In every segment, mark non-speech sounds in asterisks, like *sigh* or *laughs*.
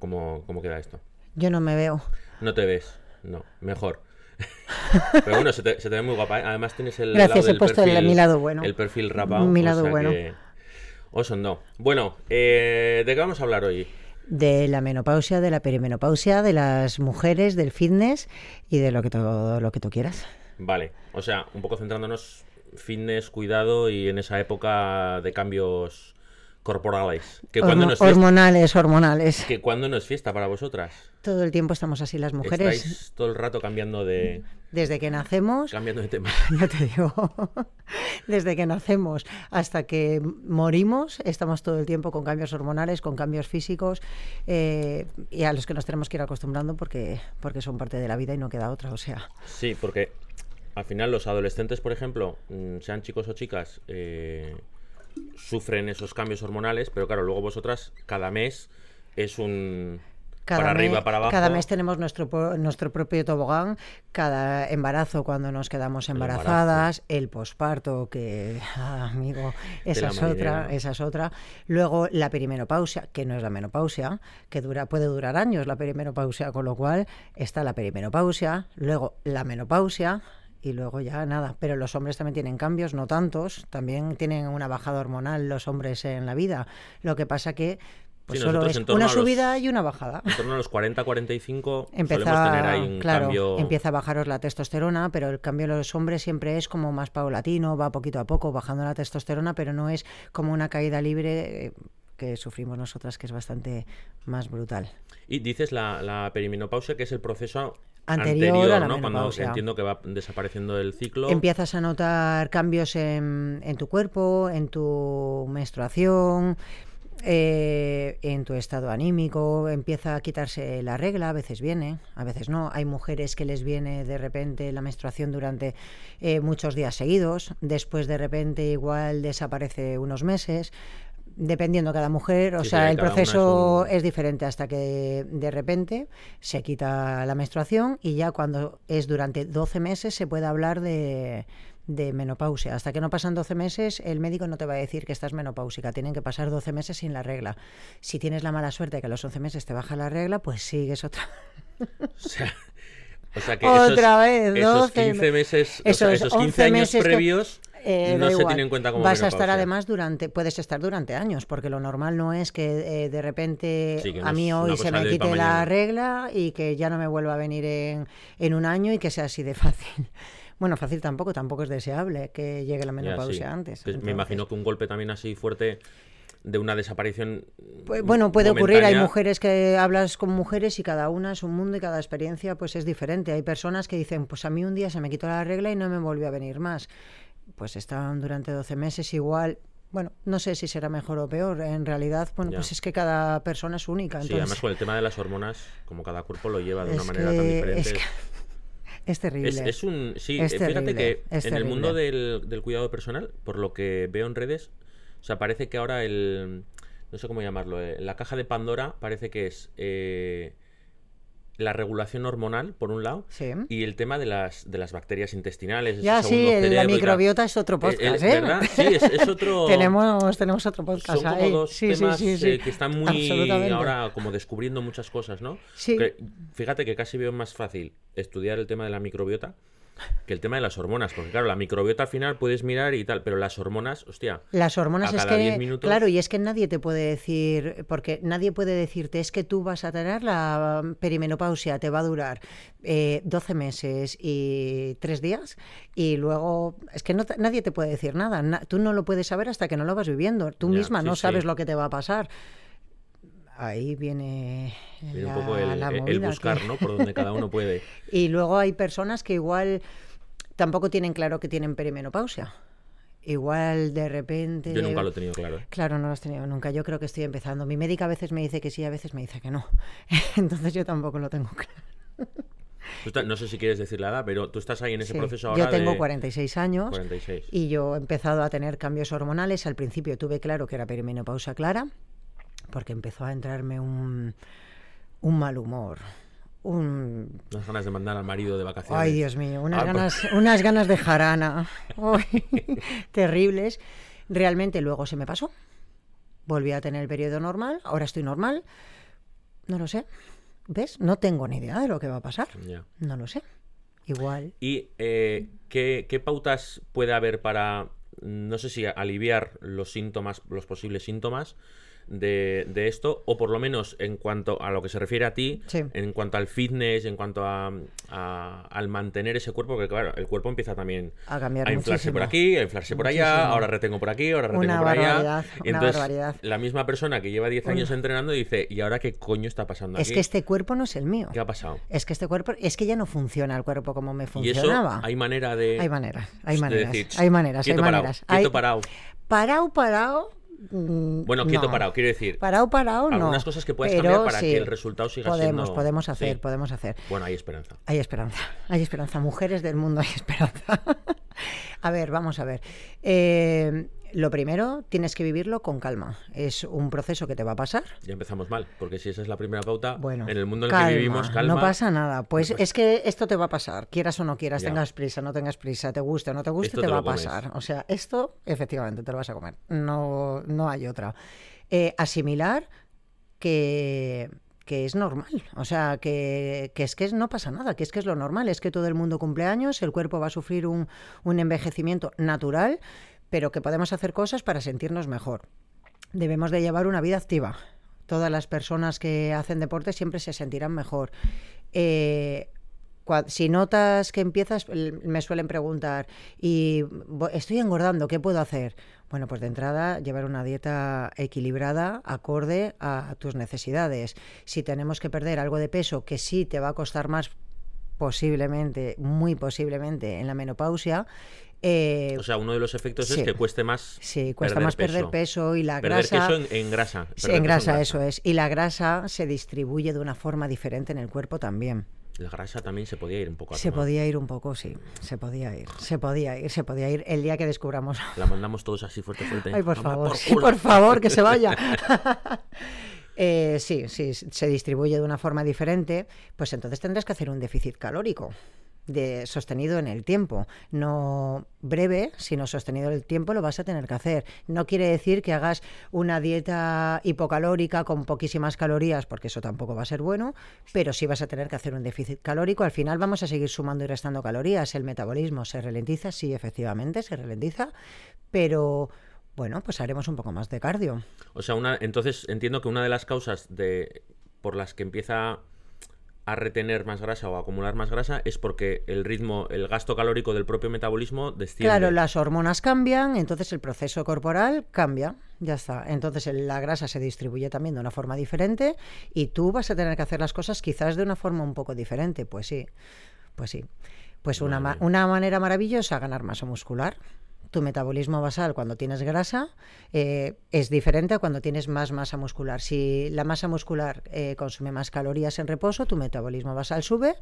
¿Cómo, cómo queda esto? Yo no me veo. No te ves, no, mejor. *laughs* Pero bueno, se te, se te ve muy guapa. ¿eh? Además tienes el Gracias, lado he del puesto el- perfil, mi lado bueno. El perfil rapado. Mi o lado sea bueno. que- Oso no. Bueno, eh, ¿de qué vamos a hablar hoy? De la menopausia, de la perimenopausia, de las mujeres, del fitness y de lo que todo lo que tú quieras. Vale, o sea, un poco centrándonos fitness, cuidado y en esa época de cambios corporales. Que cuando Hormo- no es fiesta, hormonales, hormonales. que cuando no es fiesta para vosotras. Todo el tiempo estamos así las mujeres. Estáis todo el rato cambiando de Desde que nacemos, cambiando de tema. *laughs* ya te digo, desde que nacemos hasta que morimos, estamos todo el tiempo con cambios hormonales, con cambios físicos eh, y a los que nos tenemos que ir acostumbrando porque, porque son parte de la vida y no queda otra. O sea, Sí, porque al final los adolescentes, por ejemplo, mm, sean chicos o chicas, eh, sufren esos cambios hormonales, pero claro, luego vosotras cada mes es un Cada para arriba, para abajo. Cada mes tenemos nuestro, nuestro propio tobogán, cada embarazo cuando nos quedamos embarazadas, el posparto, que, ah, amigo, esa es otra, esa es otra. Luego la perimenopausia, que no es la menopausia, que dura, puede durar años la perimenopausia, con lo cual está la perimenopausia, luego la menopausia, y luego ya nada. Pero los hombres también tienen cambios, no tantos. También tienen una bajada hormonal los hombres en la vida. Lo que pasa que pues Sí, solo es una los- subida y una bajada. En torno a los 40-45 solemos Empieza, tener ahí un claro, cambio. empieza a bajaros la testosterona, pero el cambio en los hombres siempre es como más paulatino, va poquito a poco bajando la testosterona, pero no es como una caída libre eh, que sufrimos nosotras, que es bastante más brutal. Y dices la, la perimenopausia, que es el proceso Anterior anterior, a la ¿no? Cuando entiendo que va desapareciendo el ciclo. Empiezas a notar cambios en, en tu cuerpo, en tu menstruación, eh, en tu estado anímico, empieza a quitarse la regla, a veces viene, a veces no. Hay mujeres que les viene de repente la menstruación durante eh, muchos días seguidos, después de repente igual desaparece unos meses. Dependiendo cada mujer, o Sí, sea, el es proceso un- es diferente hasta que de repente se quita la menstruación y ya cuando es durante 12 meses se puede hablar de, de menopausia. Hasta que no pasan 12 meses, el médico no te va a decir que estás menopáusica. Tienen que pasar 12 meses sin la regla. Si tienes la mala suerte que a los 11 meses te baja la regla, pues sigues otra. *laughs* O sea, o sea que Otra esos, vez, esos 12 15 meses, o sea, esos esos 15 11 años meses que- previos Eh, no da se igual. tienen en cuenta como Vas a estar además durante, puedes estar durante años, porque lo normal no es que eh, de repente Sí, que no a mí hoy se me quite la mañana. regla y que ya no me vuelva a venir en, en un año y que sea así de *laughs* fácil. Bueno, fácil tampoco, tampoco es deseable que llegue la Ya, menopausia sí. antes. Entonces, me imagino que un golpe también así fuerte de una desaparición. Pues, bueno, puede ocurrir. Hay mujeres que hablas con mujeres y cada una es un mundo y cada experiencia pues es diferente. Hay personas que dicen, pues a mí un día se me quitó la regla y no me volvió a venir más. Pues están durante 12 meses igual. Bueno, no sé si será mejor o peor. En realidad, bueno, Ya. pues es que cada persona es única. Sí, Entonces, además con el tema de las hormonas, como cada cuerpo lo lleva de una manera tan diferente. es que *laughs* es terrible. Es, es un. Sí, Es fíjate terrible, que en el mundo del, del cuidado personal, por lo que veo en redes, o sea, parece que ahora el. No sé cómo llamarlo. eh, la caja de Pandora parece que es. eh, la regulación hormonal, por un lado, Sí. y el tema de las, de las bacterias intestinales. Ya, sí, la cerebro tal. microbiota es otro Eh, podcast, eh, ¿eh? ¿Verdad? Sí, es, es *laughs* otro. tenemos, tenemos otro podcast Son como dos sí, temas sí, sí. eh, que están muy ahora como descubriendo muchas cosas, ¿no? Sí. Que- fíjate que casi veo más fácil estudiar el tema de la microbiota que el tema de las hormonas, porque claro, la microbiota al final puedes mirar y tal, pero las hormonas, hostia, Las hormonas a es cada que, 10 minutos- claro, y es que nadie te puede decir, porque nadie puede decirte, es que tú vas a tener la perimenopausia, te va a durar eh, 12 meses y 3 días, y luego, es que no te- nadie te puede decir nada, na- tú no lo puedes saber hasta que no lo vas viviendo, tú Ya, misma sí, no sabes sí. lo que te va a pasar. Ahí viene, viene la, un poco el, la el movida buscar, que- ¿no? Por donde cada uno puede. *laughs* Y luego hay personas que igual tampoco tienen claro que tienen perimenopausia. Igual de repente... Yo nunca lo he tenido claro. ¿eh? Claro, no lo has tenido nunca. Yo creo que estoy empezando. Mi médica a veces me dice que sí, a veces me dice que no. *laughs* Entonces yo tampoco lo tengo *laughs* claro. No sé si quieres decir la edad, pero tú estás ahí en ese Sí. proceso ahora Yo tengo de 46 años 46. y yo he empezado a tener cambios hormonales. Al principio tuve claro que era perimenopausia clara porque empezó a entrarme un, un mal humor. Un, Unas ganas de mandar al marido de vacaciones. Ay, Dios mío, unas, Ah, pues- ganas, unas ganas de jarana. *laughs* Ay, *laughs* terribles. Realmente luego se me pasó. Volví a tener el periodo normal, ahora estoy normal. No lo sé. ¿Ves? No tengo ni idea de lo que va a pasar. Ya. No lo sé. Igual. ¿Y eh, ¿qué, qué pautas puede haber para, no sé si aliviar los síntomas, los posibles síntomas de, de esto? O por lo menos en cuanto a lo que se refiere a ti, Sí. en cuanto al fitness, en cuanto a, a- al mantener ese cuerpo, porque claro, el cuerpo empieza también A cambiar a inflarse muchísimo. por aquí, a inflarse por allá, ahora retengo por aquí, ahora retengo Una por allá. barbaridad, Y una entonces, barbaridad. la misma persona que lleva 10 años entrenando dice, ¿y ahora qué coño está pasando Es aquí? que este cuerpo no es el mío. ¿Qué ha pasado? Es que este cuerpo, es que ya no funciona el cuerpo como me Y eso, funcionaba. hay manera de... Hay maneras, hay de maneras, decir, hay maneras, hay parado, maneras. quieto Hay- parado. Parado, parado. Mm, Bueno, quieto no. parado, quiero decir. Parado, parado, no. Algunas cosas que puedes Pero cambiar para sí, que el resultado siga podemos, siendo- Podemos hacer, Sí. podemos hacer. Bueno, hay esperanza. Hay esperanza, *laughs* hay esperanza. Mujeres del mundo, hay esperanza. *laughs* a ver, vamos a ver. Eh, lo primero, tienes que vivirlo con calma. Es un proceso que te va a pasar. Ya empezamos mal, porque si esa es la primera pauta, Bueno, en el mundo en el que vivimos, calma. No pasa nada. Pues es que esto te va a pasar, quieras o no quieras, Ya. tengas prisa, no tengas prisa, te guste o no te guste, Esto te, te va a comes. pasar. O sea, esto efectivamente te lo vas a comer. No, no hay otra. Eh, asimilar que, que es normal. O sea, que, que es que no pasa nada, que es que es lo normal, es que todo el mundo cumple años, el cuerpo va a sufrir un, un envejecimiento natural, pero que podemos hacer cosas para sentirnos mejor. Debemos de llevar una vida activa. Todas las personas que hacen deporte siempre se sentirán mejor. Eh, si notas que empiezas, me suelen preguntar, y estoy engordando, ¿qué puedo hacer? Bueno, pues de entrada, llevar una dieta equilibrada, acorde a tus necesidades. Si tenemos que perder algo de peso, que sí te va a costar más, posiblemente, muy posiblemente, en la menopausia, eh, O sea, uno de los efectos Sí. es que cueste más. sí, cuesta más perder peso y la Perder grasa... peso en, en grasa. Sí, perder en peso grasa, eso es. Y la grasa se distribuye de una forma diferente en el cuerpo también. La grasa también se podía ir un poco a Se tomar. podía ir un poco, sí. Se podía ir. Se podía ir, se podía ir el día que descubramos. La mandamos todos así fuerte, fuerte. Ay, por favor, sí, culo. por favor, que se vaya. *laughs* *laughs* Eh, sí, sí, se distribuye de una forma diferente, pues entonces tendrás que hacer un déficit calórico de sostenido en el tiempo, no breve, sino sostenido en el tiempo lo vas a tener que hacer. No quiere decir que hagas una dieta hipocalórica con poquísimas calorías, porque eso tampoco va a ser bueno, pero sí vas a tener que hacer un déficit calórico. Al final vamos a seguir sumando y restando calorías. El metabolismo se ralentiza, sí, efectivamente, se ralentiza, pero bueno, pues haremos un poco más de cardio. O sea, una, entonces entiendo que una de las causas de por las que empieza a retener más grasa o a acumular más grasa es porque el ritmo, el gasto calórico del propio metabolismo desciende. Claro, las hormonas cambian, entonces el proceso corporal cambia, ya está. Entonces la grasa se distribuye también de una forma diferente y tú vas a tener que hacer las cosas quizás de una forma un poco diferente. Pues sí, pues sí. Pues una, ma- una manera maravillosa ganar masa muscular. Tu metabolismo basal cuando tienes grasa eh, es diferente a cuando tienes más masa muscular. Si la masa muscular eh, consume más calorías en reposo, tu metabolismo basal sube,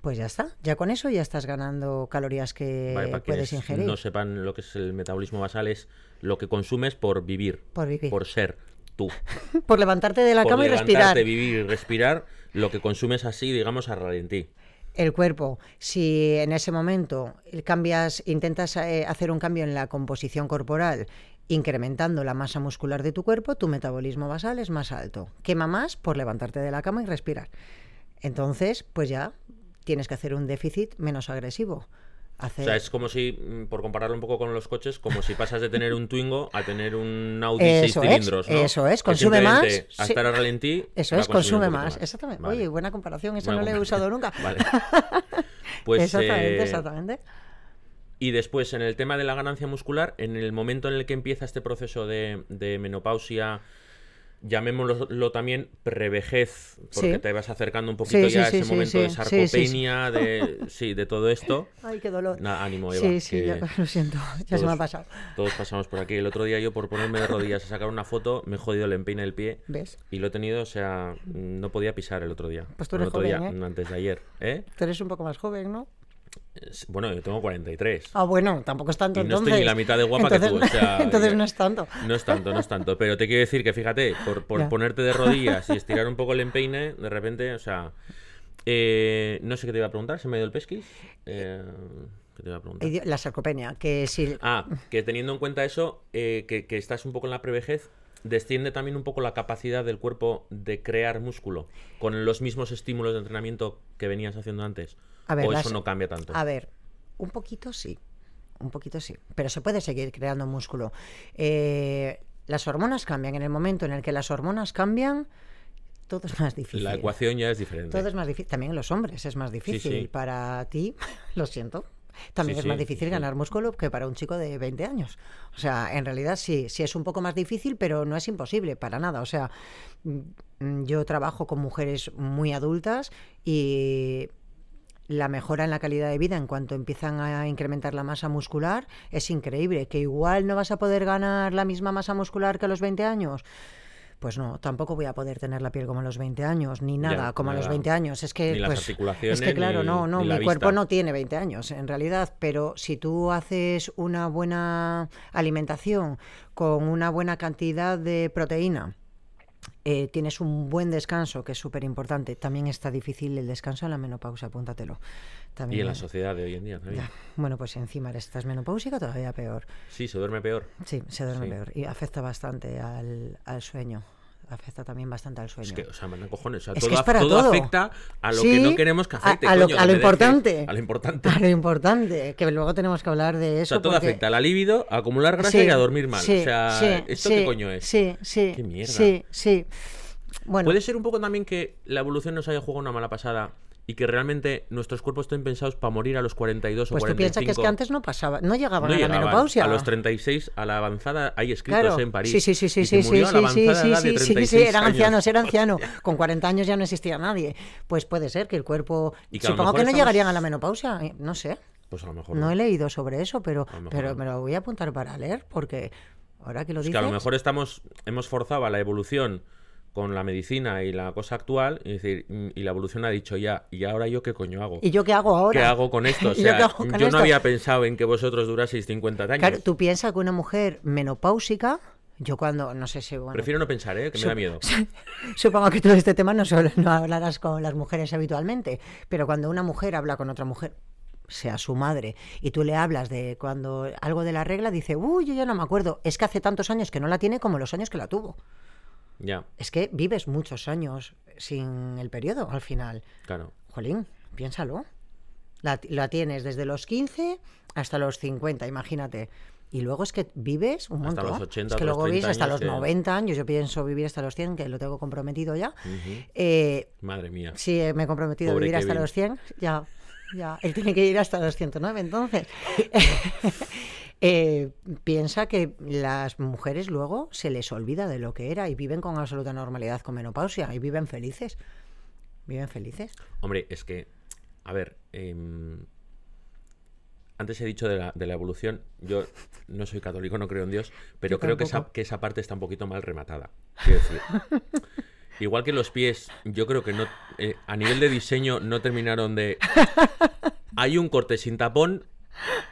pues ya está. Ya con eso ya estás ganando calorías que Vale, para puedes ingerir. no sepan lo que es el metabolismo basal es lo que consumes por vivir, Por vivir. por ser tú. *laughs* Por levantarte de la por cama y levantarte, respirar. vivir y respirar, lo que consumes así, digamos, a ralentí. El cuerpo, si en ese momento cambias, intentas eh, hacer un cambio en la composición corporal, incrementando la masa muscular de tu cuerpo, tu metabolismo basal es más alto. Quema más por levantarte de la cama y respirar. Entonces, pues ya tienes que hacer un déficit menos agresivo. Hacer... O sea, es como si, mm, por compararlo un poco con los coches, como si pasas de tener un Twingo a tener un Audi Eso 6 es, cilindros, ¿no? eso es, consume más, simplemente A sí. estar a ralentí. Eso es, consume más. Exactamente. Vale. Oye, buena comparación, esa Buena no la he usado nunca. Vale. *laughs* Pues, exactamente, eh, exactamente. Y después, en el tema de la ganancia muscular, en el momento en el que empieza este proceso de, de menopausia, llamémoslo también prevejez, porque Sí. te vas acercando un poquito Sí, ya sí, a ese momento de sarcopenia, de sí, de todo esto. *laughs* Ay, qué dolor. Nada, ánimo, Eva. Sí, sí, ya, *laughs* lo siento, ya se me ha pasado. Todos pasamos por aquí. El otro día yo por ponerme de rodillas a sacar una foto me he jodido el empeine del pie ¿Ves? y lo he tenido, o sea, no podía pisar el otro día. Pues tú el eres otro joven, día, ¿eh? antes de ayer, ¿eh? Tú eres un poco más joven, ¿no? Bueno, yo tengo 43. Ah, bueno, tampoco es tanto Y no estoy ni la mitad de guapa que tú, o sea, *laughs* entonces no es tanto. No es tanto, no es tanto. Pero te quiero decir que fíjate, por, por ponerte de rodillas y *laughs* estirar un poco el empeine, de repente, o sea. eh, no sé qué te iba a preguntar, se me ha ido el pesquis. Eh, ¿Qué te iba a preguntar? La sarcopenia, que si... Ah, que teniendo en cuenta eso, eh, que, que estás un poco en la prevejez, desciende también un poco la capacidad del cuerpo de crear músculo con los mismos estímulos de entrenamiento que venías haciendo antes. A ver, o las- eso no cambia tanto. A ver, un poquito sí, un poquito sí, pero se puede seguir creando músculo. Eh, las hormonas cambian. En el momento en el que las hormonas cambian, todo es más difícil. la ecuación ya es diferente. Todo es más difícil. También en los hombres es más difícil. sí. Para ti, *laughs* lo siento. También Sí, es más sí, difícil sí. ganar músculo que para un chico de 20 años. O sea, en realidad sí, sí es un poco más difícil, pero no es imposible para nada. O sea, mm, yo trabajo con mujeres muy adultas y la mejora en la calidad de vida en cuanto empiezan a incrementar la masa muscular es increíble. Que igual no vas a poder ganar la misma masa muscular que a los 20 años. Pues no, tampoco voy a poder tener la piel como a los 20 años, ni nada Ya, como a los nada. 20 años. Es que, Ni las articulaciones, es que claro, ni- no, no, ni mi cuerpo vista. no tiene 20 años en realidad, pero si tú haces una buena alimentación con una buena cantidad de proteína, eh, tienes un buen descanso, que es súper importante. También está difícil el descanso en la menopausia, apúntatelo. También, Y en la sociedad de hoy en día también. ya. Bueno, pues encima estás menopáusica todavía peor. Sí, se duerme peor. Sí, se duerme Sí. peor y afecta bastante al, al sueño. Afecta también bastante al sueño. Es que, o sea, manda cojones. O sea, Es todo, que es para todo todo. afecta a lo Sí, que no queremos que afecte. a lo- coño, a lo que me deje- importante. A lo importante. A lo importante, que luego tenemos que hablar de O eso. sea, todo porque- afecta a la libido, a acumular grasa Sí, y a dormir mal. sí, o sea, ¿esto qué coño es? Sí, sí. Qué mierda. Sí, sí. Bueno, Puede ser un poco también que la evolución nos haya jugado una mala pasada y que realmente nuestros cuerpos estén pensados para morir a los 42 pues o tú 45. piensas que es que antes no pasaba, no llegaban no a la llegaban. menopausia. A los 36, a la avanzada, hay escritos Claro, en París. sí, sí, sí, sí, sí, sí, sí, sí, sí, sí, sí, sí, 36 eran años. ancianos, era anciano. *laughs* Con 40 años ya no existía nadie. Pues puede ser que el cuerpo, Y que supongo que no estamos- llegarían a la menopausia, eh, no sé. Pues a lo mejor No no. he leído sobre eso, pero, pero no. me lo voy a apuntar para leer porque ahora que lo Es dices. que a lo mejor estamos, hemos forzado a la evolución con la medicina y la cosa actual, y, decir, mm, y la evolución ha dicho ya, ¿y ahora yo qué coño hago? ¿Y yo qué hago ahora? ¿Qué hago con *laughs* esto? O ¿Y yo con no había pensado en que vosotros duraseis 50 años. Claro, tú piensas que una mujer menopáusica, yo cuando, no sé si... Bueno, Prefiero no pensar, ¿eh? Que me da miedo. *laughs* Supongo que tú de este tema no, suele- no hablarás con las mujeres habitualmente, pero cuando una mujer habla con otra mujer, sea su madre, y tú le hablas de cuando algo de la regla, dice, uy, yo ya no me acuerdo, es que hace tantos años que no la tiene como los años que la tuvo. Ya, Es que vives muchos años sin el periodo al final. claro. Jolín, piénsalo. La, la tienes desde los 15 hasta los 50, imagínate. Y luego es que vives un Hasta montón. los 80, es que los luego vives 30 hasta los sí. 90 años. Yo pienso vivir hasta los 100, que lo tengo comprometido ya. Ujú. Eh, Madre mía. sí, eh, me he comprometido a Pobre vivir hasta Kevin. los 100. Ya, ya. Él tiene que ir hasta los 109, entonces. *laughs* Eh, piensa que las mujeres luego se les olvida de lo que era y viven con absoluta normalidad con menopausia y viven felices. Viven felices. Hombre, es que, a ver, em, antes he dicho de la, de la evolución, yo no soy católico, no creo en Dios, pero Yo creo que esa, que esa parte está un poquito mal rematada. Quiero decir, *laughs* igual que los pies, yo creo que no, eh, a nivel de diseño no terminaron de... *laughs* Hay un corte sin tapón,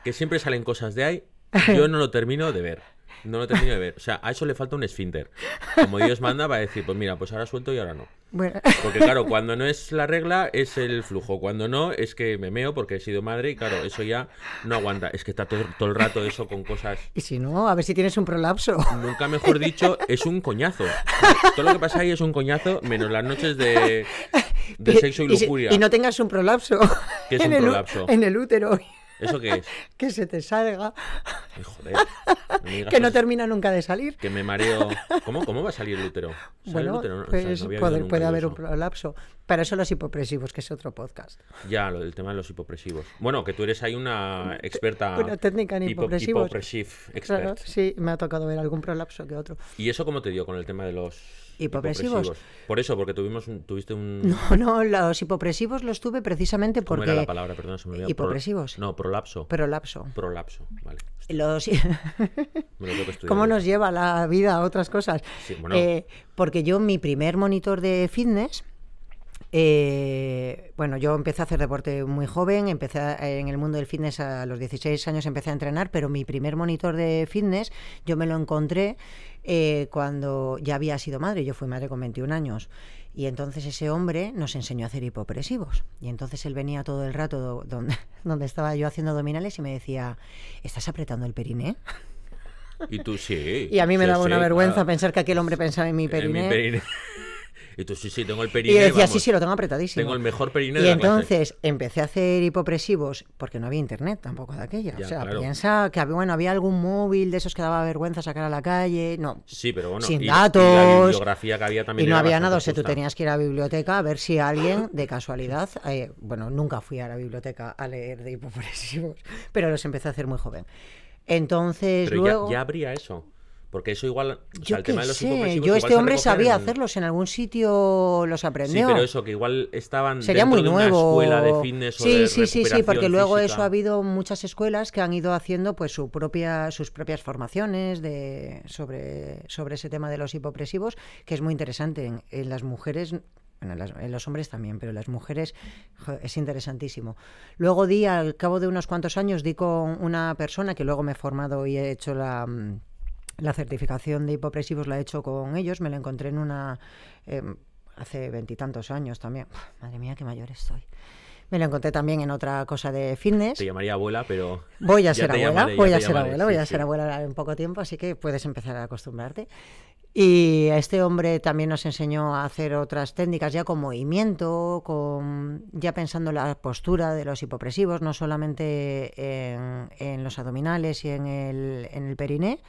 que siempre salen cosas de ahí, *laughs* yo no lo termino de ver. No lo termino de ver. O sea, a eso le falta un esfínter. Como Dios manda, va a decir, pues mira, pues ahora suelto y ahora no. Bueno, Porque claro, cuando no es la regla es el flujo. Cuando no es que me meo porque he sido madre y claro, eso ya no aguanta. Es que está todo, todo el rato eso con cosas... y si no, a ver si tienes un prolapso. Nunca mejor dicho, es un coñazo. Todo lo que pasa ahí es un coñazo, menos las noches de, de sexo y lujuria. y no tengas un prolapso. ¿Qué es *laughs* en un el prolapso? En el útero. ¿Eso qué es? *laughs* Que se te salga. Ay, joder. No Que no termina nunca de salir. Que me mareo... ¿Cómo, ¿Cómo va a salir el útero? ¿Sale el Bueno, útero? No, o sea, pues no puede, haber un prolapso. Para eso los hipopresivos, que es otro podcast. Ya, lo del tema de los hipopresivos. Bueno, que tú eres ahí una experta. Una técnica en hipo- hipopresivos. hipopresive expert. Claro, sí, me ha tocado ver algún prolapso que otro. ¿Y eso cómo te dio con el tema de los Hipopresivos? Por eso, porque tuvimos un- tuviste un. *laughs* No, no, los hipopresivos los tuve precisamente ¿Cómo porque... era la palabra? Perdón, se me olvidó. Pro- ¿Hipopresivos? No, prolapso. Prolapso. Prolapso, vale. Los... *laughs* Me lo tengo. ¿Cómo nos lleva la vida a otras cosas? Sí, bueno. Eh, porque yo, mi primer monitor de fitness, eh, bueno, yo empecé a hacer deporte muy joven, empecé a- en el mundo del fitness a los 16 años, empecé a entrenar, pero mi primer monitor de fitness yo me lo encontré eh, cuando ya había sido madre, yo fui madre con 21 años. Y entonces ese hombre nos enseñó a hacer hipopresivos. Y entonces él venía todo el rato do- donde, *laughs* donde estaba yo haciendo abdominales y me decía, ¿estás apretando el periné? Y tú sí. *laughs* Y a mí me sí, daba una vergüenza claro. pensar que aquel hombre pensaba en mi En periné. mi periné. *laughs* Y tú sí, sí, tengo el Y periné. yo decía, vamos, sí, sí, lo tengo apretadísimo. Tengo el mejor periné Y de la clase. entonces empecé a hacer hipopresivos porque no había internet tampoco de aquella. Ya, o sea, claro. piensa que había, bueno, había algún móvil de esos que daba vergüenza sacar a la calle. No. Sí, pero bueno. Sin y- Y la datos. bibliografía que había Y también no era había nada, o sea, tú tenías que ir a la biblioteca a ver si alguien, de casualidad, eh, bueno, nunca fui a la biblioteca a leer de hipopresivos, *laughs* pero los empecé a hacer muy joven. Entonces, Pero luego... ya, ya habría eso. Porque eso igual. O sea, Yo el qué tema de los sé, yo este hombre sabía en- hacerlos, en algún sitio los Sí, aprendió. pero eso, que igual estaban Sería dentro muy de una escuela de fitness o sí, de sí, sí, sí, porque luego física. eso ha habido muchas escuelas que han ido haciendo pues su propia, sus propias formaciones de, sobre, sobre ese tema de los hipopresivos, que es muy interesante. En, en las mujeres, bueno, en, las- en los hombres también, pero en las mujeres es interesantísimo. Luego di, al cabo de unos cuantos años, di con una persona que luego me he formado y he hecho la... la certificación de hipopresivos la he hecho con ellos, me la encontré en una... em, hace veintitantos años también. Uf, madre mía, qué mayor estoy. Me lo encontré también en otra cosa de fitness. Te llamaría abuela, pero. Voy a ser abuela, llamaré, voy a ser llamaré, abuela, sí, voy a sí. ser abuela en poco tiempo, así que puedes empezar a acostumbrarte. Y este hombre también nos enseñó a hacer otras técnicas ya con movimiento, con ya pensando en la postura de los hipopresivos, no solamente en, en los abdominales y en el, en el periné.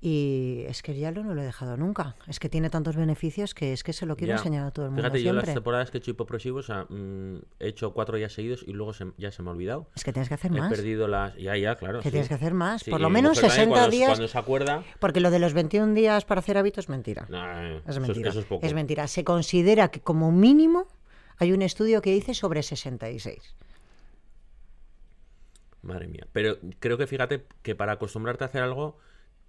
Y es que ya lo no lo he dejado nunca. Es que tiene tantos beneficios que es que se lo quiero Ya. enseñar a todo el mundo Fíjate, yo las siempre. temporadas que he hecho hipopresivos, o sea, mm, he hecho cuatro ya seguidos y luego se- ya se me ha olvidado. Es que tienes que hacer He más. perdido las. Ya, ya, claro. Que sí. tienes que hacer más. Sí, Por lo menos mujer también, 60 cuando- días. Cuando se acuerda. Porque lo de los 21 días para hacer hábitos es mentira. nah, Es eso mentira. eso es. Es mentira. Se considera que como mínimo hay un estudio que dice sobre 66. Madre mía. Pero creo que fíjate que para acostumbrarte a hacer algo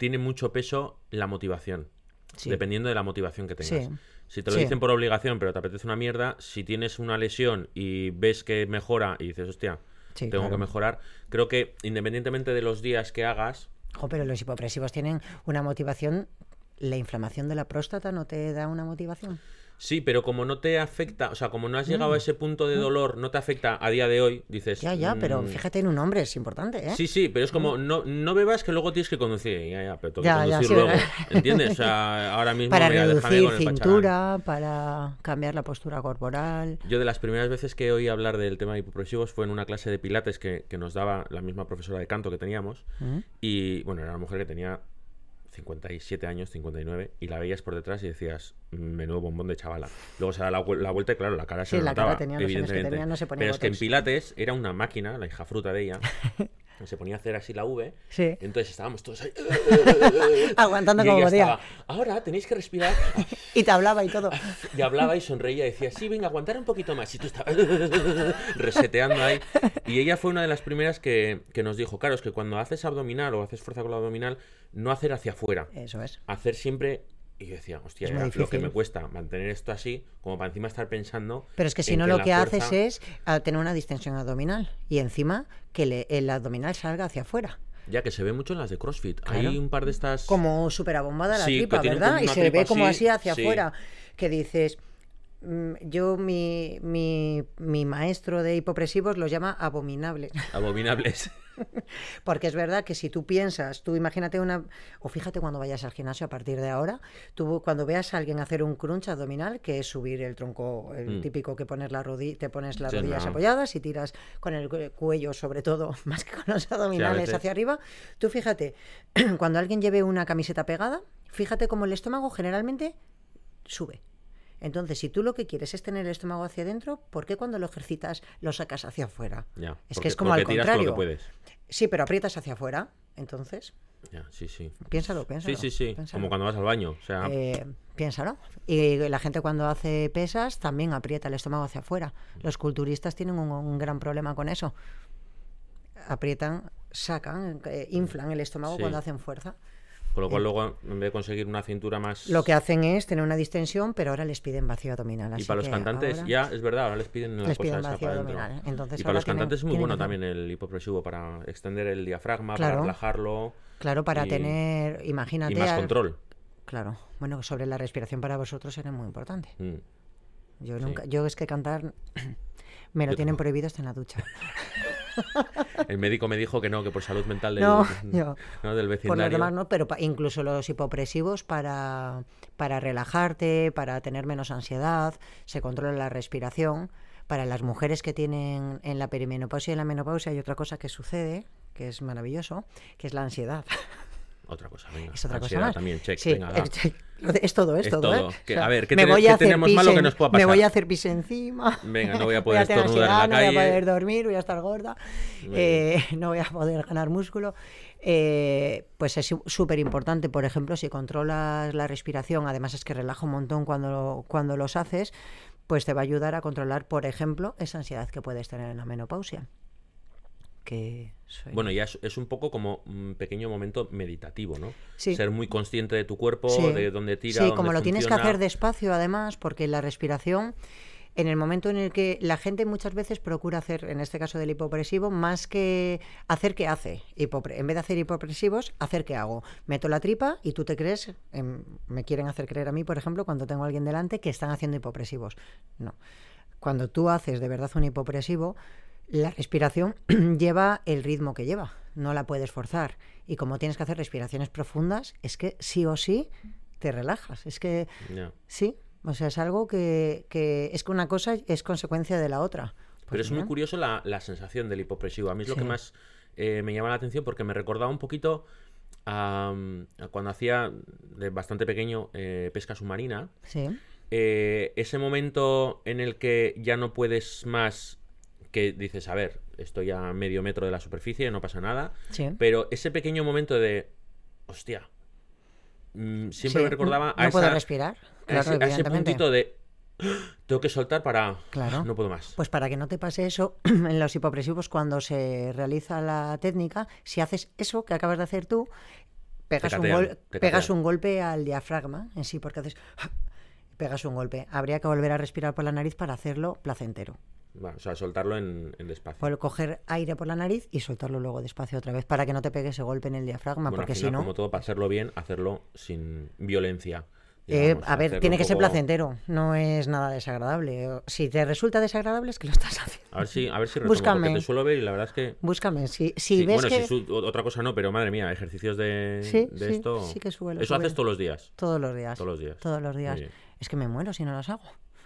tiene mucho peso la motivación. Sí. Dependiendo de la motivación que tengas. Sí. Si te lo Sí. dicen por obligación, pero te apetece una mierda, si tienes una lesión y ves que mejora y dices, hostia, tengo claro. que mejorar, creo que independientemente de los días que hagas, Jo, pero los hipopresivos tienen una motivación. ¿La inflamación de la próstata no te da una motivación? Sí, pero como no te afecta, o sea, como no has llegado a ese punto de dolor, no te afecta a día de hoy, dices... Mm. Ya, ya, pero mm, fíjate en un hombre, es importante, ¿eh? Sí, sí, pero es como, no, no bebas que luego tienes que conducir. Ya, ya, pero tengo que conducir sí, luego. *laughs* ¿Entiendes? O sea, ahora mismo para mira, reducir con el pacharán. cintura, para cambiar la postura corporal. Yo de las primeras veces que oí hablar del tema de hipopresivos fue en una clase de pilates que, que nos daba la misma profesora de canto que teníamos. ¿Mm? Y bueno, era una mujer que tenía 57 años, 59, y la veías por detrás y decías, menudo bombón de chavala. Luego se da la, vuel- la vuelta y claro, la cara se Sí, la cara tenía evidentemente. tenía, no se ponía Pero es que en pilates era una máquina, la hija fruta de ella, *laughs* se ponía a hacer así la V, Sí. entonces estábamos todos ahí... *laughs* Aguantando y como podía. ahora tenéis que respirar. *laughs* Y te hablaba y todo. *laughs* Y hablaba y sonreía y decía, sí, venga, aguantar un poquito más. Y tú estabas reseteando ahí. Y ella fue una de las primeras que, que nos dijo, claro, es que cuando haces abdominal o haces fuerza con la abdominal, no hacer hacia afuera. Eso es. Hacer siempre... Y yo decía, hostia, Es ya, lo que me cuesta mantener esto así, como para encima estar pensando... Pero es que si no lo que fuerza- haces es ah, tener una distensión abdominal y encima que le- el abdominal salga hacia afuera. Ya que se ve mucho en las de CrossFit. Claro. Hay un par de estas... Como súper abombada la Sí, tripa, ¿verdad? Y se tripa ve como así, así hacia sí. afuera. Que dices, mm, yo mi, mi, mi maestro de hipopresivos los llama abominable. Abominables. *laughs* Porque es verdad que si tú piensas, tú imagínate una, o fíjate cuando vayas al gimnasio a partir de ahora, tú cuando veas a alguien hacer un crunch abdominal, que es subir el tronco, el Mm. típico que pones la te pones las Sí, rodillas no. apoyadas y tiras con el cu- cuello sobre todo, *laughs* más que con los abdominales hacia arriba, tú fíjate, *clears throat* cuando alguien lleve una camiseta pegada, fíjate como el estómago generalmente sube. Entonces, si tú lo que quieres es tener el estómago hacia adentro, ¿por qué cuando lo ejercitas lo sacas hacia afuera? Ya, Es porque- que es como al contrario. puedes. Sí, pero aprietas hacia afuera. Entonces, Ya, sí, sí. piénsalo, piénsalo. Sí, sí, sí. piénsalo. Como cuando vas al baño. O sea, Eh, piénsalo. Y la gente cuando hace pesas también aprieta el estómago hacia afuera. Los culturistas tienen un, un gran problema con eso. Aprietan, sacan, eh, inflan el estómago Sí. cuando hacen fuerza. Con lo cual luego, en vez de conseguir una cintura más... Lo que hacen es tener una distensión, pero ahora les piden vacío abdominal. Y así para los cantantes, ahora- ya, es verdad, ahora les piden la Les cosa piden vacío para abdominal, entonces y para los tienen- cantantes es muy bueno que también el hipopresivo para extender el diafragma, Claro. para relajarlo Claro, para y- tener, imagínate... y más control. Claro, bueno, sobre la respiración para vosotros era muy importante. Mm. Yo nunca, yo es que cantar *clears throat* me lo Yo tienen tampoco. prohibido hasta en la ducha. *laughs* *laughs* El médico me dijo que no, que por salud mental del, No. *laughs* ¿no? del Por vecindario. los demás no, pero incluso los hipopresivos para, para relajarte, para tener menos ansiedad, se controla la respiración. Para las mujeres que tienen en la perimenopausia y en la menopausia hay otra cosa que sucede, que es maravilloso, que es la ansiedad. Otra cosa, venga. Es otra cosa Ansiedad más. también, check, Sí, venga, check. Es todo, es, Es todo. todo. ¿eh? Que, a ver, ¿qué me voy a hacer tenemos malo que en- nos pueda Me pasar? voy a hacer pis encima. Venga, no voy a *laughs* poder tener estornudar en la ansiedad, No voy a calle. poder dormir, voy a estar gorda, eh, *laughs* no voy a poder ganar músculo. Eh, pues es súper importante, por ejemplo, si controlas la respiración, además es que relaja un montón cuando, cuando los haces, pues te va a ayudar a controlar, por ejemplo, esa ansiedad que puedes tener en la menopausia. Que Bueno, ya es, es un poco como un pequeño momento meditativo, ¿no? Sí. Ser muy consciente de tu cuerpo, Sí. de dónde tira, Sí, dónde como lo tienes que hacer despacio, además, porque la respiración, en el momento en el que la gente muchas veces procura hacer, en este caso del hipopresivo, más que hacer que hace. Hipopre- en vez de hacer hipopresivos, hacer que hago. Meto la tripa y tú te crees, em, me quieren hacer creer a mí, por ejemplo, cuando tengo a alguien delante, que están haciendo hipopresivos. No. Cuando tú haces de verdad un hipopresivo, la respiración *clears throat* lleva el ritmo que lleva, no la puedes forzar. Y como tienes que hacer respiraciones profundas, es que sí o sí te relajas. Es que sí, o sea, es algo que, que es que una cosa es consecuencia de la otra. Pero es muy curioso la, la sensación del hipopresivo. A mí es lo que más eh, me llama la atención porque me recordaba un poquito a, a cuando hacía de bastante pequeño eh, pesca submarina. Sí, Eh, ese momento en el que ya no puedes más, que dices, a ver, estoy a medio metro de la superficie, no pasa nada. sí. Pero ese pequeño momento de, hostia, mm, siempre Sí, me recordaba a, no puedo respirar, a claro, ese, a ese puntito de, tengo que soltar para, Claro. no puedo más. Pues para que no te pase eso, *clears throat* en los hipopresivos, cuando se realiza la técnica, si haces eso que acabas de hacer tú, pegas, un, gol- pegas un golpe al diafragma en sí, porque haces. Pegas un golpe. Habría que volver a respirar por la nariz para hacerlo placentero. O sea, soltarlo en, en despacio. Por coger aire por la nariz y soltarlo luego despacio otra vez para que no te pegue ese golpe en el diafragma, Bueno, porque al si no. como todo, para hacerlo bien, hacerlo sin violencia. Eh, a ver, tiene que ser placentero, no es nada desagradable. Si te resulta desagradable es que lo estás haciendo. A ver si, a ver si retomo, Búscame. te suelo ver y la verdad es que... Búscame, si, si sí, ves bueno, que si su- otra cosa no, pero madre mía, ejercicios de, Sí, de sí, esto... sí que suelo, Eso haces todos los días. todos los días, Todos los días. todos los días, es que me muero si no los hago.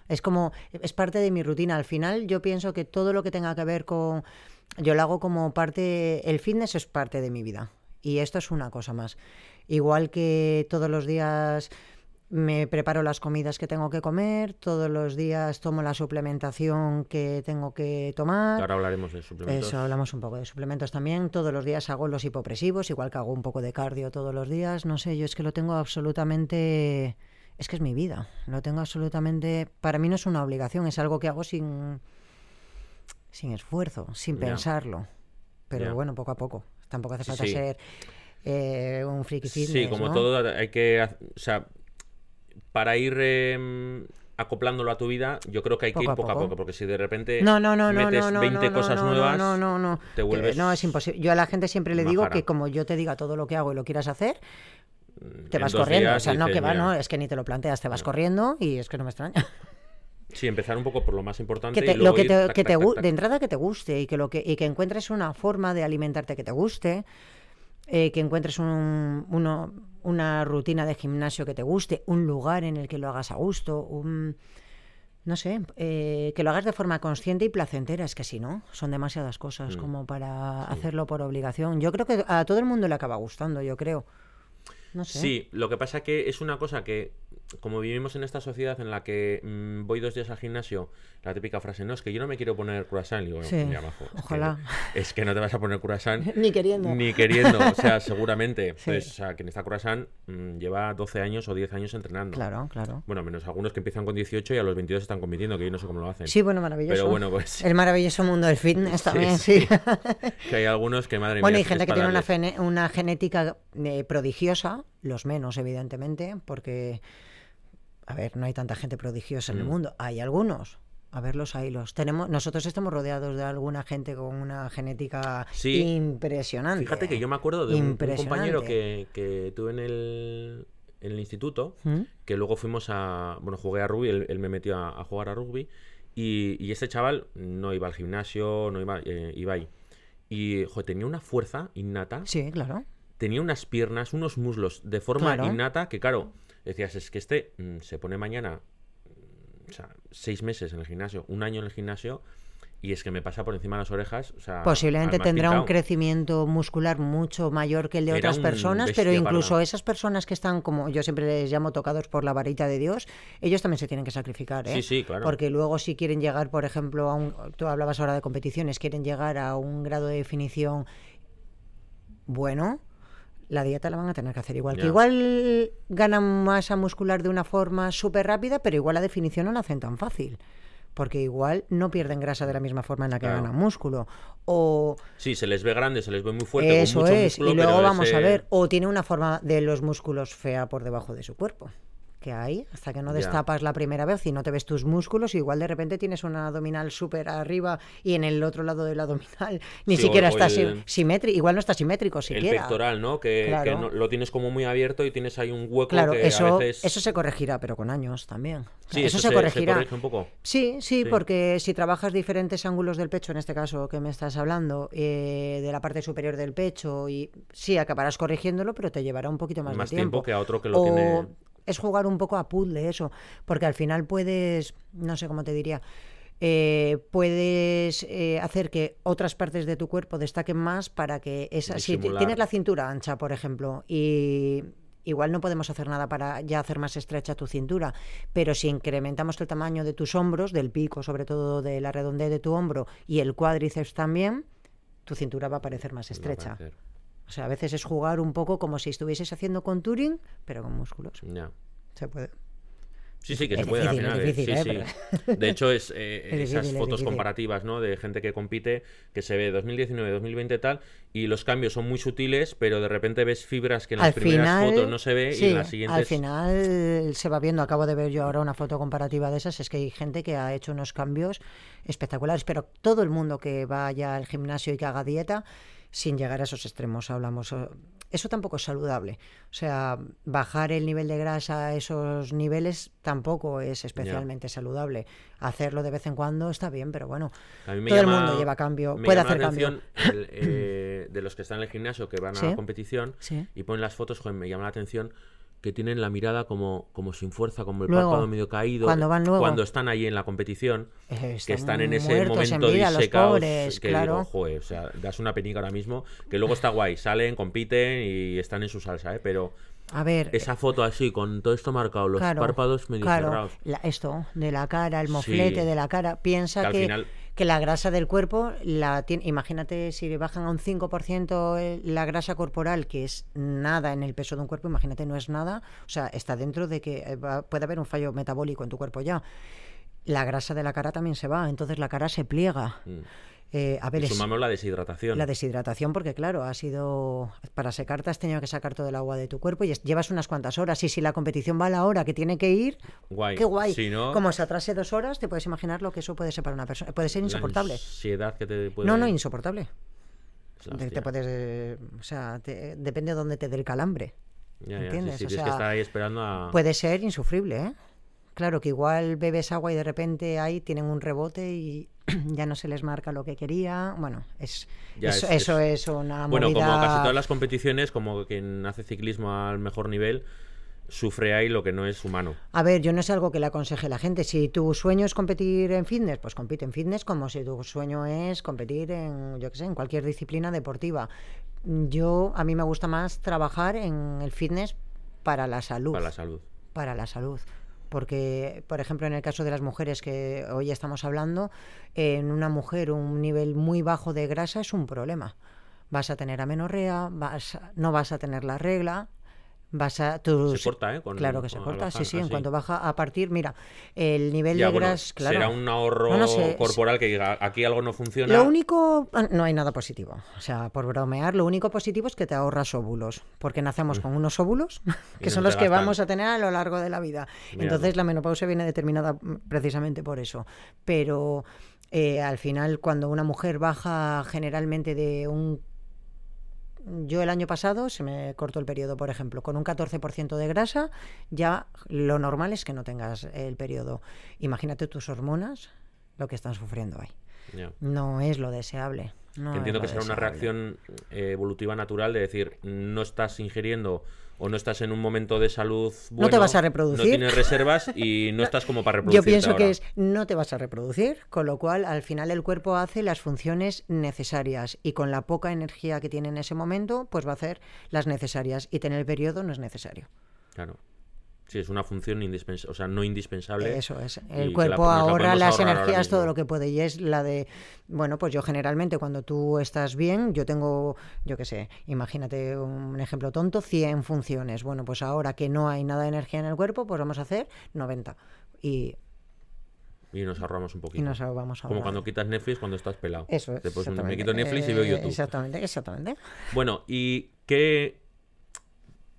Es como, es parte de mi rutina. Al final yo pienso que todo lo que tenga que ver con, yo lo hago como parte, el fitness es parte de mi vida y esto es una cosa más. Igual que todos los días me preparo las comidas que tengo que comer, todos los días tomo la suplementación que tengo que tomar. Ahora hablaremos de suplementos. Eso, hablamos un poco de suplementos también. Todos los días hago los hipopresivos, igual que hago un poco de cardio todos los días. No sé, yo es que lo tengo absolutamente... Es que es mi vida. Lo tengo absolutamente... Para mí no es una obligación, es algo que hago sin, sin esfuerzo, sin pensarlo. Pero bueno, poco a poco. Tampoco hace falta sí. ser eh, un friki Sí, como ¿no? todo hay que... O sea, para ir em, acoplándolo a tu vida, yo creo que hay que Poco ir a poco a poco. porque si de repente No, no, no, no, metes no, no, 20 no, cosas nuevas, no, no, no. te vuelves... No, es imposible. Yo a la gente siempre le digo que como yo te diga todo lo que hago y lo quieras hacer, te vas corriendo. días o sea, no, dices, que va, no, es que ni te lo planteas, te vas corriendo y es que no me extraña. *laughs* Sí, empezar un poco por lo más importante Que te- y lo que ir te, tac, que tac, te tac, gu- tac. de entrada que te guste y que lo que y que encuentres una forma de alimentarte que te guste, eh, que encuentres un- uno- una rutina de gimnasio que te guste, un lugar en el que lo hagas a gusto, un no sé, eh, que lo hagas de forma consciente y placentera, es que si no, son demasiadas cosas Mm. como para hacerlo por obligación. Yo creo que a todo el mundo le acaba gustando, yo creo. No. Sí, lo que pasa que es una cosa que, como vivimos en esta sociedad en la que mm, voy dos días al gimnasio, la típica frase, no, es que yo no me quiero poner croissant. Y digo, Sí, "Ya, majo, es que- ojalá. Es que, no te vas a poner croissant *laughs* Ni queriendo. ni queriendo, o sea, *laughs* seguramente. Sí. Pues, o sea, quien está croissant mm, lleva 12 años o 10 años entrenando. Claro, claro. Bueno, menos algunos que empiezan con 18 y a los 22 están compitiendo, que yo no sé cómo lo hacen. Sí, bueno, maravilloso. Pero bueno, pues El maravilloso mundo del fitness también, sí. sí. *laughs* que hay algunos que, madre bueno, mía, hay es gente que tiene una, una genética eh, prodigiosa, los menos, evidentemente, porque, a ver, no hay tanta gente prodigiosa en el Mm. mundo. Hay algunos. A ver, los hay los. Tenemos, nosotros estamos rodeados de alguna gente con una genética Sí. impresionante. Fíjate que yo me acuerdo de un, compañero que, que tuve en el, en el instituto, ¿Mm? que luego fuimos a. Bueno, jugué a rugby, él, él me metió a, a jugar a rugby. Y, y este chaval no iba al gimnasio, no iba, eh, iba ahí. y tenía una fuerza innata. Sí, claro. Tenía unas piernas, unos muslos de forma Claro. innata que, claro, decías, es que este mm, se pone mañana, mm, o sea, seis meses en el gimnasio, un año en el gimnasio, y es que me pasa por encima de las orejas. O sea, Posiblemente tendrá un crecimiento muscular mucho mayor que el de Era otras personas, pero incluso parda. esas personas que están, como yo siempre les llamo, tocados por la varita de Dios, ellos también se tienen que sacrificar. ¿eh? Sí, sí, claro. Porque luego si quieren llegar, por ejemplo, a un... Tú hablabas ahora de competiciones, quieren llegar a un grado de definición bueno, la dieta la van a tener que hacer igual. Que igual ganan masa muscular de una forma súper rápida, pero igual la definición no la hacen tan fácil. Porque igual no pierden grasa de la misma forma en la que Claro. ganan músculo. O Sí, se les ve grande, se les ve muy fuerte, eso con mucho es. músculo, y luego vamos ese- a ver. O tiene una forma de los músculos fea por debajo de su cuerpo. Que hay, hasta que no Ya. destapas la primera vez y no te ves tus músculos, igual de repente tienes una abdominal súper arriba y en el otro lado del abdominal *laughs* ni Sí, siquiera o está el- simétrico. Igual no está simétrico El siquiera. pectoral, ¿no? Que, Claro. que no- lo tienes como muy abierto y tienes ahí un hueco Claro, que eso, a veces... eso se corregirá, pero con años también. Sí, eso, eso se, corregirá. un poco. Sí, sí, Sí. porque si trabajas diferentes ángulos del pecho, en este caso que me estás hablando, eh, de la parte superior del pecho, y sí, acabarás corrigiéndolo, pero te llevará un poquito más, Más de tiempo. tiempo que a otro que lo o tiene- es jugar un poco a puzzle eso, porque al final puedes, no sé cómo te diría, eh, puedes eh, hacer que otras partes de tu cuerpo destaquen más para que esa... Si tienes la cintura ancha, por ejemplo, y igual no podemos hacer nada para ya hacer más estrecha tu cintura, pero si incrementamos el tamaño de tus hombros, del pico, sobre todo de la redondez de tu hombro y el cuádriceps también, tu cintura va a parecer más va a estrecha. parecer. O sea, a veces es jugar un poco como si estuvieses haciendo contouring, pero con músculos. Ya. Se puede. Sí, sí, que Es se puede al final. eh, sí, ¿eh? sí. *laughs* De hecho, es, eh, *laughs* Es esas difícil, fotos comparativas, ¿no? De gente que compite, que se ve 2019, 2020 tal, y los cambios son muy sutiles, pero de repente ves fibras que en las al primeras final, fotos no se ve sí, y en las siguientes... al final se va viendo. Acabo de ver yo ahora una foto comparativa de esas. Es que hay gente que ha hecho unos cambios espectaculares, pero todo el mundo que vaya al gimnasio y que haga dieta, sin llegar a esos extremos, hablamos. o- Eso tampoco es saludable. O sea, bajar el nivel de grasa a esos niveles tampoco es especialmente saludable. Hacerlo de vez en cuando está bien, pero bueno, todo el mundo lleva cambio, puede hacer cambio. el, eh, de los que están en el gimnasio que van a la competición Sí. y ponen las fotos, joder, me llama la atención que tienen la mirada como, como sin fuerza, como el Luego, párpado medio caído. cuando van luego. Cuando están ahí en la competición, Eh, que están en ese muertos en momento vida, disecados, pobres, que claro. digo, joder, o sea, das una penica ahora mismo, que luego está guay, salen, compiten y están en su salsa, ¿eh? Pero A ver, esa foto así, con todo esto marcado, los Claro, párpados medio claro, cerrados. la- esto de la cara, el moflete Sí. de la cara, piensa Que al que, final- que la grasa del cuerpo la tiene, imagínate si bajan a un 5% el- la grasa corporal, que es nada en el peso de un cuerpo, imagínate no es nada, o sea, está dentro de que eh, puede haber un fallo metabólico en tu cuerpo ya. La grasa de la cara también se va, entonces la cara se pliega. Mm. Eh, a ver, Y es- sumamos la deshidratación. la deshidratación, porque claro, ha sido. Para secarte has tenido que sacar todo el agua de tu cuerpo y es- llevas unas cuantas horas. Y si la competición va a la hora que tiene que ir, Guay. qué guay. Si no, Como se atrase dos horas, te puedes imaginar lo que eso puede ser para una persona. Puede ser la insoportable. ansiedad que te puede... No, no, insoportable. la Te, puedes. eh, o sea, te- depende de dónde te dé el calambre. Ya, ya, sí, ¿entiendes? sí, O tienes que sea, estar ahí esperando a... Puede ser insufrible, ¿eh? Claro, que igual bebes agua y de repente ahí tienen un rebote y *clears throat* ya no se les marca lo que quería. Bueno, es, eso, es- eso es- es una Bueno, como casi todas las competiciones, como quien hace ciclismo al mejor nivel, sufre ahí lo que no es humano. A ver, yo no es algo que le aconseje a la gente. Si tu sueño es competir en fitness, pues compite en fitness como si tu sueño es competir en, yo qué sé, en cualquier disciplina deportiva. Yo, a mí me gusta más trabajar en el fitness para la salud. Para la salud. para la salud. Porque, por ejemplo, en el caso de las mujeres que hoy estamos hablando, en una mujer un nivel muy bajo de grasa es un problema. Vas a tener amenorrea, vas, no vas a tener la regla, vas a... Se corta, ¿eh? Con- claro que se corta, sí, sí, en cuanto baja a partir, mira, el nivel Ya, de bueno, grasa, claro. será un ahorro No, no sé, corporal que diga, aquí algo no funciona. Lo único, ah, no hay nada positivo. O sea, por bromear, lo único positivo es que te ahorras óvulos, porque nacemos con unos óvulos *laughs* que Mm. Son los que gastan. vamos a tener a lo largo de la vida. Entonces la menopausia viene determinada mm, precisamente por eso. Pero eh, al final, cuando una mujer baja generalmente de un yo el año pasado se me cortó el periodo, por ejemplo, con un 14% de grasa, ya lo normal es que no tengas el periodo. Imagínate tus hormonas lo que están sufriendo ahí. No es lo deseable. no es Entiendo lo que será una reacción eh, evolutiva natural de decir, no estás ingiriendo o no estás en un momento de salud bueno, te vas a reproducir. No tienes reservas y no *laughs* estás como para Yo reproducirte pienso ahora. que es no te vas a reproducir, con lo cual al final el cuerpo hace las funciones necesarias y con la poca energía que tiene en ese momento, pues va a hacer las necesarias y tener el periodo no es necesario. Claro. Sí, es una función indispensable, o sea, no indispensable. Eso es. y El cuerpo nos la ahorra las energías todo lo que puede y es la de, bueno, pues yo generalmente cuando tú estás bien, yo tengo, yo qué sé, imagínate un ejemplo tonto, 100 funciones. Bueno, pues ahora que no hay nada de energía en el cuerpo, pues vamos a hacer 90 y, Y nos ahorramos un y poquito. nos vamos a Como cuando quitas Netflix cuando estás pelado. Eso es. Un- me quito Netflix y veo Eh, YouTube. Exactamente, exactamente. Bueno, ¿y qué...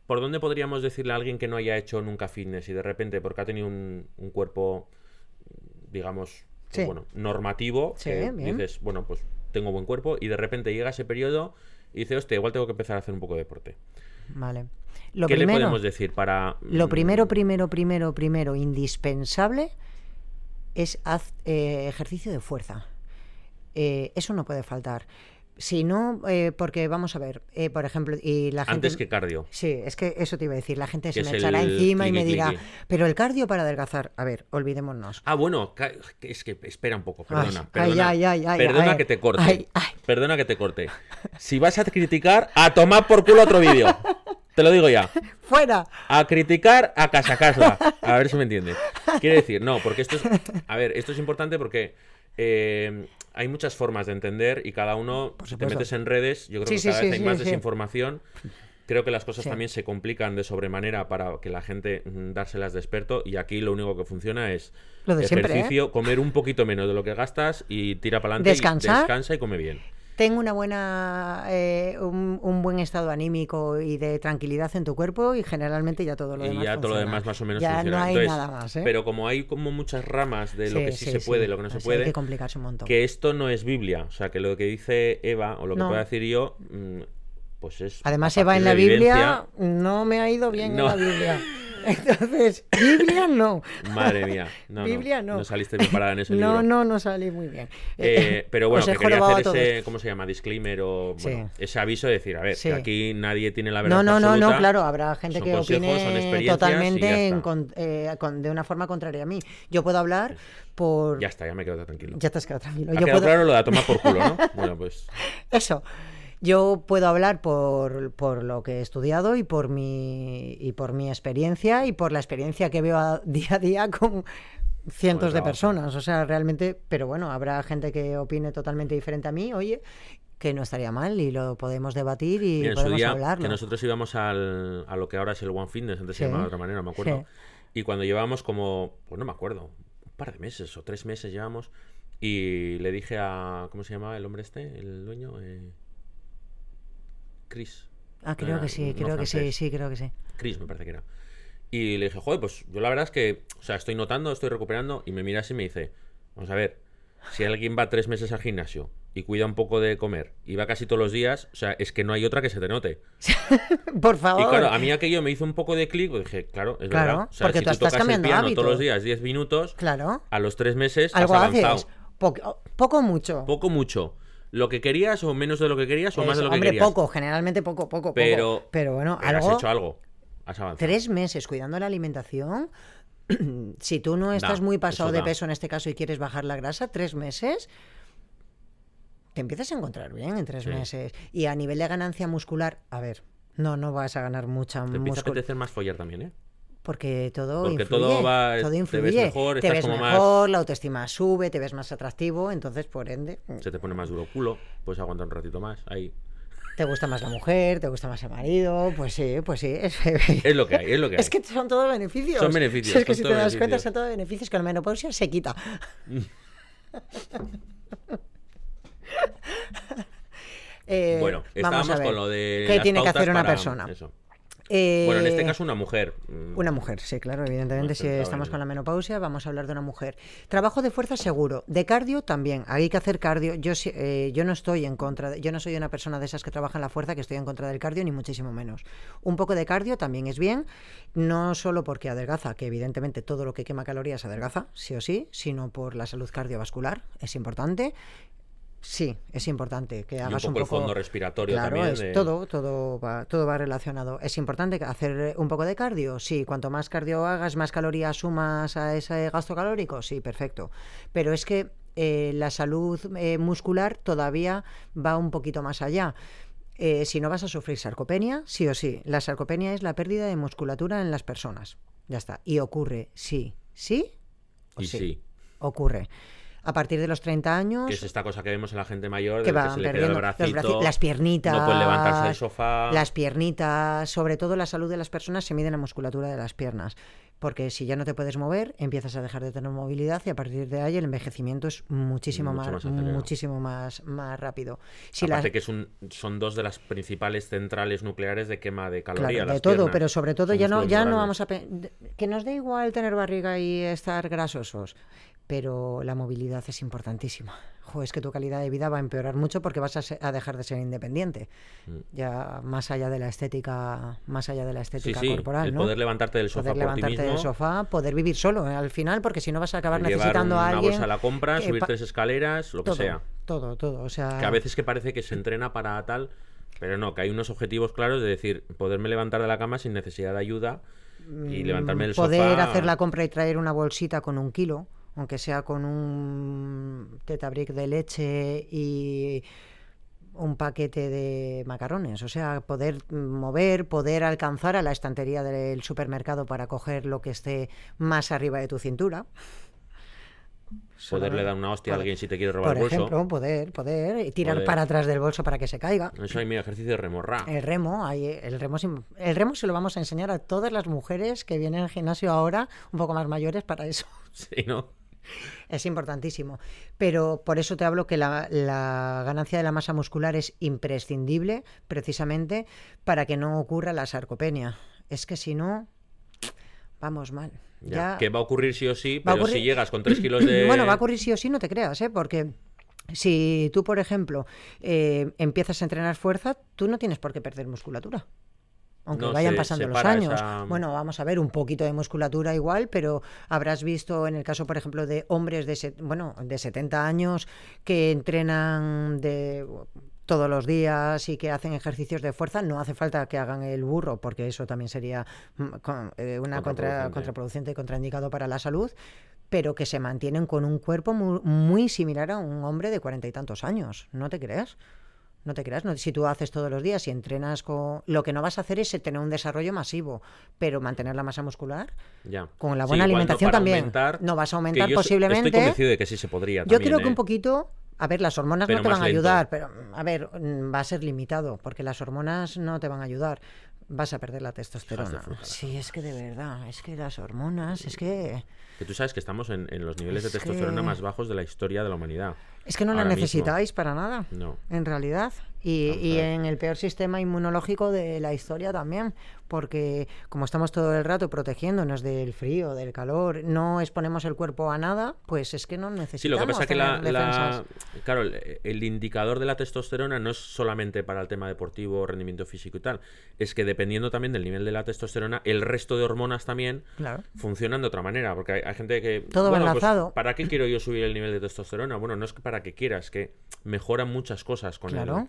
¿Por dónde podríamos decirle a alguien que no haya hecho nunca fitness y de repente, porque ha tenido un, un cuerpo, digamos, pues bueno, normativo, Sí, que bien. dices, bueno, pues tengo buen cuerpo y de repente llega ese periodo y dice, hostia, igual tengo que empezar a hacer un poco de deporte. Vale. Lo ¿Qué primero, le podemos decir para... Lo mm, primero, primero, primero, primero, indispensable es haz eh, ejercicio de fuerza. Eh, eso no puede faltar. Si no, eh, porque vamos a ver, eh, por ejemplo, y la gente... Antes que cardio. Sí, es que eso te iba a decir. La gente se me echará encima y me dirá, cliqui. pero el cardio para adelgazar. A ver, olvidémonos. Ah, bueno, es que espera un poco, perdona. Ay, perdona, ay, ay, ay, perdona que te corte. Perdona que te corte. Si vas a criticar, a tomar por culo otro vídeo. Te lo digo ya. *laughs* ¡Fuera! A criticar, a casa casa. A ver si me entiende. Quiere decir, no, porque esto es. A ver, esto es importante porque eh, hay muchas formas de entender y cada uno, si te metes en redes, yo creo Sí, que cada sí, vez hay más desinformación. Creo que las cosas también se complican de sobremanera para que la gente mm, dárselas de experto y aquí lo único que funciona es Lo de siempre, ¿eh? ejercicio, comer un poquito menos de lo que gastas y tira para adelante descansa y come bien. Tengo una buena, eh, un, un buen estado anímico y de tranquilidad en tu cuerpo y generalmente ya todo lo y demás ya todo lo funciona. demás más o menos ya funciona. no hay Entonces, nada más, ¿eh? Pero como hay como muchas ramas de lo que sí, se puede y lo que no se Hay puede, que complicarse un montón. que esto no es Biblia. O sea, que lo que dice Eva o lo que No. pueda decir yo, mm, pues es. Además, Eva en la Biblia vivencia. no me ha ido bien No. en la Biblia. *laughs* Entonces, Biblia no. Madre mía. No, no, Biblia no. no saliste bien parada en ese no, libro. no, no salí muy bien. Eh, pero bueno, he que quería hacer ese, ¿cómo se llama? Disclaimer o bueno, Sí. ese aviso de decir, a ver, Sí. que aquí nadie tiene la verdad No, no, no, no, absoluta, claro, habrá gente son que consejos, opine totalmente en está. con- eh, con- de una forma contraria a mí. Yo puedo hablar por... Ya está, ya me quedo tranquilo. Ya te has quedado tranquilo. Ha Yo quedado puedo... claro lo de tomar por culo, ¿no? Bueno, pues *laughs* Eso. Yo puedo hablar por, por lo que he estudiado y por mi y por mi experiencia y por la experiencia que veo a- *laughs* día a día con cientos de trabajo. personas. O sea, realmente, pero bueno, habrá gente que opine totalmente diferente a mí, oye, que no estaría mal y lo podemos debatir y Mira, podemos día, hablarlo. que nosotros íbamos al, a lo que ahora es el One Fitness, antes se llamaba de otra manera, no me acuerdo. Sí. Y cuando llevábamos como, pues no me acuerdo, un par de meses o tres meses llevamos, y le dije a, ¿cómo se llamaba el hombre este? El dueño, eh, Chris. Ah, creo que sí, uno creo que sí, francés. sí, creo que sí. Chris me parece que era. Y le dije, joder, pues yo la verdad es que, o sea, estoy notando, estoy recuperando, y me mira así y me dice, vamos a ver, si alguien va tres meses al gimnasio y cuida un poco de comer y va casi todos los días, o sea, es que no hay otra que se te note. *laughs* Por favor. Y claro, a mí aquello me hizo un poco de clic, pues dije, claro, es Claro, verdad. O sea, porque si tú tú estás tocas el cambiando piano hábitos. todos los días 10 minutos, Claro. a los tres meses Algo has avanzado. haces. Poco, poco mucho. Poco mucho. Lo que querías o menos de lo que querías o más de lo que hombre, querías. poco, generalmente poco, poco, poco. Pero, Pero bueno, pero algo. has hecho algo. Has avanzado. Tres meses cuidando la alimentación. *clears throat* si tú no estás Da, muy pasado de peso en este caso y quieres bajar la grasa, tres meses te empiezas a encontrar bien en tres Sí. meses. Y a nivel de ganancia muscular, a ver, no, no vas a ganar mucha Te empieza a apetecer más follar también, ¿eh? Porque todo Porque influye. todo va- todo te ves influye. mejor, te estás ves como más- mejor, la autoestima sube, te ves más atractivo, entonces por ende Se te pone más duro culo, puedes aguantar un ratito más. Ahí. te gusta más la mujer, te gusta más el marido, pues sí, pues sí. Es, *laughs* Es lo que hay, es lo que hay. Es que son todo beneficios. Son beneficios, Si es que si te das cuenta, son todo beneficios que la menopausia se quita. *laughs* *laughs* Eh, bueno, vamos estábamos a ver, con lo de. ¿Qué tiene que hacer una para- persona? Eso. Bueno, en este Eh, caso una mujer. mm, Una mujer, sí, claro, evidentemente. Si estamos con la menopausia, vamos a hablar de una mujer. Trabajo de fuerza seguro. De cardio también. Hay que hacer cardio. Yo, eh, yo no estoy en contra. de- yo no soy una persona de esas que trabaja en la fuerza que estoy en contra del cardio, ni muchísimo menos. Un poco de cardio también es bien. No solo porque adelgaza, que evidentemente todo lo que quema calorías adelgaza, sí o sí, sino por la salud cardiovascular. Es importante. Sí, es importante que y un hagas poco un el poco fondo respiratorio Claro, también. es de- todo, todo va, todo va relacionado. Es importante hacer un poco de cardio, sí. Cuanto más cardio hagas, más calorías sumas a ese gasto calórico, sí, perfecto. Pero es que eh, la salud eh, muscular todavía va un poquito más allá. Eh, si no vas a sufrir sarcopenia, sí o sí. La sarcopenia es la pérdida de musculatura en las personas. Ya está. Y ocurre, sí, sí, o Y sí. ocurre. A partir de los 30 años, Que es esta cosa que vemos en la gente mayor, que de que van le queda el los bracito, braci- las piernitas, no puede levantarse del sofá. las piernitas, sobre todo la salud de las personas se mide en la musculatura de las piernas, porque si ya no te puedes mover, empiezas a dejar de tener movilidad y a partir de ahí el envejecimiento es muchísimo Mucho más, muchísimo más, más rápido. Si Aparte las- que es un- son dos de las principales centrales nucleares de quema de Claro, calorías. de las todo, piernas. pero sobre todo ya no, ya no vamos a... Que nos dé igual tener barriga y estar grasosos, pero la movilidad es importantísima. Jo, es que tu calidad de vida va a empeorar mucho porque vas a, dejar de ser independiente. Mm. Ya más allá de la estética, más allá de la estética sí, corporal, el ¿no? poder levantarte del sofá poder por ti levantarte del sofá, poder vivir solo ¿eh? al final, porque si no vas a acabar necesitando una a alguien. bolsa a la compra, que subir tres escaleras, lo que todo, sea. Todo, todo. O sea, Que a veces que parece que se entrena para tal, pero no, que hay unos objetivos claros de decir, poderme levantar de la cama sin necesidad de ayuda y levantarme del Mm, poder sofá. hacer la compra y traer una bolsita con un kilo, aunque sea con un tetabric de leche y un paquete de macarrones, o sea, poder mover, poder alcanzar a la estantería del supermercado para coger lo que esté más arriba de tu cintura. Poderle dar una hostia a alguien si te quiere robar Por el bolso. ejemplo, poder, poder y tirar Poder. para atrás del bolso para que se caiga. Eso hay mi ejercicio de remorra. El remo, hay- el remo, el remo se lo vamos a enseñar a todas las mujeres que vienen al gimnasio ahora, un poco más mayores, para eso. *laughs* Sí, ¿no? Es importantísimo. Pero por eso te hablo que la, la ganancia de la masa muscular es imprescindible precisamente para que no ocurra la sarcopenia. Es que si no, vamos mal. Ya. Ya- Que va a ocurrir sí o sí, Va a pero si ocurrir- llegas con 3 kilos *clears throat* de... Bueno, va a ocurrir sí o sí, no te creas, ¿eh? Porque si tú, por ejemplo, eh, empiezas a entrenar fuerza, tú no tienes por qué perder musculatura. Aunque No, vayan pasando los años. esa- Bueno, vamos a ver un poquito de musculatura igual, pero habrás visto en el caso, por ejemplo, de hombres de, bueno, de 70 años que entrenan de todos los días y que hacen ejercicios de fuerza, no hace falta que hagan el burro, porque eso también sería mm, eh, una contra, Contraproducente. contraproducente y contraindicado para la salud, pero que se mantienen con un cuerpo mu- muy, similar a un hombre de cuarenta y tantos años. ¿No te creas? No te creas, no, si tú haces todos los días y entrenas con... Lo que no vas a hacer es tener un desarrollo masivo, pero mantener la masa muscular Ya. con la buena no alimentación para también. aumentar, no vas a aumentar yo posiblemente. Estoy convencido de que sí se podría Yo creo que ¿eh? un poquito, a ver, las hormonas Pero no te van a lento. ayudar, pero a ver, mm, va a ser limitado, porque las hormonas no te van a ayudar. Vas a perder la testosterona. Sí, es que de verdad, es que las hormonas, es que Que tú sabes que estamos en, en los niveles de Es testosterona que- más bajos de la historia de la humanidad. es que no la mismo. necesitáis para nada. No. en realidad. Y, y en el peor sistema inmunológico de la historia también, porque como estamos todo el rato protegiéndonos del frío, del calor, no exponemos el cuerpo a nada, pues es que no necesitamos Sí, lo que pasa es que la, claro, el, el indicador de la testosterona no es solamente para el tema deportivo, rendimiento físico y tal, es que dependiendo también del nivel de la testosterona, el resto de hormonas también Claro. funcionan de otra manera, porque hay, hay gente que... Todo bueno, pues, enlazado. ¿Para qué quiero yo subir el nivel de testosterona? Bueno, no es que para que quieras, que mejoran muchas cosas con Claro. el...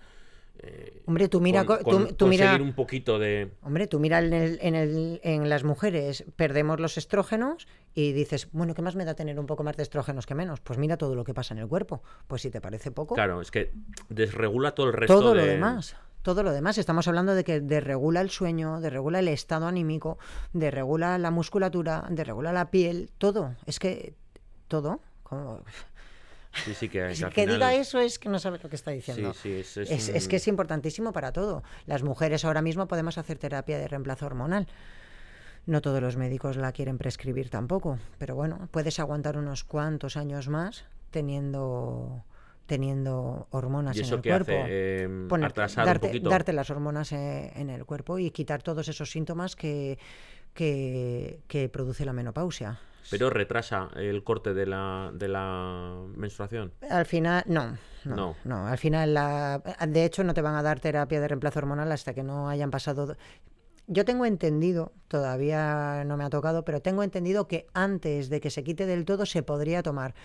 eh, Hombre, tú mira, con- co- con tú, tú mira, conseguir un poquito de... hombre, tú mira en, el- en, el- en las mujeres, perdemos los estrógenos y dices, bueno, ¿qué más me da tener un poco más de estrógenos que menos? Pues mira todo lo que pasa en el cuerpo. Pues si te parece poco, Claro, es que desregula todo el resto todo lo de- demás. Todo lo demás. Estamos hablando de que desregula el sueño, desregula el estado anímico, desregula la musculatura, desregula la piel, todo. Es que todo. Como... Sí, sí, que, *laughs* que que diga eso es que no sabe lo que está diciendo. sí, es, es Es, que es importantísimo para todo. Las mujeres ahora mismo podemos hacer terapia de reemplazo hormonal. No todos los médicos la quieren prescribir tampoco, pero bueno, puedes aguantar unos cuantos años más teniendo teniendo hormonas ¿Y en el qué cuerpo. hace? Eh, darte, poquito. darte las hormonas eh, en el cuerpo y quitar todos esos síntomas que, que, que produce la menopausia. Pero retrasa el corte de la, de la menstruación. Al final, no, no, No. no. Al final, la, de hecho, no te van a dar terapia de reemplazo hormonal hasta que no hayan pasado. Yo tengo entendido, todavía no me ha tocado, pero tengo entendido que antes de que se quite del todo se podría tomar.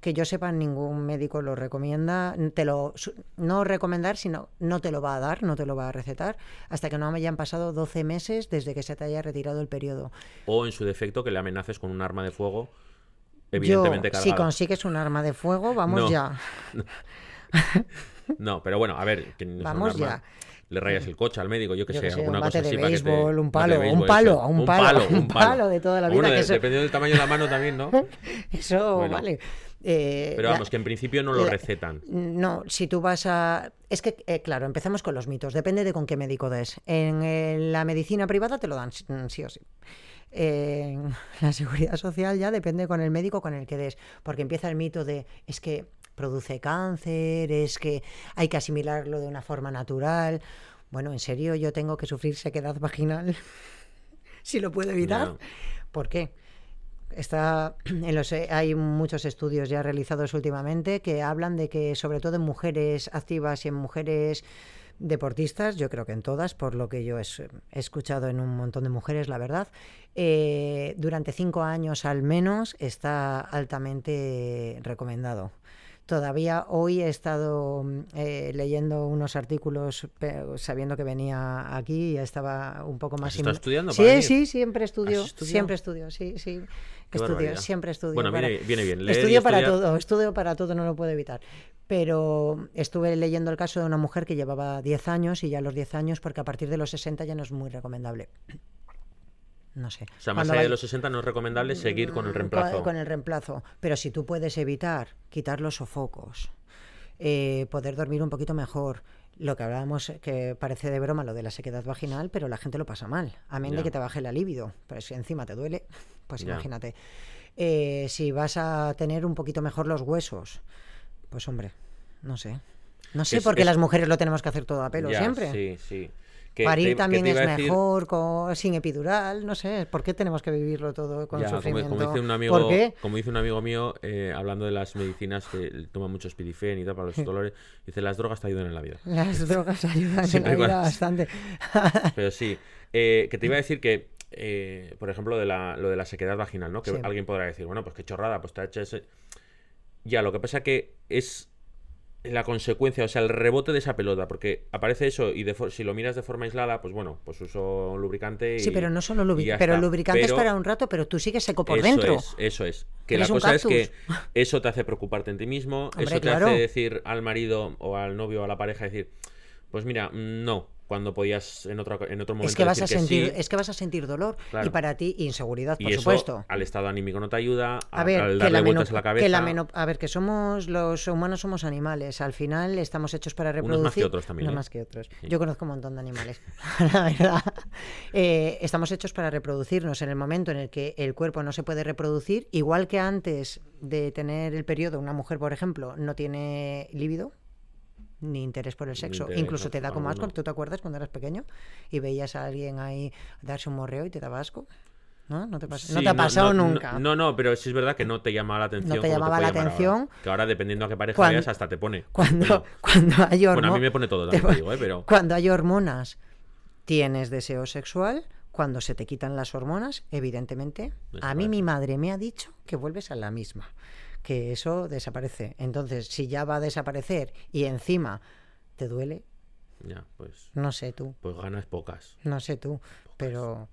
Que yo sepa, ningún médico lo recomienda, te lo no recomendar, sino no te lo va a dar, no te lo va a recetar, hasta que no hayan pasado 12 meses desde que se te haya retirado el periodo. O en su defecto que le amenaces con un arma de fuego, evidentemente yo, si consigues un arma de fuego, vamos No. ya. *laughs* No, pero bueno, a ver, que no Vamos arma. ya. Le rayas el coche al médico, yo que Yo sé, sé, alguna un cosa de así para que te- béisbol, un palo, un béisbol, palo, un *laughs* palo, un palo de toda la vida, Bueno, que de- eso- dependiendo del tamaño de la mano también, ¿no? *laughs* Eso, Bueno. vale. Eh, Pero la- vamos, que en principio no lo la- recetan. No, si tú vas a... Es que, eh, claro, empezamos con los mitos. Depende de con qué médico des. En eh, la medicina privada te lo dan sí- mm, sí o sí. En *laughs* la seguridad social ya depende con el médico con el que des. Porque empieza el mito de es que produce cáncer, es que hay que asimilarlo de una forma natural. Bueno, en serio, yo tengo que sufrir sequedad vaginal *laughs* si lo puedo evitar. ¿Por qué? Está *clears throat* en los, eh, hay muchos estudios ya realizados últimamente que hablan de que sobre todo en mujeres activas y en mujeres deportistas, yo creo que en todas, por lo que yo he, escuchado en un montón de mujeres, la verdad, eh, durante cinco años al menos está altamente recomendado. Todavía hoy he estado mm, eh, leyendo unos artículos sabiendo que venía aquí y estaba un poco más... ¿Has estado in- estudiando Sí, para venir? sí, siempre estudio. Siempre estudio, sí, sí. Qué Estudio, barbaridad. siempre estudio. Bueno, para- viene, viene bien. Leer Estudio para todo, estudio para todo, no lo puedo evitar. Pero estuve leyendo el caso de una mujer que llevaba 10 años y ya a los 10 años, porque a partir de los 60 ya no es muy recomendable. No sé. O sea, más Cuando allá de los 60 no es recomendable seguir con el Mm, reemplazo. Con, el reemplazo. Pero si tú puedes evitar quitar los sofocos, eh, poder dormir un poquito mejor. Lo que hablábamos, que parece de broma lo de la sequedad vaginal, pero la gente lo pasa mal. A menos Ya. de que te baje la libido. Pero si encima te duele, *laughs* pues Ya. imagínate. Eh, si vas a tener un poquito mejor los huesos, pues hombre, no sé. No sé Es- por qué es- las mujeres lo tenemos que hacer todo a pelo Ya, siempre. Sí, sí. Que Parir te- también es decir- mejor con, sin epidural, no sé, ¿por qué tenemos que vivirlo todo con Ya, sufrimiento? como dice un amigo, ¿Por qué? como dice un amigo mío, eh, hablando de las medicinas que toma mucho spidifen y tal para los dolores, dice las drogas te ayudan en la vida. Las *laughs* drogas ayudan en la vida igual. bastante. *laughs* Pero sí, eh, que te iba a decir que, eh, por ejemplo, de la, lo de la sequedad vaginal, ¿no? Que Sí. alguien podrá decir, bueno, pues qué chorrada, pues te ha hecho ese... Ya, lo que pasa que es la consecuencia, o sea, el rebote de esa pelota, porque aparece eso y de for- si lo miras de forma aislada, pues bueno, pues uso lubricante y... Sí, pero no solo lubricante. Pero el lubricante Pero- es para un rato, pero tú sigues seco por eso dentro. Es, eso es. Que la cosa es que eso te hace preocuparte en ti mismo, Hombre, eso te claro. hace decir al marido o al novio o a la pareja, decir, pues mira, no, cuando podías en otro, en otro momento Es que vas a que sentir, sí, es que vas a sentir dolor Claro. y para ti inseguridad, y por eso supuesto. al estado anímico no te ayuda, a, A ver, al que la, a la cabeza. que la menop- a ver, que somos los humanos somos animales. Al final estamos hechos para reproducir. Unos más que otros también, Unos ¿eh? más que otros. Sí. Yo conozco un montón de animales. *laughs* la verdad. Eh, estamos hechos para reproducirnos. En el momento en el que el cuerpo no se puede reproducir, igual que antes de tener el periodo, una mujer, por ejemplo, no tiene líbido ni interés por el sexo. interés, Incluso te da como asco. ¿Tú te acuerdas cuando eras pequeño y veías a alguien ahí darse un morreo y te daba asco? ¿No? ¿No te, pasa- no te ha pasado no, nunca? No, no, pero sí es verdad que no te llamaba la atención. No te llamaba la llamar ahora. atención. Que ahora, dependiendo a qué pareja Cuando- veas, hasta te pone. Cuando, Bueno, *laughs* cuando hay hormonas. bueno, a mí me pone todo, también te digo, ¿eh? Pero... Cuando hay hormonas, tienes deseo sexual. Cuando se te quitan las hormonas, evidentemente, a mí mi madre me ha dicho que vuelves a la misma, que eso desaparece. Entonces, si ya va a desaparecer y encima te duele, Ya, pues, no sé tú, pues ganas pocas. no sé tú, pero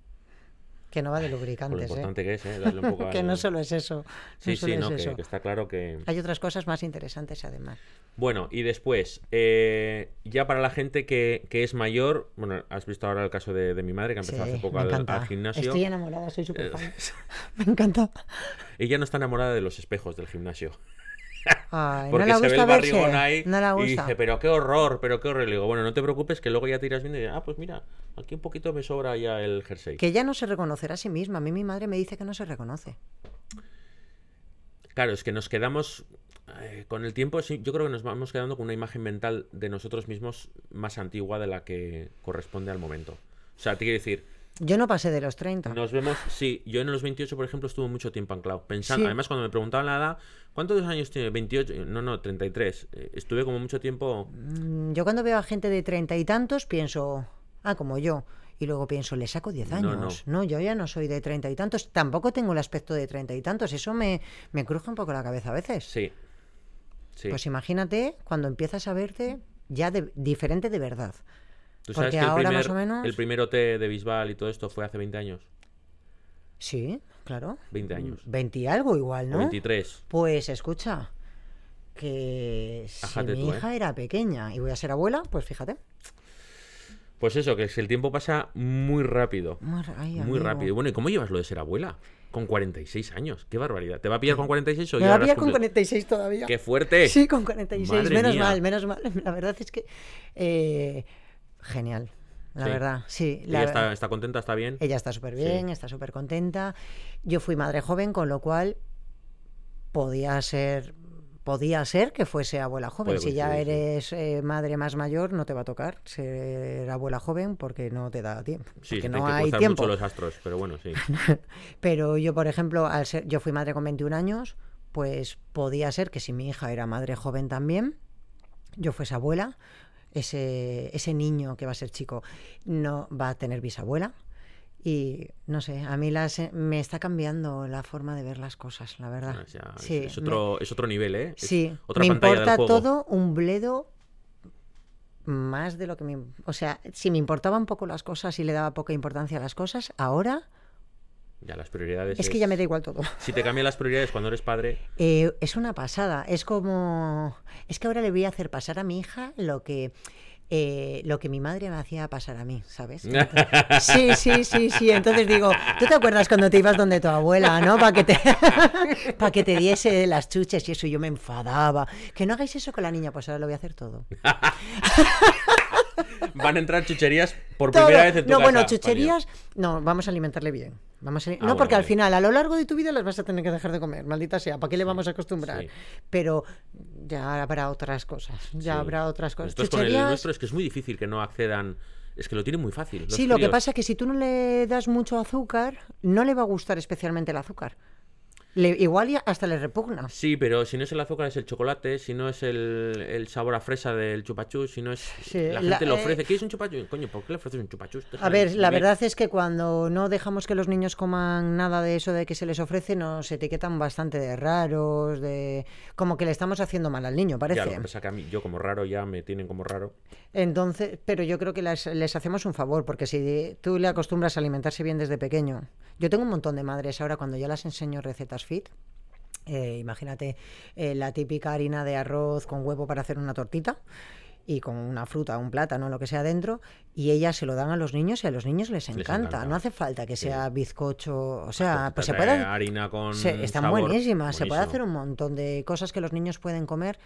que no va de Con lo lubricantes, ¿eh? importante que es, ¿eh? Darle un poco *laughs* que al- no solo es eso. no Sí, sí, es no, que, eso. que está claro que... Hay otras cosas más interesantes además. Bueno, y después, eh, ya para la gente que, que es mayor, bueno, has visto ahora el caso de, de mi madre que empezó Sí, hace poco al, gimnasio. Estoy enamorada, soy súper Eh, fan. *laughs* *laughs* me encanta. Ella no está enamorada de los espejos del gimnasio. *laughs* Ay, Porque no se ve el barrigón ahí no y gusta. dice, pero qué horror, pero qué horror. Y le digo, bueno, no te preocupes que luego ya tiras viendo y dices, ah, pues mira, aquí un poquito me sobra ya el jersey. Que ella no se reconocerá a sí misma. A mí mi madre me dice que no se reconoce. Claro, es que nos quedamos... eh, con el tiempo sí, yo creo que nos vamos quedando con una imagen mental de nosotros mismos más antigua de la que corresponde al momento. O sea, te quiero decir, Yo no pasé de los 30. nos vemos, sí, yo en los 28, por ejemplo, estuve mucho tiempo anclado, pensando, Sí. además cuando me preguntaban la edad, ¿cuántos años tiene? 28, no, no, 33. Eh, Estuve como mucho tiempo, Mm, Yo cuando veo a gente de treinta y tantos pienso, ah, como yo. Y luego pienso, le saco 10 No, años. No, yo ya no soy de treinta y tantos. Tampoco tengo el aspecto de treinta y tantos. Eso me, me cruje un poco la cabeza a veces. sí. Sí. Pues imagínate cuando empiezas a verte ya de- diferente de verdad. ¿Tú sabes porque que el ahora primer, más o menos- el primer OT de Bisbal y todo esto fue hace 20 años? Sí, claro. 20 años. 20 y algo igual, O ¿no? 23. Pues escucha, que si mi tú, ¿eh? hija era pequeña y voy a ser abuela, pues fíjate. Pues eso, que el tiempo pasa muy rápido. Muy, ay, rápido. Bueno, ¿y cómo llevas lo de ser abuela? Con 46 años. Qué barbaridad. ¿Te va a pillar con 46 o Me ya va a pillar con cumplido? 46 todavía. ¡Qué fuerte! Sí, con 46. Madre menos mía. mal, menos mal. La verdad es que eh, genial. La Sí. verdad, sí. Ella la- está, está contenta, está bien. Ella está súper bien, está súper contenta. Yo fui madre joven, con lo cual podía ser podía ser que fuese abuela joven. Puede si ya eres eh, madre más mayor, no te va a tocar ser abuela joven porque no te da tiempo. Sí, porque no que hay tiempo. mucho los astros, pero bueno, sí. *laughs* Pero yo, por ejemplo, al ser, yo fui madre con 21 años, pues podía ser que si mi hija era madre joven también, yo fuese abuela, ese, ese niño que va a ser chico no va a tener bisabuela. Y no sé, a mí las, me está cambiando la forma de ver las cosas, la verdad. Sea, es- Sí, es, otro, es otro nivel, ¿eh? Es Sí, otra me pantalla importa del juego. todo un bledo más de lo que me... O sea, si me importaban poco las cosas y le daba poca importancia a las cosas, ahora Ya, las prioridades. es que ya me da igual todo. Si te cambian las prioridades cuando eres padre, Eh, es una pasada. Es como. Es que ahora le voy a hacer pasar a mi hija lo que. Eh, lo que mi madre me hacía pasar a mí, ¿sabes? *laughs* Sí, sí, sí, sí. Entonces digo, ¿tú te acuerdas cuando te ibas donde tu abuela, no? Para que te, *laughs* para que te diese las chuches y eso, yo me enfadaba. Que no hagáis eso con la niña, pues ahora lo voy a hacer todo. *laughs* van a entrar chucherías por Todo. primera vez en tu no, casa. bueno, chucherías, no, vamos a alimentarle bien. Vamos a ali- Ah, no, bueno, porque al vale. final, a lo largo de tu vida las vas a tener que dejar de comer, maldita sea, ¿para qué le vamos a acostumbrar? sí. Pero ya habrá otras cosas, ya Sí. habrá otras cosas. Esto es con el nuestro, es que es muy difícil que no accedan. Es que lo tienen muy fácil. sí, lo que pasa es que si tú no le das mucho azúcar, no le va a gustar especialmente el azúcar. Le- igual hasta le repugna. Sí, pero si no es el azúcar es el chocolate, si no es el, el sabor a fresa del chupachus, si no es... Sí, la la- gente lo eh, ofrece. ¿Quieres un chupachus? Coño, ¿por qué le ofreces un chupachus? A ver, la verdad es que cuando no dejamos que los niños coman nada de eso de que se les ofrece, nos etiquetan bastante de raros, de como que le estamos haciendo mal al niño, parece. Ya, lo que pasa que a mí, yo como raro ya me tienen como raro. Entonces, pero yo creo que les, les hacemos un favor, porque si tú le acostumbras a alimentarse bien desde pequeño. Yo tengo un montón de madres ahora cuando ya las enseño recetas fit. eh, imagínate eh, la típica harina de arroz con huevo para hacer una tortita y con una fruta, un plátano, lo que sea dentro, y ellas se lo dan a los niños y a los niños les encanta. encanta. No hace falta que Sí. sea bizcocho, o sea, pues se puede harina con se- están buenísimas, se puede hacer un montón de cosas que los niños pueden comer,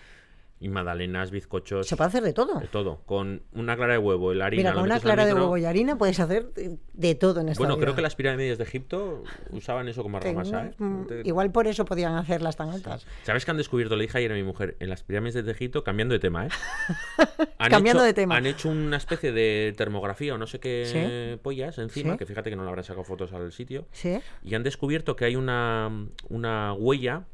Y magdalenas, bizcochos, se puede hacer de todo. de todo. Con una clara de huevo, la harina... Mira, con una clara de huevo y harina puedes hacer de- todo en esta Bueno, creo que las pirámides de Egipto usaban eso como argamasa, ¿eh? Igual por eso podían hacerlas tan altas. ¿Sabes que han descubierto, le dije ayer a mi mujer, en las pirámides de Egipto, cambiando de tema, ¿eh? *laughs* Han Cambiando hecho- de tema. Han hecho una especie de termografía o no sé qué Sí. pollas encima, Sí. que fíjate que no le habrán sacado fotos al sitio, ¿Sí? y han descubierto que hay una, una huella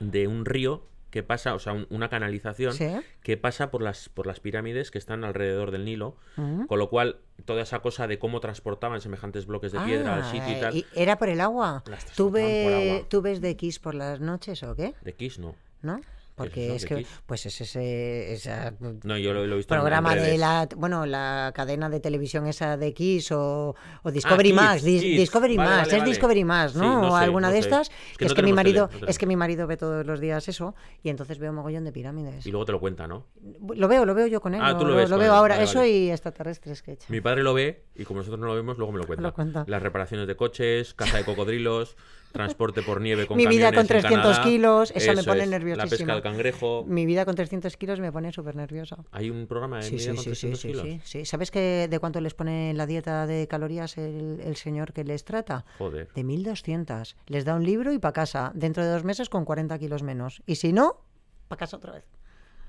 de un río que pasa, o sea, un- una canalización Sí. que pasa por las, por las pirámides que están alrededor del Nilo, Mm. con lo cual toda esa cosa de cómo transportaban semejantes bloques de piedra al Ah, sitio y tal, ¿Era por el agua? ¿Tú, por ve- agua. ¿Tú ves de Kiss por las noches o qué? de Kiss no. ¿No? Porque es que, pues es ese, esa No, yo lo, lo he visto en- en programa de la, bueno, la cadena de televisión esa de Kiss o, o Discovery Kids, Max, Dis-. Discovery Vale, Max, vale, es vale. Discovery Max, ¿no? Sí, no o alguna no de sé. estas. Es Es que que, mi marido, tele, es que mi marido ve todos los días eso y entonces veo mogollón de pirámides. Y luego te lo cuenta, ¿no? Lo veo, lo veo yo con él. Ah, lo, tú lo ves lo veo él, ahora. eso y extraterrestres que he hecho. Mi padre lo ve y como nosotros no lo vemos, luego me lo *laughs* cuenta. Lo cuenta. Las reparaciones de coches, caza de cocodrilos, *laughs* transporte por nieve con Mi vida con en 300 Canadá. kilos, esa me Eso pone es, La nerviosísima. pesca del cangrejo. Mi vida con 300 kilos me pone súper nerviosa. Hay un programa de Sí, mi vida sí, con sí, sí, 300 sí, kilos. sí, sí. ¿Sabes que de cuánto les pone en la dieta de calorías el, el señor que les trata? Joder. De 1200. Les da un libro y para casa. Dentro de dos meses con 40 kilos menos. Y si no, para casa otra vez.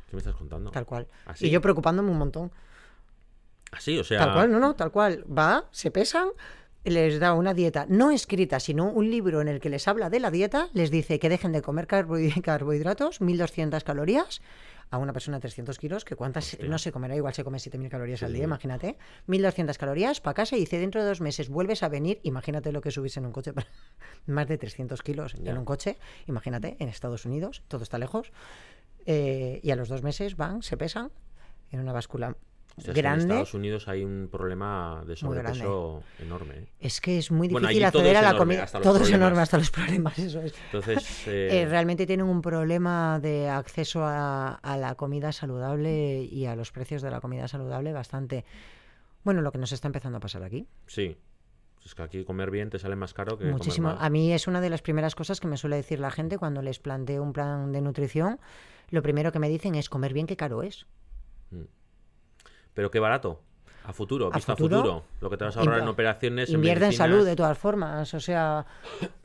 ¿Qué me estás contando? Tal cual. ¿Así? Y yo preocupándome un montón. Así, o sea. Tal cual, no, no, tal cual. Va, se pesan, les da una dieta no escrita, sino un libro en el que les habla de la dieta, les dice que dejen de comer carbohid- *laughs* carbohidratos, 1200 calorías. A una persona de 300 kilos, que cuántas Hostia. no se comerá, igual se come 7000 calorías Sí, al día, sí. imagínate. 1200 calorías para casa y dice dentro de dos meses vuelves a venir, imagínate lo que subís en un coche, *laughs* más de 300 kilos Ya. en un coche, imagínate, en Estados Unidos, todo está lejos. Eh, y a los dos meses van, se pesan en una báscula o sea, es que en grande. Estados Unidos hay un problema de grande. sobrepeso enorme. ¿eh? Es que es muy difícil acceder a la enorme, comida. Todo es enorme, hasta los problemas, eso es. Entonces. *laughs* Eh, eh, realmente tienen un problema de acceso a, a la comida saludable y a los precios de la comida saludable bastante. Bueno, lo que nos está empezando a pasar aquí. Sí. Es que aquí comer bien te sale más caro que Muchísimo. comer mal. A mí es una de las primeras cosas que me suele decir la gente cuando les planteo un plan de nutrición. Lo primero que me dicen es comer bien, qué caro es. Pero qué barato. A futuro, A visto futuro, a futuro. Lo que te vas a ahorrar en operaciones, Invierte en salud de todas formas, o sea,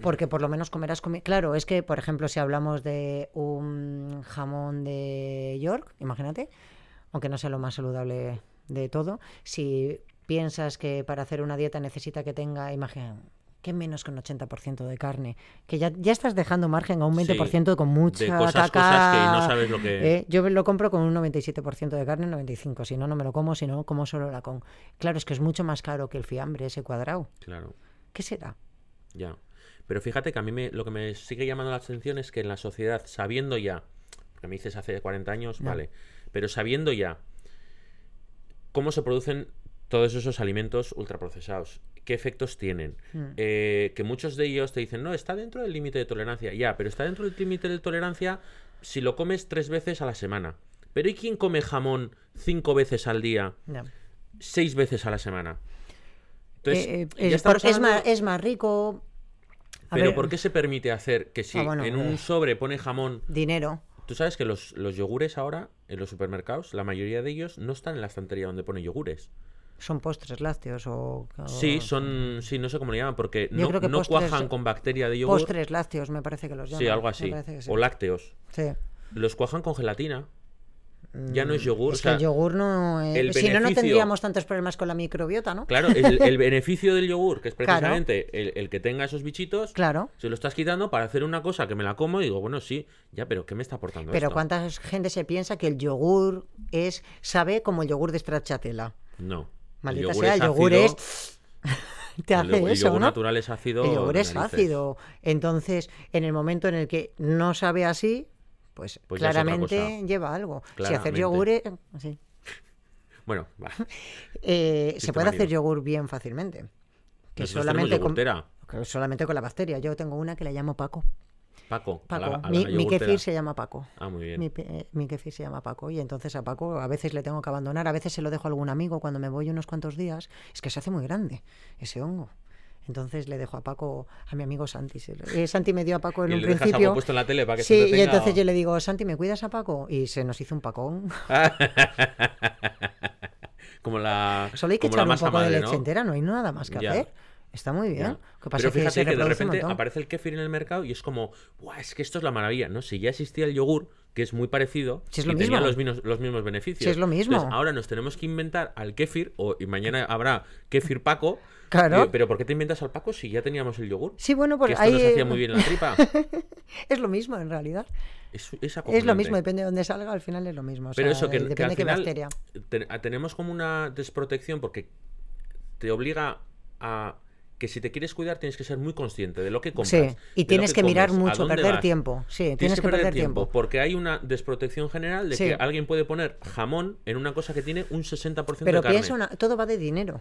porque por lo menos comerás comi- Claro, es que, por ejemplo, si hablamos de un jamón de York, imagínate, aunque no sea lo más saludable de todo, si piensas que para hacer una dieta necesita que tenga, imagina, que menos que un 80% de carne, que ya, ya estás dejando margen a un 20% con mucha de cosas, caca. cosas que no sabes lo que. Eh, yo lo compro con un 97% de carne, 95%. Si no, no me lo como, si no, como solo la con. Claro, es que es mucho más caro que el fiambre ese cuadrado. Claro, ¿Qué será? ya. Pero fíjate que a mí me, lo que me sigue llamando la atención es que en la sociedad, sabiendo ya, porque me dices hace 40 años, vale, pero sabiendo ya cómo se producen todos esos alimentos ultraprocesados, qué efectos tienen, Mm. eh, que muchos de ellos te dicen, no, está dentro del límite de tolerancia, ya, pero está dentro del límite de tolerancia si lo comes tres veces a la semana. Pero ¿y quién come jamón cinco veces al día, seis veces a la semana? Entonces, Eh, eh, ya es, por- es más, es más rico. A pero ver, ¿por qué se permite hacer que si Ah, bueno, en un sobre pone jamón... Dinero. Tú sabes que los, los yogures ahora, en los supermercados, la mayoría de ellos no están en la estantería donde pone yogures. Son postres lácteos o. o- Sí, son... Sí, no sé cómo le llaman, porque Yo no, creo que no postres- cuajan con bacteria de yogur. Postres lácteos, me parece que los llaman. Sí, algo así. sí. O lácteos. Sí. Los cuajan con gelatina. Ya no es yogur. Mm, Es o que sea, el yogur no. eh, el Si no, no tendríamos tantos problemas con la microbiota, ¿no? Claro, el, el beneficio del yogur, que es *laughs* Claro. precisamente el, el que tenga esos bichitos, Claro. se lo estás quitando para hacer una cosa que me la como y digo, bueno, sí, ya, pero ¿qué me está aportando Pero esto? ¿cuánta gente se piensa que el yogur es sabe como el yogur de stracciatella? No. Maldita sea, es el yogur es. *laughs* Te hace el eso, yogur ¿no? natural es ácido. El yogur es narices. ácido. Entonces, en el momento en el que no sabe así, pues, Pues es claramente lleva algo. Si hacer yogur. sí. *laughs* Bueno, va. *laughs* Eh, se puede hacer yogur bien fácilmente. Que Nosotros solamente con, que solamente con la bacteria. Yo tengo una que la llamo Paco. Paco, a Paco. la- a la mi, mi kefir se llama Paco. Ah, muy bien. Mi, eh, mi kefir se llama Paco y entonces a Paco a veces le tengo que abandonar, a veces se lo dejo a algún amigo cuando me voy unos cuantos días. Es que se hace muy grande ese hongo. Entonces le dejo a Paco, a mi amigo Santi. eh, Santi me dio a Paco en ¿Y un dejas principio. algo puesto en la tele para que sí, se y entonces o- yo le digo, Santi, ¿me cuidas a Paco? Y se nos hizo un pacón. *laughs* como la, Solo hay que echarle un poco de leche ¿no? entera, no hay nada más que Ya. hacer. Está muy bien. Ya. Que pasa Pero que fíjate que, de repente aparece el kéfir en el mercado y es como, "Buah, es que esto es la maravilla. No, si ya existía el yogur, que es muy parecido, Si es lo y tenía los mismos, los mismos beneficios. Si es lo mismo. Entonces, ahora nos tenemos que inventar al kéfir, o, y mañana habrá kéfir Paco. *laughs* Claro. Y- pero ¿por qué te inventas al Paco si ya teníamos el yogur? Sí, bueno, que esto ahí nos hacía muy bien en la tripa. *laughs* es lo mismo en realidad. Es, es Es lo mismo, depende de dónde salga, al final es lo mismo. o Pero eso, que, que depende al de qué final bacteria. te- tenemos como una desprotección porque te obliga a que si te quieres cuidar tienes que ser muy consciente de lo que compras. Sí, y tienes que, mirar comes, mucho, perder vas. tiempo. Sí, tienes, que, perder tiempo, porque hay una desprotección general de Sí. que alguien puede poner jamón en una cosa que tiene un 60% Pero de carne. piensa, una, todo va de dinero.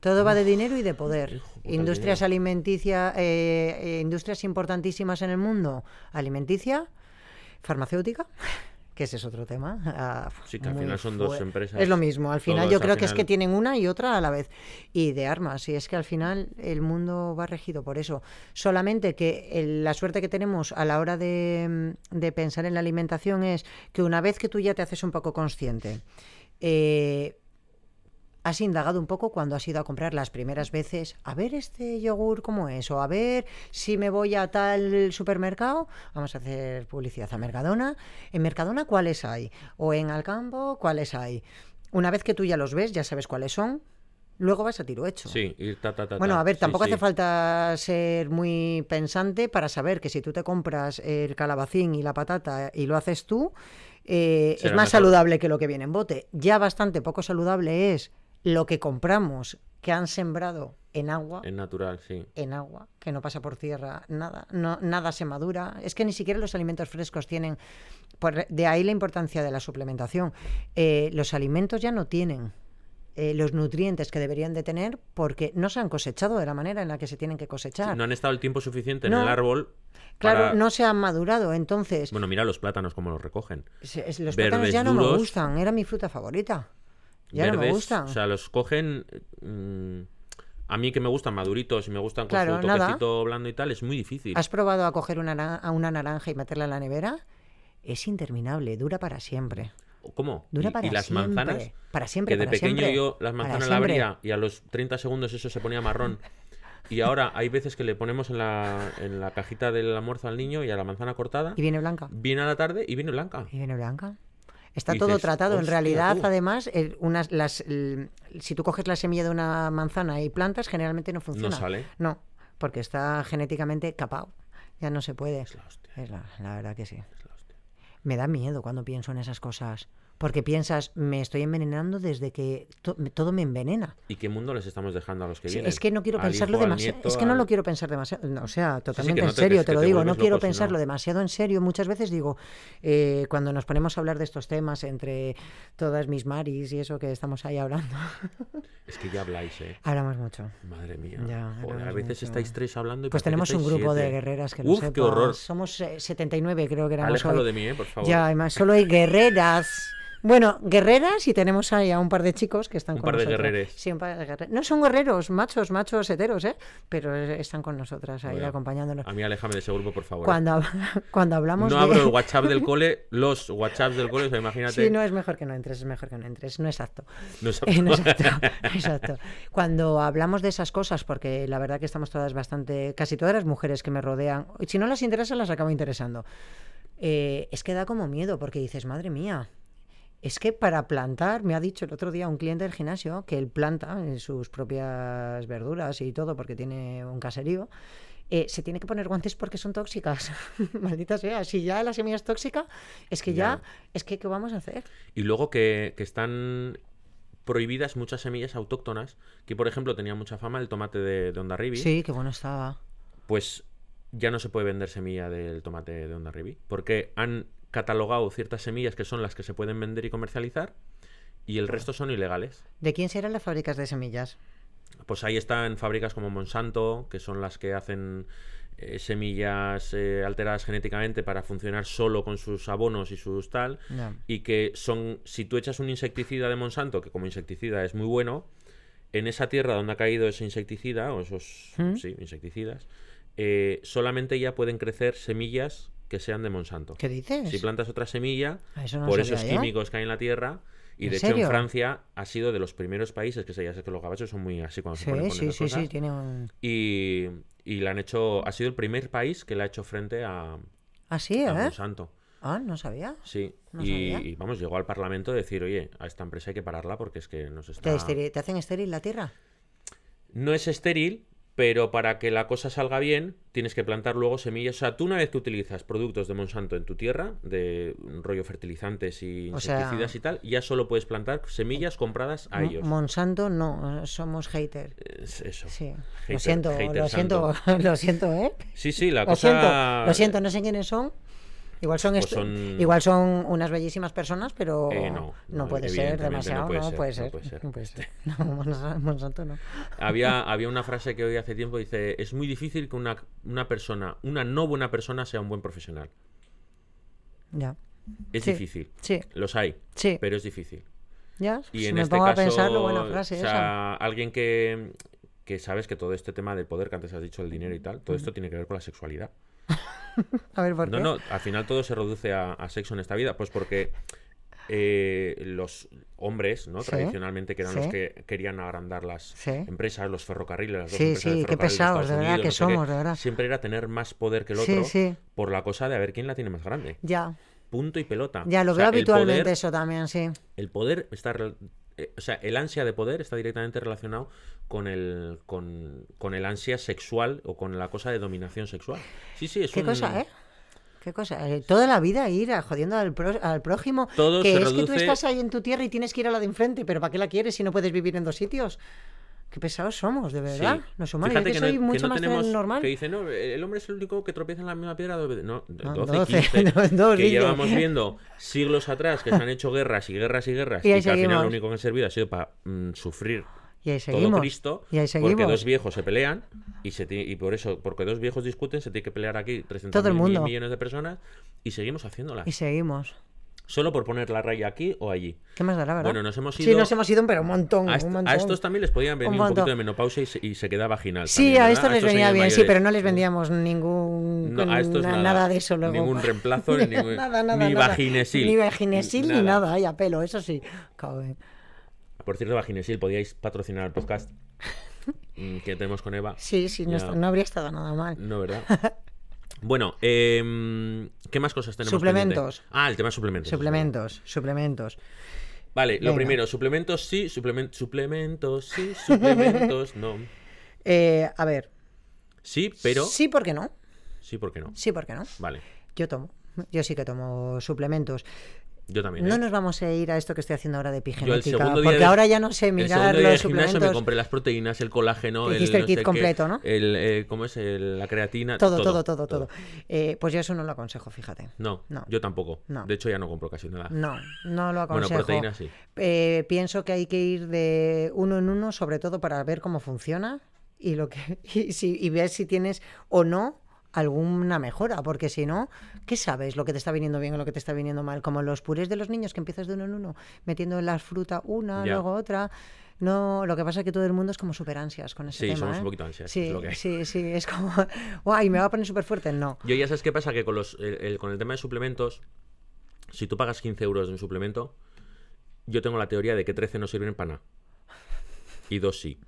Todo va de dinero y de poder. Industrias alimenticias, eh, eh, industrias importantísimas en el mundo. Alimenticia, farmacéutica, que ese es otro tema. *laughs* ah, Sí, que al final son dos empresas, Es lo mismo. Al final yo creo que es que tienen una y otra a la vez. Y de armas. Y es que al final el mundo va regido por eso. Solamente que el- la suerte que tenemos a la hora de, de pensar en la alimentación es que una vez que tú ya te haces un poco consciente, eh, has indagado un poco cuando has ido a comprar las primeras veces, a ver este yogur cómo es, o a ver si me voy a tal supermercado, vamos a hacer publicidad a Mercadona, en Mercadona cuáles hay, o en Alcampo cuáles hay. Una vez que tú ya los ves, ya sabes cuáles son, luego vas a tiro hecho. Sí, y ta, ta, ta, Bueno, a ver, tampoco sí. hace falta ser muy pensante para saber que si tú te compras el calabacín y la patata y lo haces tú, eh, es más mejor. saludable que lo que viene en bote. Ya bastante poco saludable es lo que compramos que han sembrado en agua. En natural, sí. En agua, que no pasa por tierra, nada, no, nada se madura. Es que ni siquiera los alimentos frescos tienen. por- de ahí la importancia de la suplementación. Eh, los alimentos ya no tienen eh, los nutrientes que deberían de tener porque no se han cosechado de la manera en la que se tienen que cosechar. No han estado el tiempo suficiente No. en el árbol. claro, para- no se han madurado. Entonces, Bueno, mira los plátanos como los recogen. se- los verdes plátanos ya no me gustan. Era mi fruta favorita. Ya no me Verdes, gustan. O sea, los cogen. mm, a mí que me gustan maduritos y me gustan con Claro, su nada. toquecito blando y tal, es muy difícil. ¿Has probado a coger una, a una naranja y meterla en la nevera? Es interminable, dura para siempre. ¿Cómo? Dura para y las siempre. manzanas. Para siempre, que de para pequeño siempre. yo las manzanas la siempre. abría y a los 30 segundos eso se ponía marrón. Y ahora hay veces que le ponemos en la, en la cajita del almuerzo al niño y a la manzana cortada. Y viene blanca. Viene a la tarde y viene blanca. Y viene blanca. Está todo tratado. En "Hostia, realidad, tú". además, el- unas, las, el- si tú coges la semilla de una manzana y plantas, generalmente no funciona. sale. No, porque está genéticamente capado. Ya no se puede. Es la hostia, Es la, la verdad que sí. es la hostia. Me da miedo cuando pienso en esas cosas. Porque piensas, me estoy envenenando desde que to- todo me envenena. ¿Y qué mundo les estamos dejando a los que Sí, vienen? es que no quiero Al pensarlo demasiado. Es que no al- lo quiero pensar demasiado. no, o sea, totalmente no en te- serio, que te lo te digo. No quiero loco no. pensarlo demasiado en serio. Muchas veces digo, eh, cuando nos ponemos a hablar de estos temas entre todas mis maris y eso que estamos ahí hablando, *laughs* Es que ya habláis, ¿eh? hablamos mucho. Madre mía. Ya, Joder, a veces mucho. estáis tres hablando y Pues tenemos un grupo de siete. guerreras que Uf, qué sepas. horror. Somos eh, 79, creo que éramos Aléjalo hoy. de mí, ¿eh? Por favor. Ya, además, solo hay guerreras. *laughs* Bueno, guerreras y tenemos ahí a un par de chicos que están Un con par de nosotros. guerreres. Sí, un par de guerreros. No son guerreros, machos, machos heteros, ¿eh? Pero eh, están con nosotras ahí acompañándonos. A mí aléjame de ese grupo, por favor. ¿eh? Cuando, *laughs* cuando hablamos No de... abro el *laughs* WhatsApp del cole, los WhatsApps del cole, o sea, imagínate. Sí, no es mejor que no entres, es mejor que no entres, no es apto. No es *laughs* Eh, no es apto. apto, exacto. Cuando hablamos de esas cosas, porque la verdad que estamos todas bastante, casi todas las mujeres que me rodean, si no las interesa, las acabo interesando. Eh, es que da como miedo, porque dices, madre mía, es que para plantar, me ha dicho el otro día un cliente del gimnasio que él planta en sus propias verduras y todo, porque tiene un caserío. eh, se tiene que poner guantes porque son tóxicas. *laughs* Maldita sea. Si ya la semilla es tóxica, es que ya, Ya. es que ¿qué vamos a hacer? Y luego que, que están prohibidas muchas semillas autóctonas, que por ejemplo tenía mucha fama el tomate de, de Hondarribí, Sí, qué bueno estaba. pues ya no se puede vender semilla del tomate de Hondarribí, porque han catalogado ciertas semillas que son las que se pueden vender y comercializar, y el resto son ilegales. ¿De quién serán las fábricas de semillas? Pues ahí están fábricas como Monsanto, que son las que hacen eh, semillas eh, alteradas genéticamente para funcionar solo con sus abonos y sus tal. Y que son, si tú echas un insecticida de Monsanto, que como insecticida es muy bueno, en esa tierra donde ha caído ese insecticida, o esos ¿Mm? sí, insecticidas, eh, solamente ya pueden crecer semillas que sean de Monsanto. ¿Qué dices? Si plantas otra semilla, Ah, eso no por esos químicos que hay en la tierra, y ¿En de hecho en Francia ha sido de los primeros países que se ya sé que los gabachos son muy así cuando se Sí, ponen sí, sí, sí, cosas, tiene un... y, y la han hecho, ha sido el primer país que le ha hecho frente a, Ah, sí, a ¿eh? Monsanto. Ah, no sabía. Sí, No y, sabía. y, vamos, llegó al Parlamento a decir, oye, a esta empresa hay que pararla porque es que nos ¿Te, está... esteri- te hacen estéril la tierra? No es estéril, pero para que la cosa salga bien, tienes que plantar luego semillas. O sea, tú una vez que utilizas productos de Monsanto en tu tierra, de rollo fertilizantes y O sea- insecticidas y tal, ya solo puedes plantar semillas compradas a ellos. Monsanto no, somos hater. Es eso. Sí. lo siento, lo siento, *laughs* lo siento, ¿eh? Sí, sí, la Lo cosa... siento, lo siento, no sé quiénes son. Igual son, Pues est- son- igual son unas bellísimas personas, pero Eh, no, no, puede ser demasiado, puede no ser, puede no ser. puede ser. no puede ser. *laughs* No, Monsanto no. Había, *laughs* había una frase que oí hace tiempo, dice, es muy difícil que una, una persona, una no buena persona sea un buen profesional. Ya. Es Sí. difícil. Sí, Los hay, sí. pero es difícil. Ya, Y si en me este pongo caso, a pensarlo, buena frase o esa. sea, alguien que, que sabes que todo este tema del poder, que antes has dicho el dinero y tal, todo esto tiene que ver con la sexualidad. *laughs* A ver, ¿por No, qué? no, al final todo se reduce a, a sexo en esta vida, pues porque eh, los hombres, ¿no? Sí. Tradicionalmente, que eran los que querían agrandar las Sí. empresas, los ferrocarriles, las dos Sí, empresas de sí, qué pesados, de verdad, Unidos, que no sé qué, somos, de verdad. Siempre era tener más poder que el otro sí. por la cosa de a ver quién la tiene más grande. Ya, Punto y pelota. ya lo O sea, veo habitualmente poder- eso también, sí. el poder está eh, o sea el ansia de poder está directamente relacionado con el con, con el ansia sexual o con la cosa de dominación sexual sí sí es Qué un- cosa, ¿eh? Qué cosa. Eh, Toda la vida ir a- jodiendo al, pro- al prójimo. Todo que es que tú estás ahí en tu tierra y tienes que ir a la de enfrente, pero ¿para qué la quieres si no puedes vivir en dos sitios? Qué pesados somos, de verdad. Sí. Los humanos. Fíjate Yo que, que, soy no, que mucho no más tenemos normal. que dice no el hombre es el único que tropieza en la misma piedra dos veces". no, No, 12 doce, 15 *laughs* no, dos, que dice. llevamos *laughs* viendo siglos atrás que se han hecho guerras y guerras y guerras Y y, que al final seguimos. lo único que han servido ha sido para mm, sufrir Y ahí todo seguimos. Cristo y ahí porque seguimos. dos viejos se pelean y se y por eso porque dos viejos discuten se tiene que pelear aquí 300 Todo el mundo. millones de personas y seguimos haciéndola Y seguimos. Solo por poner la raya aquí o allí ¿Qué más dará, verdad? Bueno, nos hemos Sí, ido- nos hemos ido, pero un montón. a, un estos también les podían venir Un un, poquito de menopausia y se, y se queda vaginal Sí, también, a estos les estos venía bien, sí, pero no les vendíamos ningún. No, a estos na- nada. de eso luego. Ningún reemplazo, *laughs* ni, ningún- nada, nada, ni nada. vaginesil. Ni vaginesil ni Nada. nada, ay, a pelo, eso sí. Cabe. Por cierto, Vaginesil, podíais patrocinar el podcast *laughs* mm, que tenemos con Eva. Sí, sí, no, no habría estado nada mal. No, ¿verdad? *laughs* Bueno, em, ¿qué más cosas tenemos? Suplementos. pendiente? Ah, el tema de suplementos. Suplementos, suplementos. Vale, lo Venga. primero, suplementos sí, suplemen- suplementos sí, suplementos no. *laughs* Eh, a ver. Sí, pero Sí, ¿por qué no? sí, ¿por qué no? Sí, ¿por qué no? Vale, Yo tomo. Yo sí que tomo suplementos. Yo también. No ¿eh? nos vamos a ir a esto que estoy haciendo ahora de el epigenética, porque de- ahora ya no sé El mirar día los de suplementos. me compré las proteínas, el colágeno, el, hiciste el no kit sé qué, completo, ¿no? El, eh, ¿Cómo es? El- la creatina. Todo, todo, todo, todo. Eh, pues yo eso no lo aconsejo, fíjate. No, No. yo tampoco. No. De hecho, ya no compro casi nada. No, no lo Bueno, aconsejo. proteínas sí. Pienso que hay que ir de uno en uno, sobre todo para ver cómo funciona y lo que *laughs* y, si- y ver si tienes o no alguna mejora, porque si no, ¿qué sabes? Lo que te está viniendo bien o lo que te está viniendo mal, como los purés de los niños que empiezas de uno en uno, metiendo en la fruta una, Ya. luego otra. No, lo que pasa es que todo el mundo es como súper ansias con ese Sí, tema. somos ¿eh? un poquito ansias, Sí, es lo que sí, sí, es como, *laughs* guay, me va a poner súper fuerte. No. Yo ya sabes qué pasa, que con, los, el- el- con el tema de suplementos, si tú pagas 15 euros de un suplemento, yo tengo la teoría de que 13 no sirven para nada. Y 2 sí.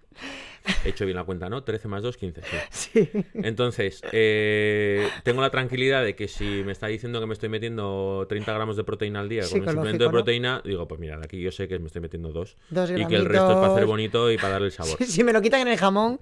He hecho bien la cuenta, ¿no? 13 más 2, 15. Sí. *laughs* Sí. Entonces, eh, tengo la tranquilidad de que si me está diciendo que me estoy metiendo 30 gramos de proteína al día con un suplemento de ¿no? proteína, digo, pues mira, aquí yo sé que me estoy metiendo dos. Dos y que el resto es para hacer bonito y para darle el *laughs* sabor. si me lo quitan en el jamón,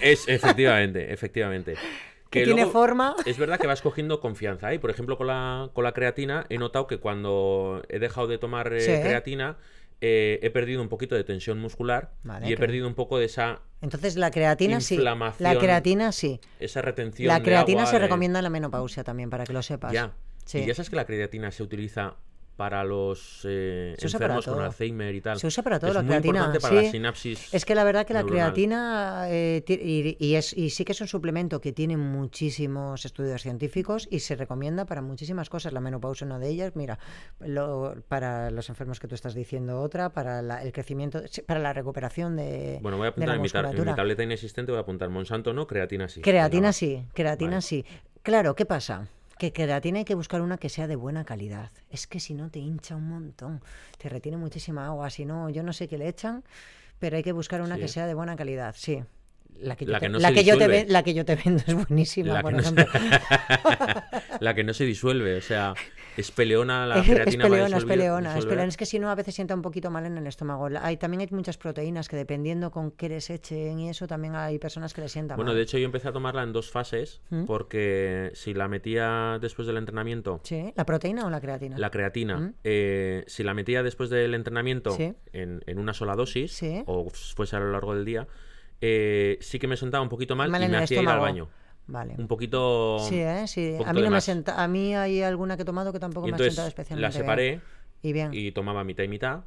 Es, efectivamente, efectivamente. *laughs* que tiene luego- forma. Es verdad que vas cogiendo confianza. Y por ejemplo, con la, con la creatina, he notado que cuando he dejado de tomar eh, Sí. creatina, eh, he perdido un poquito de tensión muscular Vale, y he perdido un poco de esa, Entonces la creatina sí. La creatina sí. esa retención. La de creatina agua se recomienda en la menopausia también, para que lo sepas. Ya. Sí. Y ya sabes que la creatina se utiliza para los eh, enfermos con. Alzheimer y tal. Se usa para todo es la muy creatina. importante para la sí. sinapsis. Es que la verdad que la neuronal. creatina eh, y, y es, y sí que es un suplemento que tiene muchísimos estudios científicos y se recomienda para muchísimas cosas. La menopausia una de ellas. Mira, lo- para los enfermos que tú estás diciendo otra, para la- el crecimiento, para la recuperación de, Bueno, voy a apuntar en mi, en mi tableta inexistente, voy a apuntar Monsanto no, creatina sí. Creatina sí, creatina Vale. sí. Claro, ¿qué pasa? Que creatina hay que buscar una que sea de buena calidad. Es que si no te hincha un montón, te retiene muchísima agua. Si no, yo no sé qué le echan, pero hay que buscar una Sí. que sea de buena calidad, sí. La que yo, La te, que no la que yo te la que yo te vendo es buenísima, La por que, no ejemplo. se... *laughs* la que no se disuelve, o sea, es peleona la es creatina a peleona, es peleona, es peleona. Es que si no, a veces sienta un poquito mal en el estómago. Hay, también hay muchas proteínas que dependiendo con qué les echen y eso, también hay personas que les sientan Bueno, mal. de hecho yo empecé a tomarla en dos fases ¿Mm? porque si la metía después del entrenamiento, ¿Sí? ¿La proteína o la creatina? la creatina, ¿Mm? eh, si la metía después del entrenamiento Sí. en, en una sola dosis Sí. o fuese a lo largo del día, eh, sí que me sentaba un poquito mal, Mal y me hacía ir al estómago. baño. Vale. Un poquito... Sí, ¿eh? sí. poquito A mí no me senta... A mí hay alguna que he tomado que tampoco Y me ha sentado la especialmente bien. separé Y bien. ¿Y, y tomaba mitad y mitad.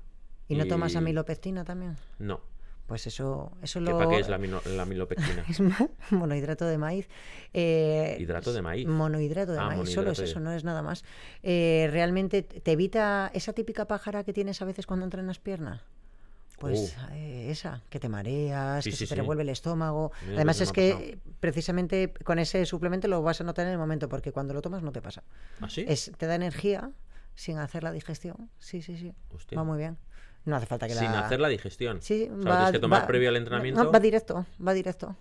no tomas y- amilopectina también? No. Pues eso, eso ¿Qué, lo... ¿Para qué es la, la amilopectina? *laughs* Es mo- monohidrato de maíz. Eh, Hidrato de maíz. Monohidrato de Ah, maíz, solo es eso, no es nada más. Eh, ¿Realmente te evita esa típica pájara que tienes a veces cuando entrenas pierna? Pues Uh. eh, esa, que te mareas, Sí, que sí, se te sí. revuelve el estómago. Mira, Además es que precisamente con ese suplemento lo vas a notar en el momento, porque cuando lo tomas no te pasa. ¿Ah, sí? Es, te da energía, sin hacer la digestión. Sí, sí, sí. Hostia. Va muy bien. No hace falta que Sin la... hacer la digestión. Sí, O sea, tienes que tomar va- previo al entrenamiento. no, va directo, va directo.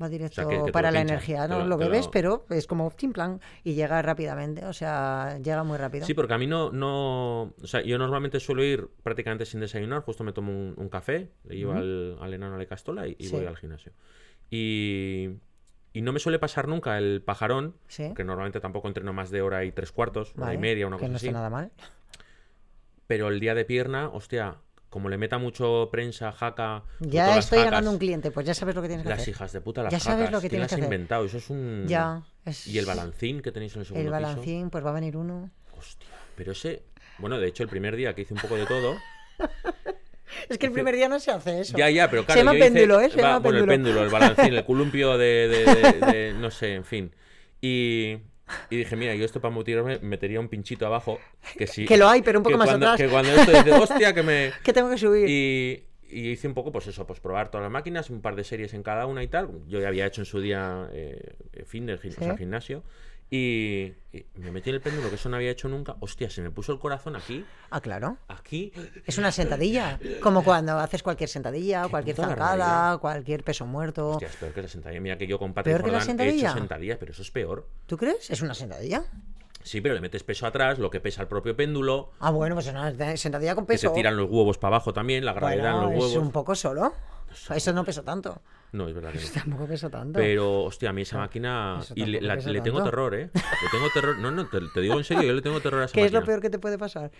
Va directo que- que te para la pinchas, energía. No lo- bebes, lo- pero es como tim plan y llega rápidamente. O sea, llega muy rápido. Sí, porque a mí no, no. O sea, yo normalmente suelo ir prácticamente sin desayunar, justo me tomo un, un café, le llevo al, al enano a la castola y, y Sí. voy al gimnasio. Y, y no me suele pasar nunca el pajarón, Sí. que normalmente tampoco entreno más de hora y tres cuartos, hora y Vale, media, una que cosa no así. está nada mal. Pero el día de pierna, hostia, como le meta mucho prensa, jaca. Ya las estoy jacas, ganando un cliente, pues ya sabes lo que tienes que Las hacer. hijas de puta, las Ya sabes jacas, lo que ¿quién tienes las que ha hacer. inventado? Eso es un. Ya. Es... Y el balancín que tenéis en el segundo El piso. balancín, pues va a venir uno. Hostia, pero ese. Bueno, de hecho, el primer día que hice un poco de todo. *laughs* Es que el primer día no se hace eso. Ya, ya, pero claro. Se llama yo hice- péndulo, ¿eh? Se va, llama bueno, el péndulo. péndulo, el balancín, el columpio de, de- de- de- *laughs* no sé, en fin. Y, y dije, mira, yo esto para motivarme metería un pinchito abajo. Que sí. Que lo hay, pero un poco más cuando, atrás. Que cuando esto dice, hostia, que me. *laughs* Que tengo que subir. Y, y hice un poco, pues eso, pues probar todas las máquinas, un par de series en cada una y tal. Yo ya había hecho en su día eh, fin del gim- o sea, Sí. gimnasio. Y, y me metí en el péndulo, que eso no había hecho nunca. Hostia, se me puso el corazón aquí, Ah, claro. aquí. Es una sentadilla. Como cuando haces cualquier sentadilla, cualquier zancada, cualquier peso muerto. Hostia, es peor que la sentadilla. Mira que yo con Patrick ¿Peor que la Jordan he hecho sentadilla? sentadillas, pero eso es peor. ¿Tú crees? ¿Es una sentadilla? Sí, pero le metes peso atrás, lo que pesa el propio péndulo, Ah, bueno, pues es una sentadilla con que peso. se tiran los huevos para abajo también, la gravedad Bueno, en los es huevos. un poco solo. Eso no pesa tanto. No, es verdad que *laughs* no. Tampoco pesa tanto. Pero, hostia, a mí esa máquina. Y le, la- tengo terror, ¿eh? Le tengo terror. No, no, te, te digo en serio, yo le tengo terror a esa ¿Qué es lo máquina. peor que te puede pasar?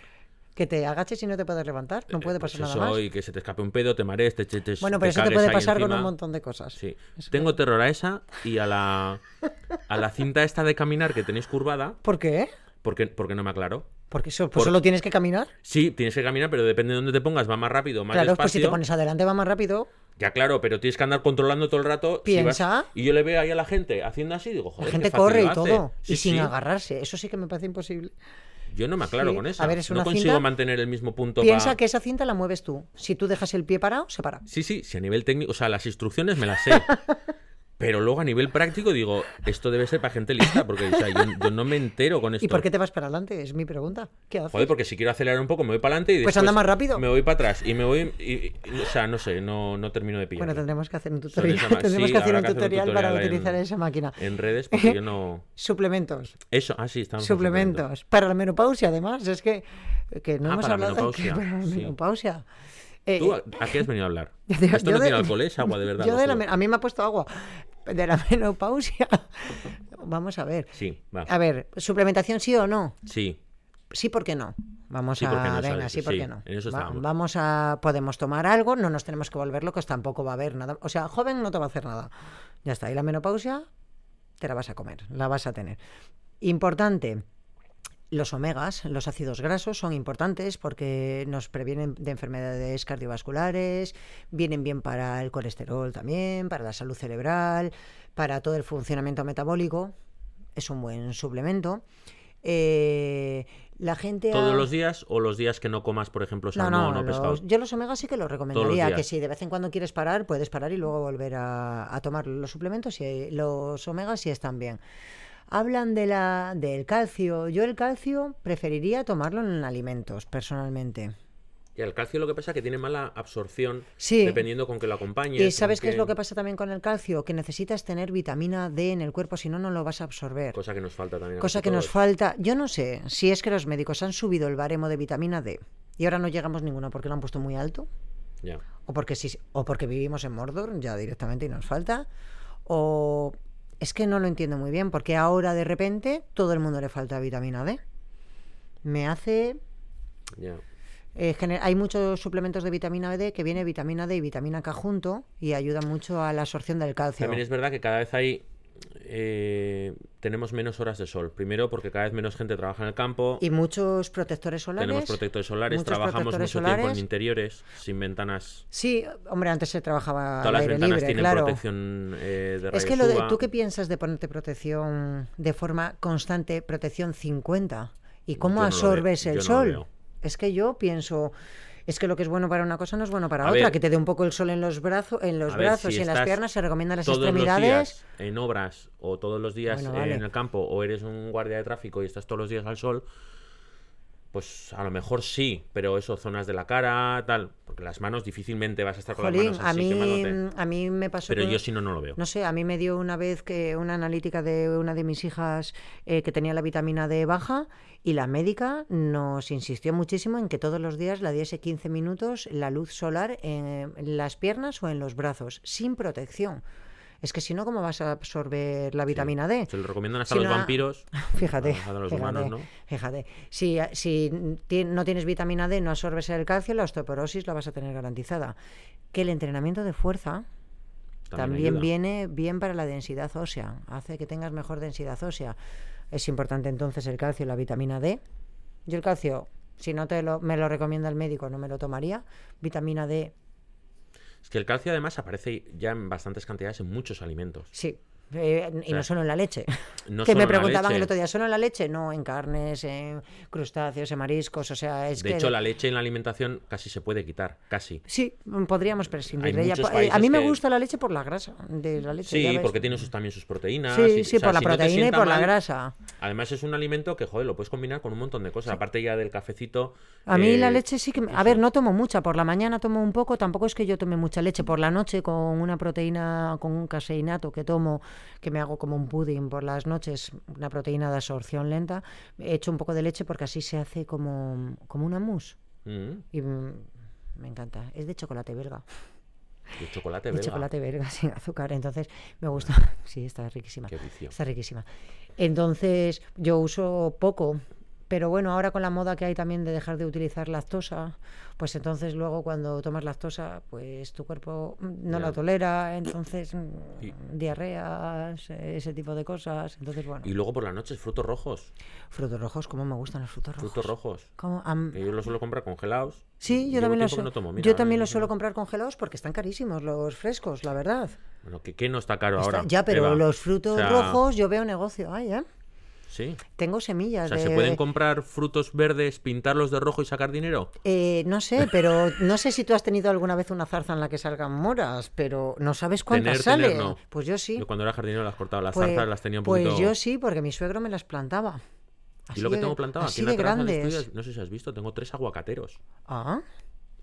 Que te agaches y no te puedes levantar. No puede Pues pasar nada eso, más. y que se te escape un pedo, te marees, te, te, Bueno, pero te eso te puede pasar con un montón de cosas. Sí. Eso Tengo terror a esa y a la, a la cinta esta de caminar que tenéis curvada, ¿Por qué? porque, porque no me aclaro. Porque pues Por- solo tienes que caminar. Sí, tienes que caminar, pero depende de dónde te pongas, va más rápido, más Claro, pues despacio. si te pones adelante va más rápido. Ya, claro, pero tienes que andar controlando todo el rato. si Piensa. Y yo le veo ahí a la gente haciendo así, digo, joder. La qué gente fácil corre y hace. todo. Sí, y sin sí. agarrarse. Eso sí que me parece imposible. Yo no me aclaro Sí. con eso. A ver, es no una consigo cinta- mantener el mismo punto. Piensa pa- que esa cinta la mueves tú. Si tú dejas el pie parado, se para. Sí, sí, sí, a nivel técnico, o sea, las instrucciones me las sé. *laughs* pero luego a nivel práctico digo, esto debe ser para gente lista, porque o sea, yo, yo no me entero con esto. ¿Y por qué te vas para adelante? Es mi pregunta. ¿Qué haces? Joder, porque si quiero acelerar un poco me voy para adelante y Pues después anda más rápido. Me voy para atrás y me voy. y- y- o sea, no sé, no, no termino de pillar. Bueno, tendremos que hacer un tutorial. *laughs* tendremos que hacer un que hacer un tutorial para en- utilizar esa máquina. En redes, porque yo no. *laughs* Suplementos. Eso, ah, sí, estamos. en Suplementos. Para la menopausia, además. Es que, que no Ah, hemos para hablado de menopausia, para la sí. Eh, ¿Tú a, a qué has venido a hablar? *laughs* de- Esto no de- tiene alcohol, ¿eh? es agua de verdad. *laughs* yo de la a mí me ha puesto agua. De la *laughs* menopausia. Vamos a ver. Sí, va. A ver, ¿suplementación sí o no? Sí, Sí, ¿por qué no? Vamos Sí, a. ¿por qué no? venga, ¿Sabes? sí, ¿por Sí, qué no? en eso Va- estábamos. vamos a. Podemos tomar algo, no nos tenemos que volver locos, tampoco va a haber nada. O sea, joven no te va a hacer nada. Ya está. Y la menopausia, te la vas a comer, la vas a tener. Importante. Los omegas, los ácidos grasos, son importantes porque nos previenen de enfermedades cardiovasculares, vienen bien para el colesterol también, para la salud cerebral, para todo el funcionamiento metabólico. Es un buen suplemento. Eh, la gente ¿Todos ha- los días o los días que no comas, por ejemplo, no, salmón no, o pescado? los- yo los omegas sí que los recomendaría, que días. si de vez en cuando quieres parar, puedes parar y luego volver a, a tomar los suplementos y los omegas sí están bien. Hablan de la, del calcio. Yo el calcio preferiría tomarlo en alimentos, personalmente. Y el calcio lo que pasa es que tiene mala absorción Sí. dependiendo con que lo acompañes. ¿Y sabes qué es lo que pasa también con el calcio? Que necesitas tener vitamina D en el cuerpo, si no, no lo vas a absorber. Cosa que nos falta también. Cosa que nos falta. Yo no sé si es que los médicos han subido el baremo de vitamina D y ahora no llegamos ninguno porque lo han puesto muy alto. Ya. o porque sí, o porque vivimos en Mordor ya directamente y nos falta, o es que no lo entiendo muy bien, porque ahora de repente todo el mundo le falta vitamina D. Me hace Ya. eh, gener- hay muchos suplementos de vitamina D que viene vitamina D y vitamina K junto y ayudan mucho a la absorción del calcio. También es verdad que cada vez hay. Eh, tenemos menos horas de sol. Primero, porque cada vez menos gente trabaja en el campo. Y muchos protectores solares. tenemos protectores solares. Trabajamos mucho tiempo en interiores, sin ventanas. Sí, hombre, antes se trabajaba Todas al las aire ventanas libre, tienen claro. protección eh, de Es que lo de. ¿tú qué piensas de ponerte protección de forma constante, protección 50? ¿Y cómo no absorbes veo, el no sol? es que yo pienso, es que lo que es bueno para una cosa no es bueno para A otra. ver, que te dé un poco el sol en los brazos, en los ver, brazos si y en las piernas, se recomiendan las todos extremidades. Los días en obras o todos los días Bueno, vale. en el campo o eres un guardia de tráfico y estás todos los días al sol, Pues a lo mejor sí, pero eso, zonas de la cara, tal. Porque las manos difícilmente vas a estar con Jolín, las manos a así mí, quemándote. a mí me pasó Pero que- yo si no, no lo veo. No sé, a mí me dio una vez que una analítica de una de mis hijas eh, que tenía la vitamina D baja y la médica nos insistió muchísimo en que todos los días la diese 15 minutos la luz solar en las piernas o en los brazos, sin protección. Es que si no, ¿cómo vas a absorber la vitamina D? Se lo recomiendan hasta Si los vampiros. *laughs* Fíjate, a los fíjate, humanos, ¿no? fíjate. Si, si no tienes vitamina D, no absorbes el calcio, la osteoporosis la vas a tener garantizada. Que el entrenamiento de fuerza también, viene bien para la densidad ósea, hace que tengas mejor densidad ósea. Es importante entonces el calcio y la vitamina D. Yo el calcio, si no te lo, me lo recomienda el médico, no me lo tomaría. Vitamina D, Es que el calcio además aparece ya en bastantes cantidades en muchos alimentos. sí. Eh, y no solo en la leche. *laughs* no que me preguntaban el otro día, ¿solo en la leche? No, en carnes, en crustáceos, en mariscos, o sea, es De que... hecho, la leche en la alimentación casi se puede quitar, casi. Sí, podríamos prescindir de ella. eh, A mí me gusta la leche por la grasa de la leche. Sí, porque tiene sus, también sus proteínas. Sí, y- sí, o sea, por la si no te proteína y por la grasa. Además es un alimento que, joder, lo puedes combinar con un montón de cosas. Aparte ya del cafecito. A mí la eh, leche sí que... A ver, no tomo mucha. Por la mañana tomo un poco. Tampoco es que yo tome mucha leche. Por la noche con una proteína, con un caseinato que tomo, que me hago como un pudding por las noches, una proteína de absorción lenta, he hecho un poco de leche porque así se hace como, como una mousse. mm, Y me encanta. Es de chocolate belga. de chocolate De belga. chocolate belga *laughs* sin azúcar. Entonces me gusta. *laughs* Sí, está riquísima. Qué vicio. Está riquísima. Entonces yo uso poco. Pero bueno, ahora con la moda que hay también de dejar de utilizar lactosa, pues entonces luego cuando tomas lactosa, pues tu cuerpo mm, no la tolera, entonces mm, Y- diarreas, eh, ese tipo de cosas. Entonces, bueno, Y luego por las noches, frutos rojos. frutos rojos, ¿cómo me gustan los frutos rojos? Frutos rojos. Que yo los suelo comprar congelados. Sí, yo también, los, no tomo. Mira, yo también ahora los suelo comprar congelados porque están carísimos los frescos, la verdad. Bueno, que, que no está caro Está- ahora. ya, pero Eva. los frutos O sea, rojos yo veo negocio ahí, ¿eh? Sí. Tengo O semillas sea, de... ¿se pueden comprar frutos verdes, pintarlos de rojo y sacar dinero? Eh, no sé, *laughs* pero no sé si tú has tenido alguna vez una zarza en la que salgan moras, pero no sabes cuántas Tener, tener, salen. no. Pues yo sí. Yo cuando era jardinero las cortaba. Las Pues- zarzas las tenía un pues yo sí, porque mi suegro me las plantaba. y lo que de- tengo plantado aquí en la terraza no sé si has visto, tengo tres aguacateros. Ah,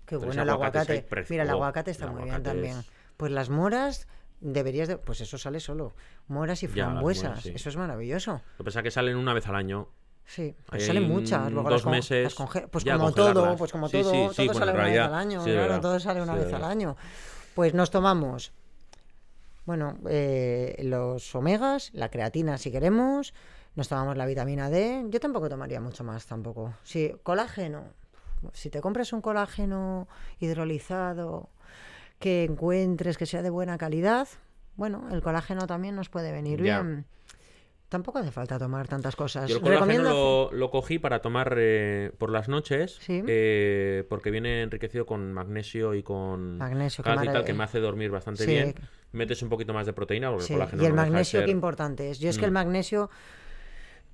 qué bueno el aguacate. Mira, el aguacate está el muy bien también. es- Pues las moras deberías de... Pues eso sale solo. Moras y Ya, las moras, frambuesas. sí. Eso es maravilloso. Lo que pasa es que salen una vez al año. Sí, pues salen en muchas. Luego dos las con- meses las Pues como todo, pues como todo, sí, todo sí, sale una vez al año. claro, todo sale una vez al año. Pues nos tomamos, bueno, eh, los omegas, la creatina si queremos, nos tomamos la vitamina D. Yo tampoco tomaría mucho más tampoco. Sí, colágeno. Si te compras un colágeno hidrolizado que encuentres que sea de buena calidad, bueno, el colágeno también nos puede venir Ya. bien. Tampoco hace falta tomar tantas cosas. Yo el colágeno lo, lo cogí para tomar eh, por las noches, Sí. eh, porque viene enriquecido con magnesio y con Magnesio, calcio y tal, que me hace dormir bastante Sí. bien. Metes un poquito más de proteína, porque Sí, el colágeno y el no magnesio, qué ser- importante es. Yo es que el Mm. magnesio,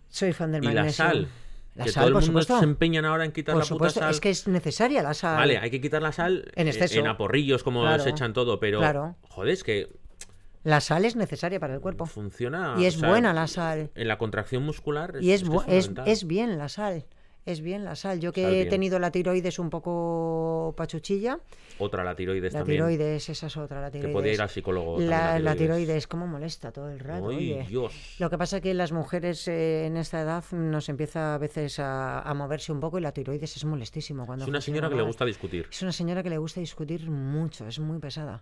soy fan del Y la magnesio. sal, La que sal, todo el por mundo supuesto. se empeñan ahora en quitar Por la puta supuesto, sal. es que es necesaria la sal. Vale, hay que quitar la sal En exceso. en aporrillos, como Claro. se echan todo, pero Claro. joder, es que La sal es necesaria para el cuerpo. funciona. Y es o sea, buena la sal. En la contracción muscular. Y es, bu- es, fundamental. es bien la sal. Es bien la sal. Yo que Sal he tenido la tiroides un poco pachuchilla. Otra, la tiroides La también. tiroides, esa es otra, la Que tiroides. podía ir al psicólogo. la, la tiroides, cómo molesta todo el rato. Ay, oye. Dios. Lo que pasa es que las mujeres eh, en esta edad nos empieza a veces a, a moverse un poco y la tiroides es molestísimo. Cuando Es una señora que le gusta discutir. Es una señora que le gusta discutir mucho, es muy pesada.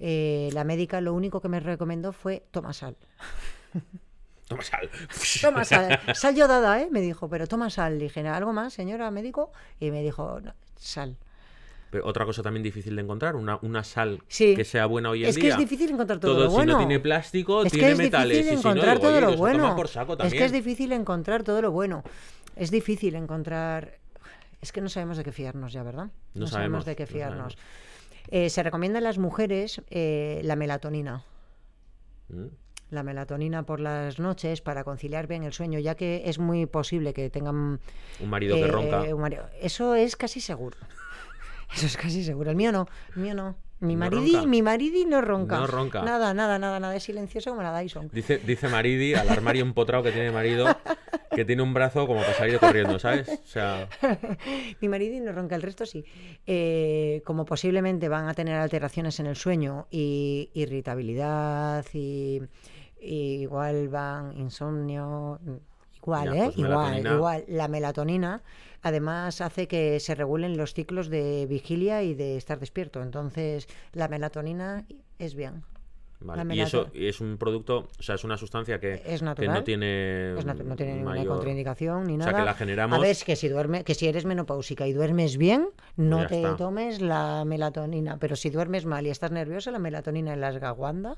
Eh, la médica lo único que me recomendó fue toma sal. *laughs* Toma sal. Toma sal. *laughs* Sal yodada, ¿eh? Me dijo, pero toma sal. Le dije, ¿algo más, señora médico? Y me dijo, "No, sal. Pero otra cosa también difícil de encontrar, una, una sal Sí. que sea buena hoy en Es que día. es difícil encontrar todo, Todo, lo si bueno. no tiene plástico, es que tiene es metales. difícil y si no, encontrar digo, todo lo bueno. por saco es que es difícil encontrar todo lo bueno. Es difícil encontrar. Es que no sabemos de qué fiarnos ya, ¿verdad? No sabemos sabemos, de qué no fiarnos. Eh, se recomienda en las mujeres eh, la melatonina. Mm. La melatonina por las noches para conciliar bien el sueño, ya que es muy posible que tengan Un marido que eh, ronca. marido- Eso es casi seguro. *laughs* Eso es casi seguro. El mío no, el mío no. Mi ¿No maridi, ronca? mi maridi no ronca. No ronca. Nada, nada, nada, nada. Es silencioso como la Dyson. Dice, dice Maridi, al armario empotrado que tiene marido, que tiene un brazo como para salir corriendo, ¿sabes? O sea, *laughs* Mi marido y no ronca, el resto sí. Eh, como posiblemente van a tener alteraciones en el sueño y irritabilidad y, y igual van insomnio, igual, Ya, ¿eh? pues igual, igual. La melatonina además hace que se regulen los ciclos de vigilia y de estar despierto. Entonces, la melatonina es bien. vale. Y eso y es un producto, o sea, es una sustancia que, Es que natural. no tiene, Es no tiene ninguna mayor- contraindicación ni O nada. sea, que la generamos. A ver, es que si duerme, que si eres menopáusica y duermes bien, no te está. tomes la melatonina. Pero si duermes mal y estás nerviosa, la melatonina en la ashwagandha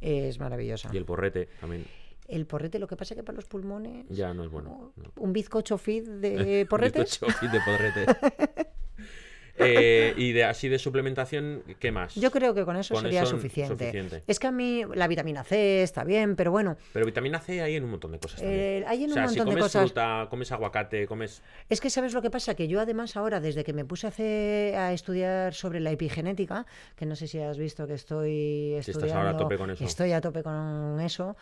es maravillosa. Y el porrete también. El porrete, lo que pasa es que para los pulmones. Ya no es bueno. no. Un bizcocho fit de. *laughs* Bizcocho fit de porrete. *laughs* Eh, y de así de suplementación, ¿qué más? Yo creo que con eso Con sería eso suficiente. suficiente. Es que a mí la vitamina C está bien, pero bueno, Pero vitamina C hay en un montón de cosas también. eh, hay en o sea, un si montón de comes cosas. fruta, comes aguacate, comes... Es que sabes lo que pasa, que yo además ahora, desde que me puse a, hacer- a estudiar sobre la epigenética, que no sé si has visto que estoy estás estudiando, ahora a tope con eso. estoy a tope con eso.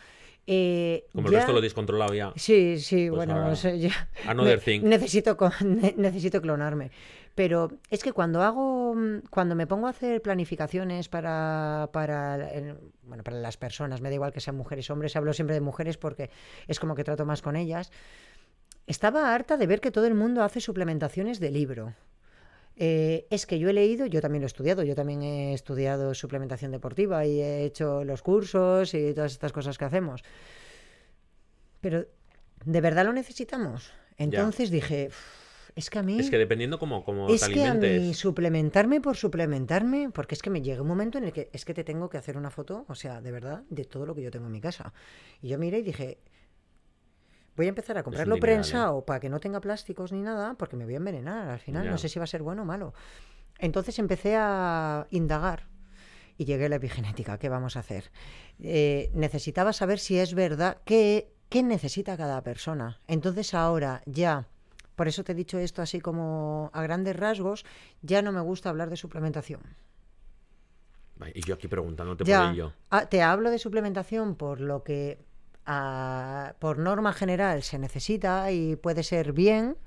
eh, Como el ya- resto lo descontrolado ya. Sí, sí, Pues bueno, ahora, ya- another *laughs* thing. necesito, co- ne- *laughs* necesito clonarme. Pero es que cuando hago, mm, cuando me pongo a hacer planificaciones para, para, bueno, para las personas, me da igual que sean mujeres o hombres, hablo siempre de mujeres porque es como que trato más con ellas, estaba harta de ver que todo el mundo hace suplementaciones de libro. Eh, es que yo he leído, yo también lo he estudiado, yo también he estudiado suplementación deportiva y he hecho los cursos y todas estas cosas que hacemos. Pero, ¿de verdad lo necesitamos? Entonces dije, "Uf, es que a mí... Es que dependiendo cómo, cómo Es te que a mí suplementarme por suplementarme, porque es que me llega un momento en el que es que te tengo que hacer una foto, o sea, de verdad, de todo lo que yo tengo en mi casa. Y yo miré y dije, voy a empezar a comprarlo ¿eh? prensado para que no tenga plásticos ni nada, porque me voy a envenenar al final, Ya. no sé si va a ser bueno o malo. Entonces empecé a indagar y llegué a la epigenética. ¿Qué vamos a hacer? Eh, necesitaba saber si es verdad qué, qué necesita cada persona. Entonces ahora ya, por eso te he dicho esto así como a grandes rasgos, ya no me gusta hablar de suplementación. Y yo aquí preguntándote Ya, por ello. ah, te hablo de suplementación por lo que ah, por norma general se necesita y puede ser bien,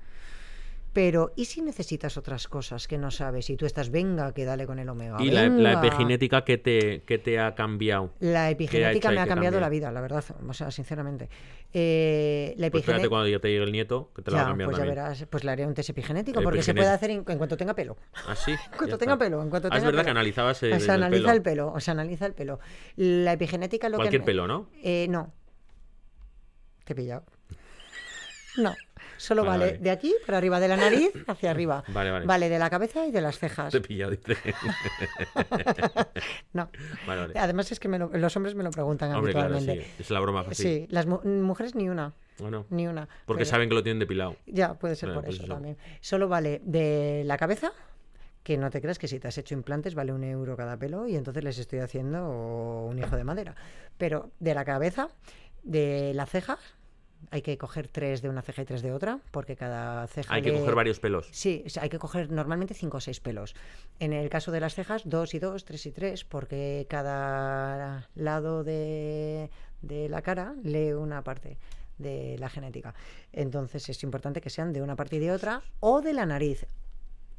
pero ¿y si necesitas otras cosas que no sabes? Y tú estás, venga, que dale con el omega. Y la, la venga". epigenética, ¿qué te, qué te ha cambiado? La epigenética me ha que cambiado la vida, la verdad, o sea, sinceramente. Eh, la Pues espérate cuando ya te llegue el nieto, que te lo va a Ya, cambiar pues ya verás, pues le haré un test epigenético El porque se puede hacer en, en cuanto tenga pelo. ¿Ah, sí? En *laughs* cuanto Ya tenga pelo, en cuanto Ah, tenga es verdad pelo. que analizabas eh, se desde el analiza pelo. el pelo, o se analiza el pelo. La epigenética lo Cualquier que... pelo, ¿no? Eh, no. Te he pillado. No. Solo Vale, vale, vale. de aquí para arriba, de la nariz hacia arriba. *laughs* Vale, vale. Vale, de la cabeza y de las cejas. Te pillado, dice. *laughs* No. Vale, vale. Además es que me lo- los hombres me lo preguntan Hombre, claro, habitualmente. sí. Es la broma fácil. Sí, las mu- mujeres ni una, Bueno, ni una. porque Pero- saben que lo tienen depilado. Ya, puede ser Bueno, por pues eso eso. también. Solo vale de la cabeza, que no te creas que si te has hecho implantes vale un euro cada pelo y entonces les estoy haciendo un hijo de madera. Pero de la cabeza, de la ceja, hay que coger tres de una ceja y tres de otra, porque cada ceja... Hay que coger varios pelos. Sí, hay que coger normalmente cinco o seis pelos. En el caso de las cejas, dos y dos, tres y tres, porque cada lado de, de la cara lee una parte de la genética. Entonces es importante que sean de una parte y de otra, o de la nariz.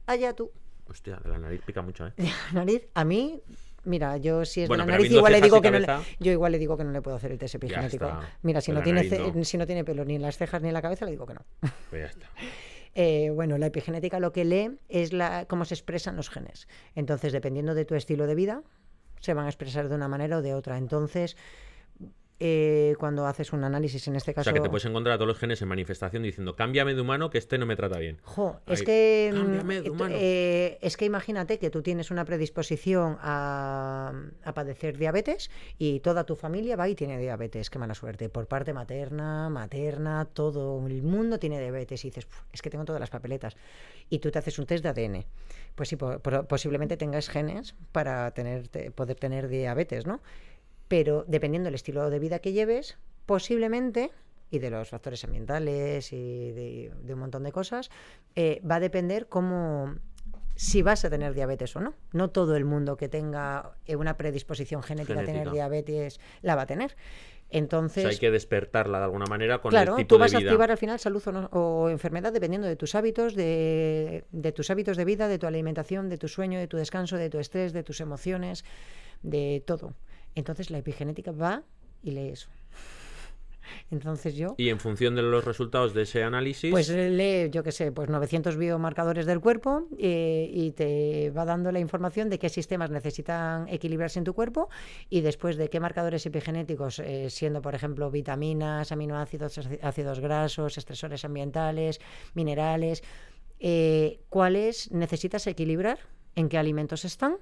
Allá tú. Hostia, de la nariz pica mucho, ¿eh? *laughs* La nariz, a mí, mira, yo si es Bueno, de la nariz, igual le digo que no le, yo igual le digo que no le puedo hacer el test epigenético. Mira, si no, tiene, nariz, no. si no tiene pelo ni en las cejas ni en la cabeza, le digo que no. Pues ya está. *laughs* Eh, bueno, la epigenética lo que lee es la, cómo se expresan los genes. Entonces, dependiendo de tu estilo de vida, se van a expresar de una manera o de otra. Entonces, eh, cuando haces un análisis, en este O caso... sea, que te puedes encontrar a todos los genes en manifestación diciendo, cámbiame de humano que este no me trata bien. Jo, es que cámbiame mm, de humano. eh, es que imagínate que tú tienes una predisposición a, a padecer diabetes y toda tu familia va y tiene diabetes, qué mala suerte, por parte materna, materna, todo el mundo tiene diabetes y dices, "Puf, es que tengo todas las papeletas y tú te haces un test de ADN, pues sí, po- posiblemente tengas genes para tener, te- poder tener diabetes, ¿no? Pero dependiendo del estilo de vida que lleves, posiblemente, y de los factores ambientales y de, de un montón de cosas, eh, va a depender cómo si vas a tener diabetes o no. No todo el mundo que tenga eh, una predisposición genética, a tener diabetes la va a tener. Entonces, O sea, hay que despertarla de alguna manera con claro, el tipo tú vas de a vida. activar al final salud o, no- o enfermedad dependiendo de tus hábitos, de, de tus hábitos de vida, de tu alimentación, de tu sueño, de tu descanso, de tu estrés, de tus emociones, de todo. Entonces la epigenética va y lee eso. Entonces yo Y en función de los resultados de ese análisis, pues lee, yo qué sé, pues 900 biomarcadores del cuerpo eh, y te va dando la información de qué sistemas necesitan equilibrarse en tu cuerpo y después de qué marcadores epigenéticos, eh, siendo por ejemplo vitaminas, aminoácidos, áci- ácidos grasos, estresores ambientales, minerales, eh, cuáles necesitas equilibrar, en qué alimentos están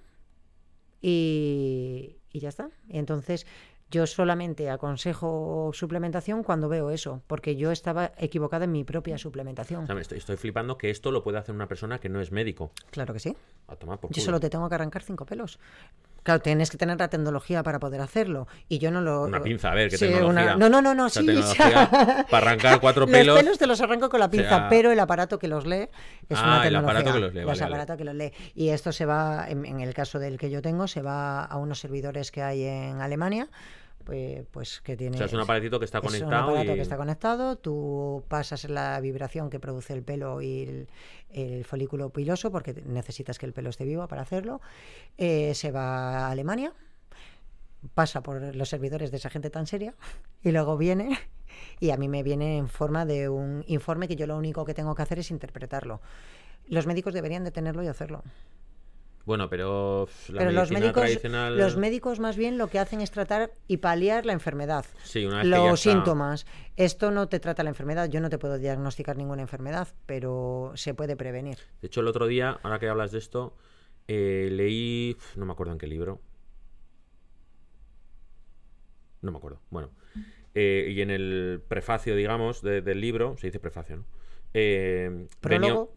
y, y ya está. Entonces yo solamente aconsejo suplementación cuando veo eso, porque yo estaba equivocada en mi propia suplementación. o sea, estoy, estoy flipando que esto lo puede hacer una persona que no es médico. Claro que sí. A tomar por Yo culo. solo te tengo que arrancar cinco pelos. Claro, tienes que tener la tecnología para poder hacerlo. Y yo no lo. Una pinza, a ver, ¿qué Sí, tecnología? una- No, no, no, no, O sea, sí. tecnología *laughs* para arrancar cuatro Los pelos. pelos te los arranco con la pinza, sea- pero el aparato que los lee es Ah, una el tecnología. aparato que los lee, El vale, vale. aparato que los lee. Y esto se va, en, en el caso del que yo tengo, se va a unos servidores que hay en Alemania. Pues, pues que tiene. O sea, es un aparatito que está es un conectado aparato y... que está conectado, tú pasas la vibración que produce el pelo y el, el folículo piloso, porque necesitas que el pelo esté vivo para hacerlo. Eh, se va a Alemania, pasa por los servidores de esa gente tan seria *laughs* y luego viene y a mí me viene en forma de un informe que yo lo único que tengo que hacer es interpretarlo. Los médicos deberían de tenerlo y hacerlo. Bueno, pero la Pero los médicos, tradicional... los médicos más bien lo que hacen es tratar y paliar la enfermedad. Sí, una vez que ya los está- síntomas. Esto no te trata la enfermedad. Yo no te puedo diagnosticar ninguna enfermedad, pero se puede prevenir. De hecho, el otro día, ahora que hablas de esto, eh, leí... No me acuerdo en qué libro. No me acuerdo. Bueno. Eh, y en el prefacio, digamos, de- del libro, se dice prefacio, ¿no? Eh, venía- Prólogo.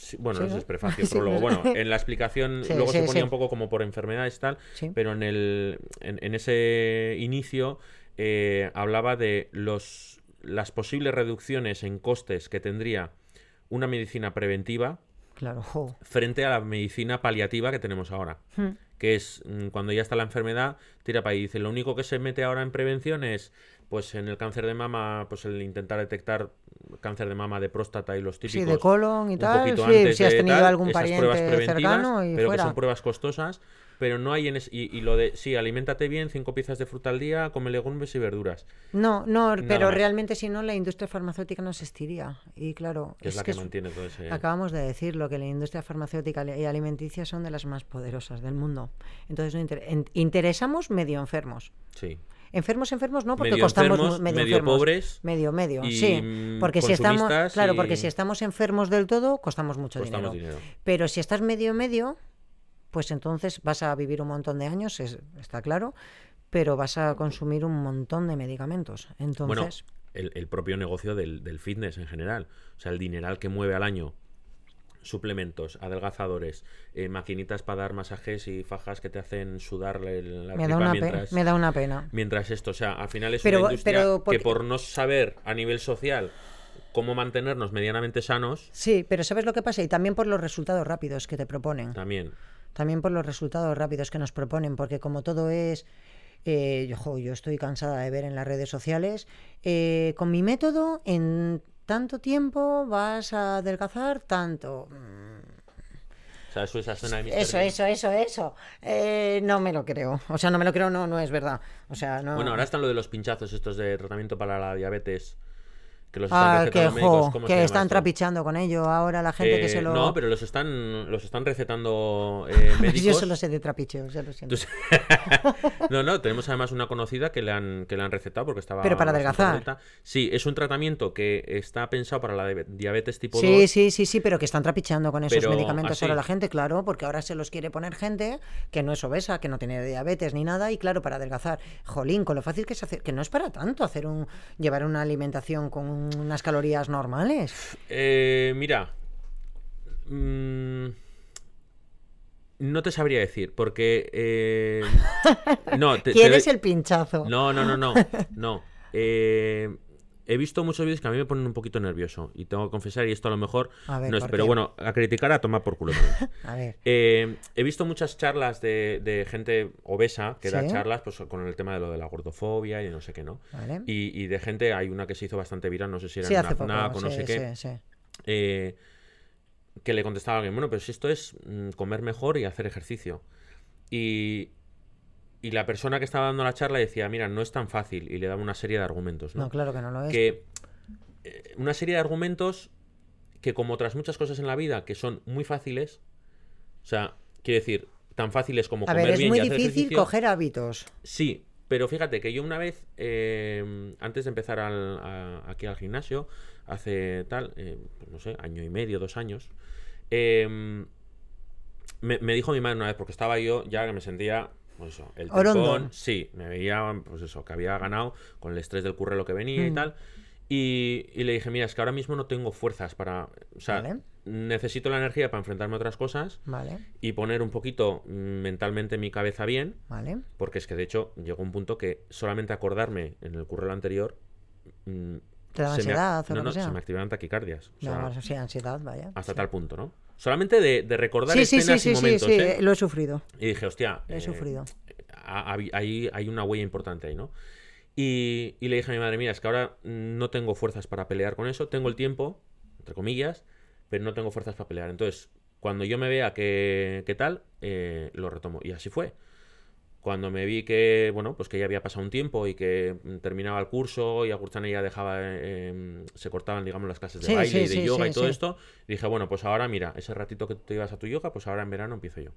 Sí, bueno, Sí, no es prefacio, *laughs* Sí, prólogo. Bueno, *laughs* en la explicación luego se ponía un poco como por enfermedades tal, Sí. pero en, el, en, en ese inicio eh, hablaba de los, las posibles reducciones en costes que tendría una medicina preventiva Claro. frente a la medicina paliativa que tenemos ahora. Hmm. Que es mm, cuando ya está la enfermedad, tira para ahí. Dice, lo único que se mete ahora en prevención es, pues en el cáncer de mama, pues el intentar detectar cáncer de mama de próstata y los Sí, típicos. de colon y tal. Sí, si has tenido tal, algún pariente cercano y pero fuera. que son pruebas costosas. Pero no hay en es- y, y lo de, sí, aliméntate bien, cinco piezas de fruta al día, come legumbres y verduras. No, no, pero más. realmente si no, la industria farmacéutica no existiría. Y claro, Que es, la que mantiene todo ese... Acabamos de decirlo, que la industria farmacéutica y alimenticia son de las más poderosas del mundo. Entonces, no inter- interesamos medio enfermos. Sí. Enfermos, enfermos, no, porque Medio costamos enfermos, medio, medio enfermos. pobres Medio, medio, sí. Porque si estamos, claro, y- porque si estamos enfermos del todo, costamos mucho Costamos dinero. dinero. Pero si estás medio, medio, pues entonces vas a vivir un montón de años, es- está claro, pero vas a consumir un montón de medicamentos. Entonces, Bueno, el, el propio negocio del, del fitness en general. O sea, el dineral que mueve al año. Suplementos, adelgazadores, eh, maquinitas para dar masajes y fajas que te hacen sudar la me da, una mientras, me da una pena. mientras esto. O sea, al final es Pero- una industria pero que porque- por no saber a nivel social cómo mantenernos medianamente sanos, Sí, pero ¿sabes lo que pasa? Y también por los resultados rápidos que te proponen. también. También por los resultados rápidos que nos proponen, porque como todo es... eh, yo, jo, yo estoy cansada de ver en las redes sociales, eh, con mi método en tanto tiempo vas a adelgazar tanto. O sea, eso es escena de. Eso, eso, eso, eso. Eh, no me lo creo. O sea, no me lo creo, no, no es verdad. O sea, no. Bueno, ahora están lo de los pinchazos estos de tratamiento para la diabetes. Que los están Ah, recetando que, médicos. jo, ¿Cómo se que están esto? trapichando con ello ahora la gente que Eh, se lo... No, pero los están, los están recetando eh, *laughs* médicos. Yo solo sé de trapicheos, ya lo siento. *laughs* No, no, tenemos además una conocida que le han, que le han recetado porque estaba. Pero para adelgazar. alta. Sí, es un tratamiento que está pensado para la diabetes tipo Sí, 2. sí, sí, sí, pero que están trapicheando con esos Pero medicamentos así. ahora la gente, claro, porque ahora se los quiere poner gente que no es obesa, que no tiene diabetes ni nada, y claro, para adelgazar, jolín, con lo fácil que es hacer, que no es para tanto hacer un, llevar una alimentación con unas calorías normales. Eh, mira. mm, no te sabría decir, porque. eh, *laughs* no, te, te ¿Quieres doy- el pinchazo? No, no, no, no. no. *laughs* Eh, he visto muchos vídeos que a mí me ponen un poquito nervioso. Y tengo que confesar, y esto a lo mejor A ver, no es. ¿por Pero qué? bueno, a criticar, a tomar por culo. *laughs* A ver. Eh, he visto muchas charlas de, de gente obesa que da charlas pues, con el tema de lo de la gordofobia y no sé qué, ¿no? Vale. Y, y de gente, hay una que se hizo bastante viral, no sé si era Sí, hace una FNAC poco. o no sí, sé qué, sí, sí. eh, que le contestaba a alguien, bueno, pero si esto es mm, comer mejor y hacer ejercicio. Y, y la persona que estaba dando la charla decía, mira, no es tan fácil, y le daba una serie de argumentos, ¿no? No, claro que no lo es. que eh, una serie de argumentos que como otras muchas cosas en la vida que son muy fáciles, o sea, quiero decir, tan fáciles como A comer ver, es bien muy y hacer difícil ejercicio, coger hábitos. Sí, pero fíjate que yo una vez, eh, antes de empezar al- a- aquí al gimnasio, hace tal, eh, pues no sé, año y medio, dos años, eh, me, me dijo mi madre una vez, porque estaba yo ya que me sentía, pues eso, el tepón, sí, me veía, pues eso, que había ganado con el estrés del currelo que venía y Mm. tal. Y, y le dije, mira, es que ahora mismo no tengo fuerzas para, o sea, Vale. necesito la energía para enfrentarme a otras cosas Vale, y poner un poquito mm, mentalmente mi cabeza bien. vale. Porque es que de hecho llegó un punto que solamente acordarme en el currelo anterior. ¿Te daba se me ansiedad o no, no, sea? se me activaban taquicardias. O No, sea, sí, ansiedad, vaya. hasta sí. tal punto, ¿no? Solamente de, de recordar Sí, sí, sí, escenas sí, y sí, momentos, sí, ¿eh? lo he sufrido. Y dije, hostia. He eh, sufrido. ha- ha- hay, hay una huella importante ahí, ¿no? Y, y le dije a mi madre, mira, es que ahora no tengo fuerzas para pelear con eso, tengo el tiempo, entre comillas, pero no tengo fuerzas para pelear. Entonces, cuando yo me vea que, que tal, eh, lo retomo. Y así fue. Cuando me vi que, bueno, pues que ya había pasado un tiempo y que mm, terminaba el curso y a Gurchana ya dejaba, eh, em, se cortaban, digamos, las clases de Sí, baile sí, y de sí, yoga y todo esto, dije, bueno, pues ahora mira, ese ratito que tú te ibas a tu yoga, pues ahora en verano empiezo yo.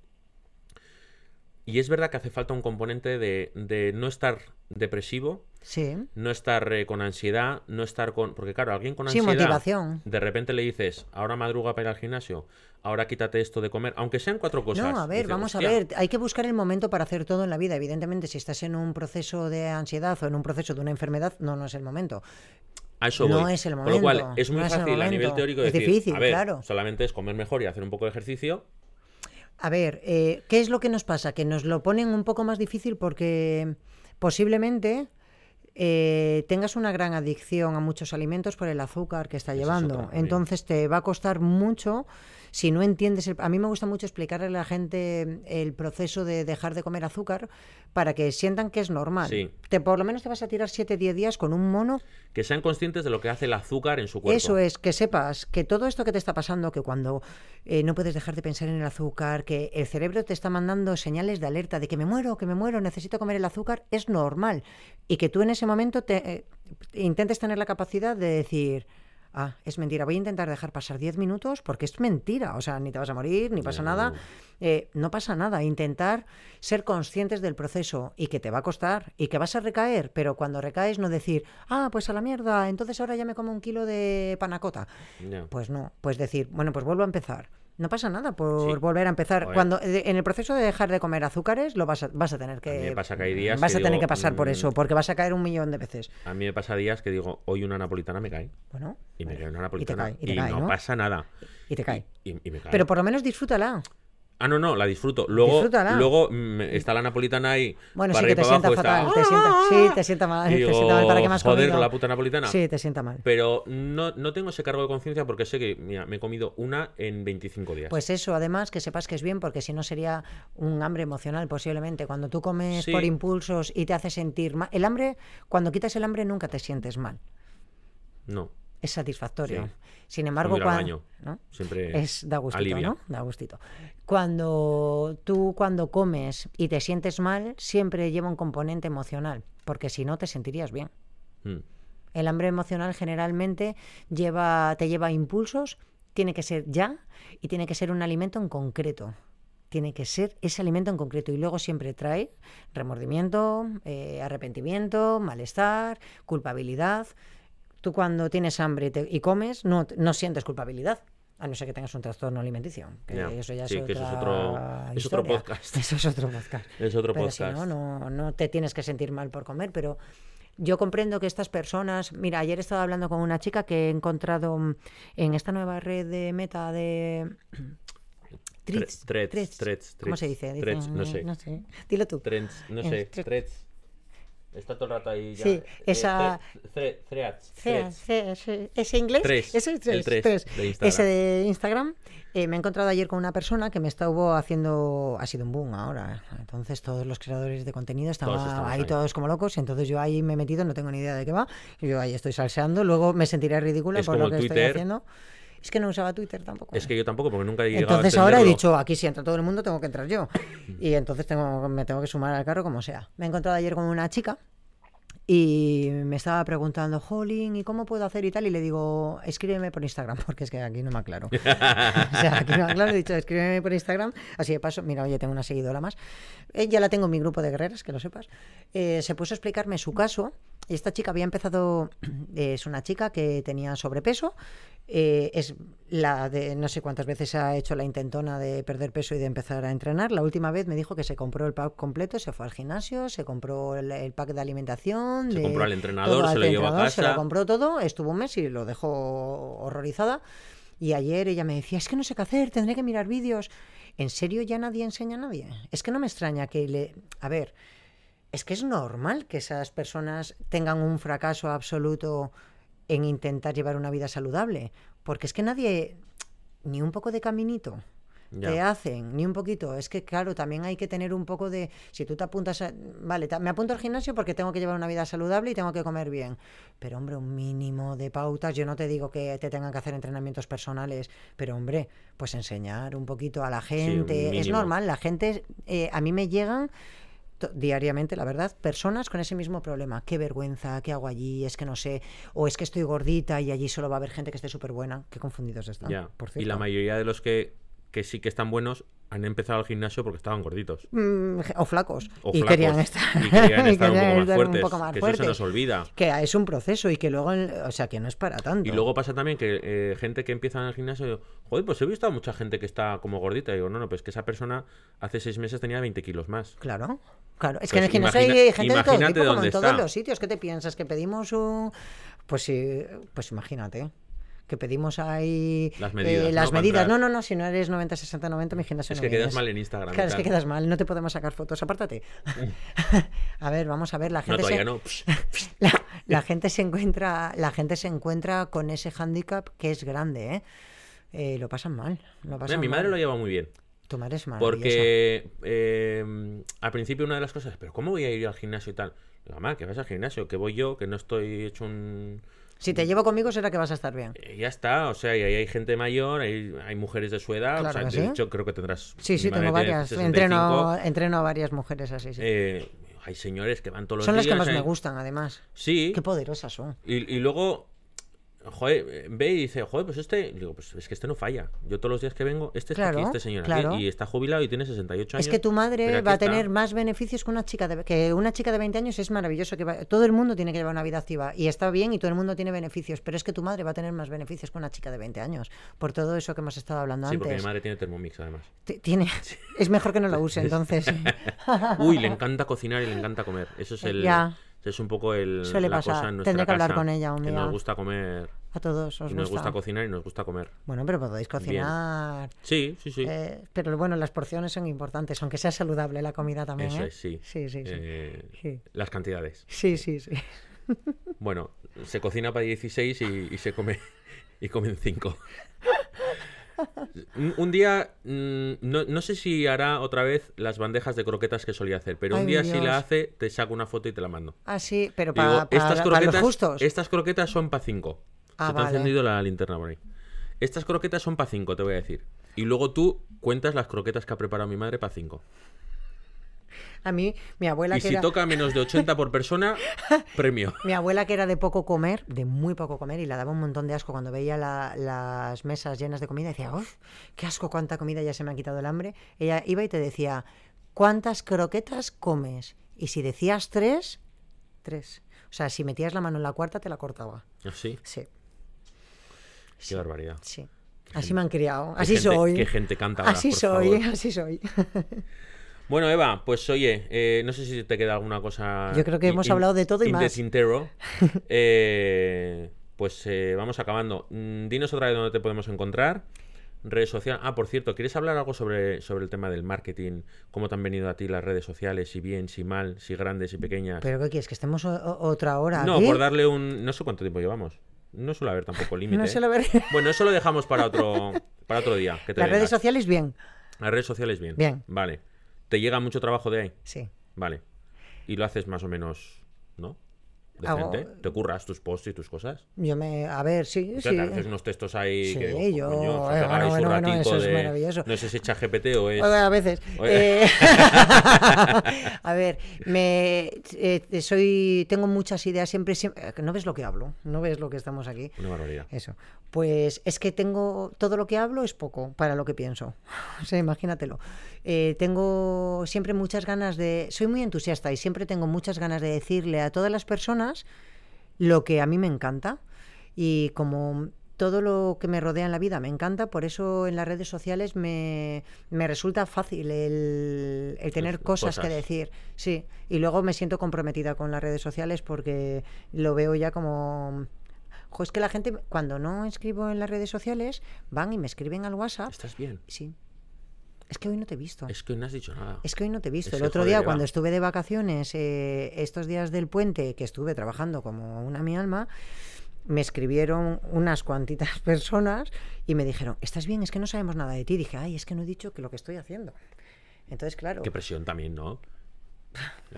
Y es verdad que hace falta un componente de, de no estar depresivo, Sí. no estar eh, con ansiedad, no estar con... Porque claro, alguien con ansiedad... motivación. De repente le dices, ahora madruga para ir al gimnasio, ahora quítate esto de comer, aunque sean cuatro cosas. No, a ver, vamos "Hostia". a ver, hay que buscar el momento para hacer todo en la vida. Evidentemente, si estás en un proceso de ansiedad o en un proceso de una enfermedad, no, no es el momento. A eso No es el Con lo cual, momento, es muy no es fácil a nivel momento. teórico Es decir, difícil, a ver, claro. solamente es comer mejor y hacer un poco de ejercicio. A ver, eh, ¿qué es lo que nos pasa? Que nos lo ponen un poco más difícil porque posiblemente eh, tengas una gran adicción a muchos alimentos por el azúcar que está es llevando. Entonces te va a costar mucho si no entiendes. el- A mí me gusta mucho explicarle a la gente el proceso de dejar de comer azúcar para que sientan que es normal. Sí. Te, por lo menos te vas a tirar 7-10 días con un mono Que sean conscientes de lo que hace el azúcar en su cuerpo. eso es, que sepas que todo esto que te está pasando, que cuando eh, no puedes dejar de pensar en el azúcar, que el cerebro te está mandando señales de alerta de que me muero, que me muero, necesito comer el azúcar, es normal. Y que tú en ese momento te, eh, intentes tener la capacidad de decir, ah, es mentira, voy a intentar dejar pasar 10 minutos porque es mentira, o sea, ni te vas a morir, ni pasa nada. no. Eh, no pasa nada, intentar ser conscientes del proceso y que te va a costar y que vas a recaer, pero cuando recaes no decir, ah, pues a la mierda, entonces ahora ya me como un kilo de panacota. Pues no, pues decir, bueno, pues vuelvo a empezar. No pasa nada por Sí. volver a empezar. Cuando de- en el proceso de dejar de comer azúcares lo vas a, vas a tener que mí me pasa que hay días vas que a tener digo, que pasar por mm, eso, porque vas a caer un millón de veces. A mí me pasa días que digo, hoy una napolitana me cae. Bueno, Y me vale. cae una y te napolitana. cae, y te cae, no, ¿no? pasa nada. Y te cae. Y, y me cae. Pero por lo menos disfrútala. Ah, no, no, la disfruto. Luego, Disfrútala. luego mm, está la napolitana ahí. Bueno, para sí que te sienta fatal, te sienta, sí, ¡Ah! te sienta mal, Y *laughs* te digo, sienta mal para qué me has joder, con la puta napolitana. Sí, te sienta mal. Pero no, no tengo ese cargo de conciencia porque sé que, mira, me he comido una en 25 días. Pues eso, además, que sepas que es bien, porque si no sería un hambre emocional posiblemente. Cuando tú comes Sí. por impulsos y te hace sentir mal. El hambre, cuando quitas el hambre, nunca te sientes mal. no, Es satisfactorio. Sí. Sin embargo, cuando. ¿no? siempre Es da gustito, alivia. ¿no? Da gustito. Cuando tú cuando comes y te sientes mal, siempre lleva un componente emocional, porque si no te sentirías bien. Mm. El hambre emocional generalmente lleva, te lleva a impulsos, tiene que ser ya y tiene que ser un alimento en concreto. Tiene que ser ese alimento en concreto y luego siempre trae remordimiento, eh, arrepentimiento, malestar, culpabilidad. Tú cuando tienes hambre y, te- y comes no, no sientes culpabilidad, a no ser que tengas un trastorno alimenticio. Que eso ya sí, es que eso es otro- es otro podcast. *laughs* Eso es otro podcast. Es otro Pero podcast. si no, no, no te tienes que sentir mal por comer, pero yo comprendo que estas personas, mira, ayer estaba hablando con una chica que he encontrado mm, en esta nueva red de meta de Threads, Threads, ¿Cómo se dice? Dicen, no sé. No sé. Dilo tú. Trends, no sé, Threads. Está todo el rato ahí ya. Sí, Eh, esa- threads, threads. ¿Ese inglés? Tres, Ese es el tres, tres tres. de Instagram. Ese de Instagram. eh, me he encontrado ayer con una persona que me estuvo haciendo. Ha sido un boom ahora. Entonces, todos los creadores de contenido estaban Todos ahí, ahí. todos como locos. Entonces, yo ahí me he metido, no tengo ni idea de qué va. y Yo ahí estoy salseando. Luego me sentiré ridícula Es por lo que estoy haciendo. Es que no usaba Twitter tampoco. Es que yo tampoco, porque nunca he llegado a Entonces ahora he dicho, aquí si entra todo el mundo, tengo que entrar yo. Y entonces tengo, me tengo que sumar al carro como sea. Me he encontrado ayer con una chica y me estaba preguntando, Jolín, ¿y cómo puedo hacer y tal? Y le digo, escríbeme por Instagram, *laughs* porque es que aquí no me aclaro. *laughs* o sea, aquí no me aclaro, he dicho, escríbeme por Instagram. Así de paso, mira, oye, tengo una seguidora más. Eh, ya la tengo en mi grupo de guerreras, que lo sepas. Eh, se puso a explicarme su caso. Y esta chica había empezado, *clears throat* es una chica que tenía sobrepeso, eh, es la de no sé cuántas veces ha hecho la intentona de perder peso y de empezar a entrenar. La última vez me dijo que se compró el pack completo, se fue al gimnasio, se compró el, el pack de alimentación, Se de compró al entrenador, se lo llevó a entrenador, Se casa. lo compró todo, estuvo un mes y lo dejó horrorizada. Y ayer ella me decía, es que no sé qué hacer, tendré que mirar vídeos. ¿En serio ya nadie enseña a nadie? Es que no me extraña que le... A ver, es que es normal que esas personas tengan un fracaso absoluto en intentar llevar una vida saludable, porque es que nadie, ni un poco de caminito, Ya. te hacen, ni un poquito. Es que, claro, también hay que tener un poco de. Si tú te apuntas a. Vale, me apunto al gimnasio porque tengo que llevar una vida saludable y tengo que comer bien. Pero, hombre, un mínimo de pautas. Yo no te digo que te tengan que hacer entrenamientos personales, pero, hombre, pues enseñar un poquito a la gente. es normal, la gente. eh, a mí me llegan diariamente, la verdad, personas con ese mismo problema. Qué vergüenza, ¿qué hago allí? Es que no sé. O es que estoy gordita y allí solo va a haber gente que esté súper buena. Qué confundidos están. Ya. por Y la mayoría de los que, que sí que están buenos han empezado al gimnasio porque estaban gorditos. Mm, o flacos. O y querían estar, y querían y estar un *laughs* querían poco más estar fuertes. un poco más que eso se nos olvida. Que es un proceso y que luego, o sea, que no es para tanto. Y luego pasa también que eh, gente que empieza en el gimnasio, digo, joder, pues he visto a mucha gente que está como gordita. Y digo, no, no, pues que esa persona hace seis meses tenía 20 kilos más. Claro, claro. Es que en Pues el gimnasio hay gente de todo tipo, como en todos está. los sitios. ¿Qué te piensas? ¿Que pedimos un...? Pues sí, pues imagínate. Que pedimos ahí Las medidas, eh, ¿no? las medidas. No, no, no, si no eres 90, 60, 90, mi gimnasio Es no que quedas mal en Instagram. Claro, es que quedas mal, no te podemos sacar fotos, apártate. *laughs* a ver, vamos a ver, la No, gente todavía se... no. *laughs* La, la gente se encuentra la gente se encuentra con ese hándicap que es grande ¿eh? Eh, lo pasan mal lo Mira, mi madre lo lleva muy bien. tu madre es Porque eh, al principio una de las cosas, pero ¿cómo voy a ir al gimnasio y tal? Mamá, que vas al gimnasio, que voy yo, que no estoy hecho un... si te llevo conmigo será que vas a estar bien Eh, ya está, o sea, y ahí hay gente mayor, hay, hay mujeres de su edad, o Claro sea, que de sí. hecho creo que tendrás... sí sí tengo varias 65, entreno entreno a varias mujeres así sí. eh, hay señores que van todos los son las días. que más hay- me gustan además Sí, qué poderosas son y, y luego, joder, eh, ve y dice, joder, pues este, digo, pues es que este no falla. Yo todos los días que vengo, este está Claro, aquí, este señor claro. aquí, y está jubilado y tiene 68 años. es que tu madre va a está. tener más beneficios que una chica de que una chica de 20 años es maravilloso que va- todo el mundo tiene que llevar una vida activa y está bien y todo el mundo tiene beneficios pero es que tu madre va a tener más beneficios que una chica de 20 años por todo eso que hemos estado hablando Sí, porque mi antes madre tiene Thermomix además. T- Tiene, *laughs* es mejor que no lo use, *laughs* entonces. Uy, le encanta cocinar y le encanta comer. Eso es el... Ya. Es un poco el, Suele la pasar. cosa en nuestra Tendré que hablar con ella un que día. nos gusta comer A todos os y nos gusta. gusta cocinar y nos gusta comer. Bueno, pero podéis cocinar. Sí, sí, sí. eh, pero bueno, las porciones son importantes, aunque sea saludable la comida también. Eso ¿eh? es, sí. Sí, sí, sí. Eh, Sí. Las cantidades. Sí, sí, sí. *laughs* Bueno, se cocina para 16 y, y se come *laughs* y comen 5. *laughs* Un, un día, mm, no, no sé si hará otra vez las bandejas de croquetas que solía hacer, pero Ay, un día si la hace, te saco una foto y te la mando. Ah, sí, pero para, estas, croquetas, los justos. estas croquetas son para 5. Ah, se te ha encendido la linterna por ahí. Estas croquetas son para 5, te voy a decir. Y luego tú cuentas las croquetas que ha preparado mi madre para 5. A mí, mi abuela Y que si era... toca menos de 80 por persona, *laughs* premio. Mi abuela que era de poco comer, de muy poco comer, y la daba un montón de asco cuando veía la- las mesas llenas de comida, decía, ¡Uf! ¡Qué asco cuánta comida! Ya se me ha quitado el hambre. Ella iba y te decía, ¿cuántas croquetas comes? Y si decías tres, tres. O sea, si metías la mano en la cuarta, te la cortaba. Así, Sí, qué barbaridad. sí. Así me han criado. Así gente- soy. Qué gente canta ahora, *laughs* Así soy, así soy. Bueno, Eva, pues oye, eh, no sé si te queda alguna cosa. Yo creo que hemos hablado de todo y más. the tintero. *laughs* Eh, pues eh, vamos acabando. Mm, dinos otra vez dónde te podemos encontrar. Redes sociales. Ah, por cierto, ¿quieres hablar algo sobre, sobre el tema del marketing? ¿Cómo te han venido a ti las redes sociales? Si bien, si mal, si grandes, si pequeñas. ¿Pero qué quieres? ¿Que estemos otra hora no, aquí? por darle un. No sé cuánto tiempo llevamos. No suele haber tampoco *laughs* límite. No ¿eh? suele haber- *laughs* Bueno, eso lo dejamos para otro, para otro día. que te Las redes sociales, bien. Las redes sociales, bien. Bien. Vale. ¿Te llega mucho trabajo de ahí? Sí. Vale. Y lo haces más o menos, ¿no? De Hago- frente. ¿Te curras tus posts y tus cosas? Yo me... A ver, sí, O sea, sí. haces unos textos ahí Sí, que digo, yo- coño, se eh, bueno, bueno, bueno, eso es maravilloso. No sé si echa GPT o es... A veces. *laughs* Eh, *laughs* *laughs* a ver, me eh, soy tengo muchas ideas siempre, siempre. No ves lo que hablo, no ves lo que estamos aquí. Una barbaridad. Eso. Pues es que tengo todo lo que hablo es poco para lo que pienso. *laughs* O sea, imagínatelo. Eh, tengo siempre muchas ganas de. Soy muy entusiasta y siempre tengo muchas ganas de decirle a todas las personas lo que a mí me encanta. Y como todo lo que me rodea en la vida me encanta, por eso en las redes sociales me, me resulta fácil el, el tener cosas, que decir. Sí, y luego me siento comprometida con las redes sociales porque lo veo ya como... Jo, es que la gente, cuando no escribo en las redes sociales, van y me escriben al WhatsApp. ¿Estás bien? Sí. Es que hoy no te he visto. Es que no has dicho nada. Es que hoy no te he visto. Es El otro día, cuando estuve de vacaciones, eh, estos días del puente, que estuve trabajando como una mi alma, me escribieron unas cuantitas *laughs* personas y me dijeron, ¿estás bien? Es que no sabemos nada de ti. Dije, ay, es que no he dicho que lo que estoy haciendo. Entonces, claro, Qué presión también, ¿no?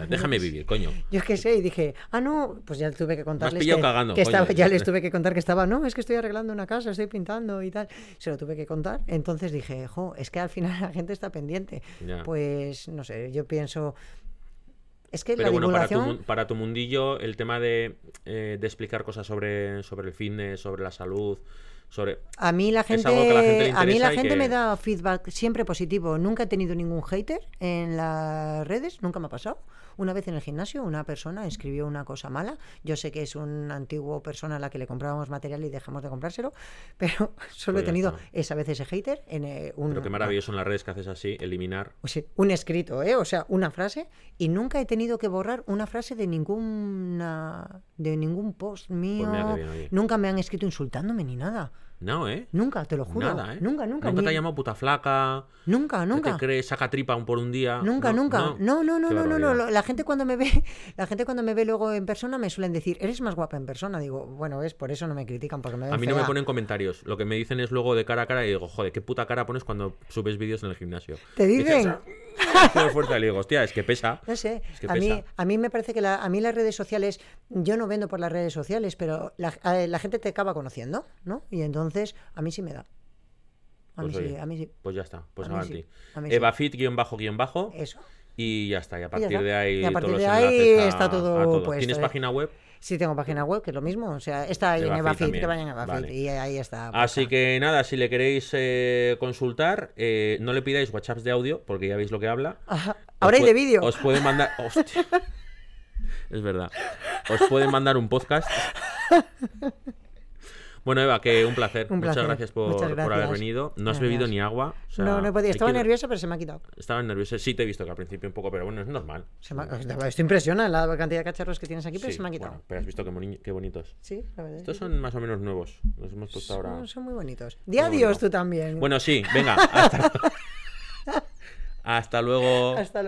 Déjame vivir, coño. yo qué sé, y dije, ah, no, pues ya tuve que contarles que, cagando, que estaba, ya les tuve que contar que estaba, no, es que estoy arreglando una casa, estoy pintando y tal. Se lo tuve que contar. Entonces dije, jo, es que al final la gente está pendiente. Ya. Pues, no sé, yo pienso... Es que Pero la bueno, tu, para tu mundillo, el tema de, eh, de explicar cosas sobre, sobre el fitness, sobre la salud, sobre... A mí la gente, a la gente le a mí la gente que- me da feedback siempre positivo. Nunca he tenido ningún hater en las redes, nunca me ha pasado. Una vez en el gimnasio, una persona escribió una cosa mala. Yo sé que es un antiguo persona a la que le comprábamos material y dejamos de comprárselo, *laughs* pero solo Pues he ya tenido está. esa vez ese hater en eh, un, Pero qué maravilloso en las redes que haces así, eliminar... o sea, un escrito, ¿eh? o sea, una frase, y nunca he tenido que borrar una frase de ninguna de ningún post mío. bien, oye. nunca me han escrito insultándome ni nada. No, ¿eh? Nunca, te lo juro. Nada, ¿eh? Nunca, nunca. Nunca te ha llamado puta flaca. Nunca, ¿Qué nunca. te crees? Saca tripa un por un día. Nunca, No, nunca. No, no, no, no, no, no. La gente cuando me ve, *laughs* la gente cuando me ve luego en persona me suelen decir, eres más guapa en persona. Digo, bueno, es por eso no me critican porque me ven A mí no me fea". ponen comentarios. Lo que me dicen es luego de cara a cara y digo, joder, qué puta cara pones cuando subes vídeos en el gimnasio. ¿Te dicen? "Ah, *laughs* haciendo fuerza le digo, hostia, es que pesa. No sé, Es que a, mí, pesa. a mí me parece que la- a mí las redes sociales, yo no vendo por las redes sociales, pero la, gente te acaba conociendo, ¿no? Y entonces a mí sí me da. A Pues mí sí, a mí sí. Pues ya está, pues mí avanti. sí, mí. Evafit guion bajo guion bajo Eso. y ya está. Y a partir de ahí, Y a partir todos de los ahí está todo a todo. puesto, ¿Tienes ¿eh? página web? Sí tengo página web, que es lo mismo. O sea, está ahí en Evafit que vayan a Evafit. Vale. Y ahí está. Así puesta. que nada, si le queréis eh, consultar, eh, no le pidáis WhatsApps de audio, porque ya veis lo que habla. Ajá. Os Ahora hay de vídeo. Os pueden mandar. *laughs* Hostia. Es verdad. Os pueden mandar un podcast. *laughs* Bueno, Eva, que un placer. *laughs* Un Muchas gracias por, Muchas por haber venido. No has Gracias. bebido ni agua. o sea, no, no he podido. Estaba nerviosa, pero se me ha quitado. Estaba nervioso. Sí, te he visto que al principio un poco, pero bueno, es normal. Se me Estoy impresionada la cantidad de cacharros que tienes aquí, pero Sí, se me ha quitado. bueno, pero has visto qué, boni- qué bonitos. Sí, la verdad. es Estos son más o menos nuevos. Los hemos puesto ahora. son, son muy bonitos. Di adiós bonito. tú también. Bueno, sí, venga. Hasta, *laughs* hasta luego. Hasta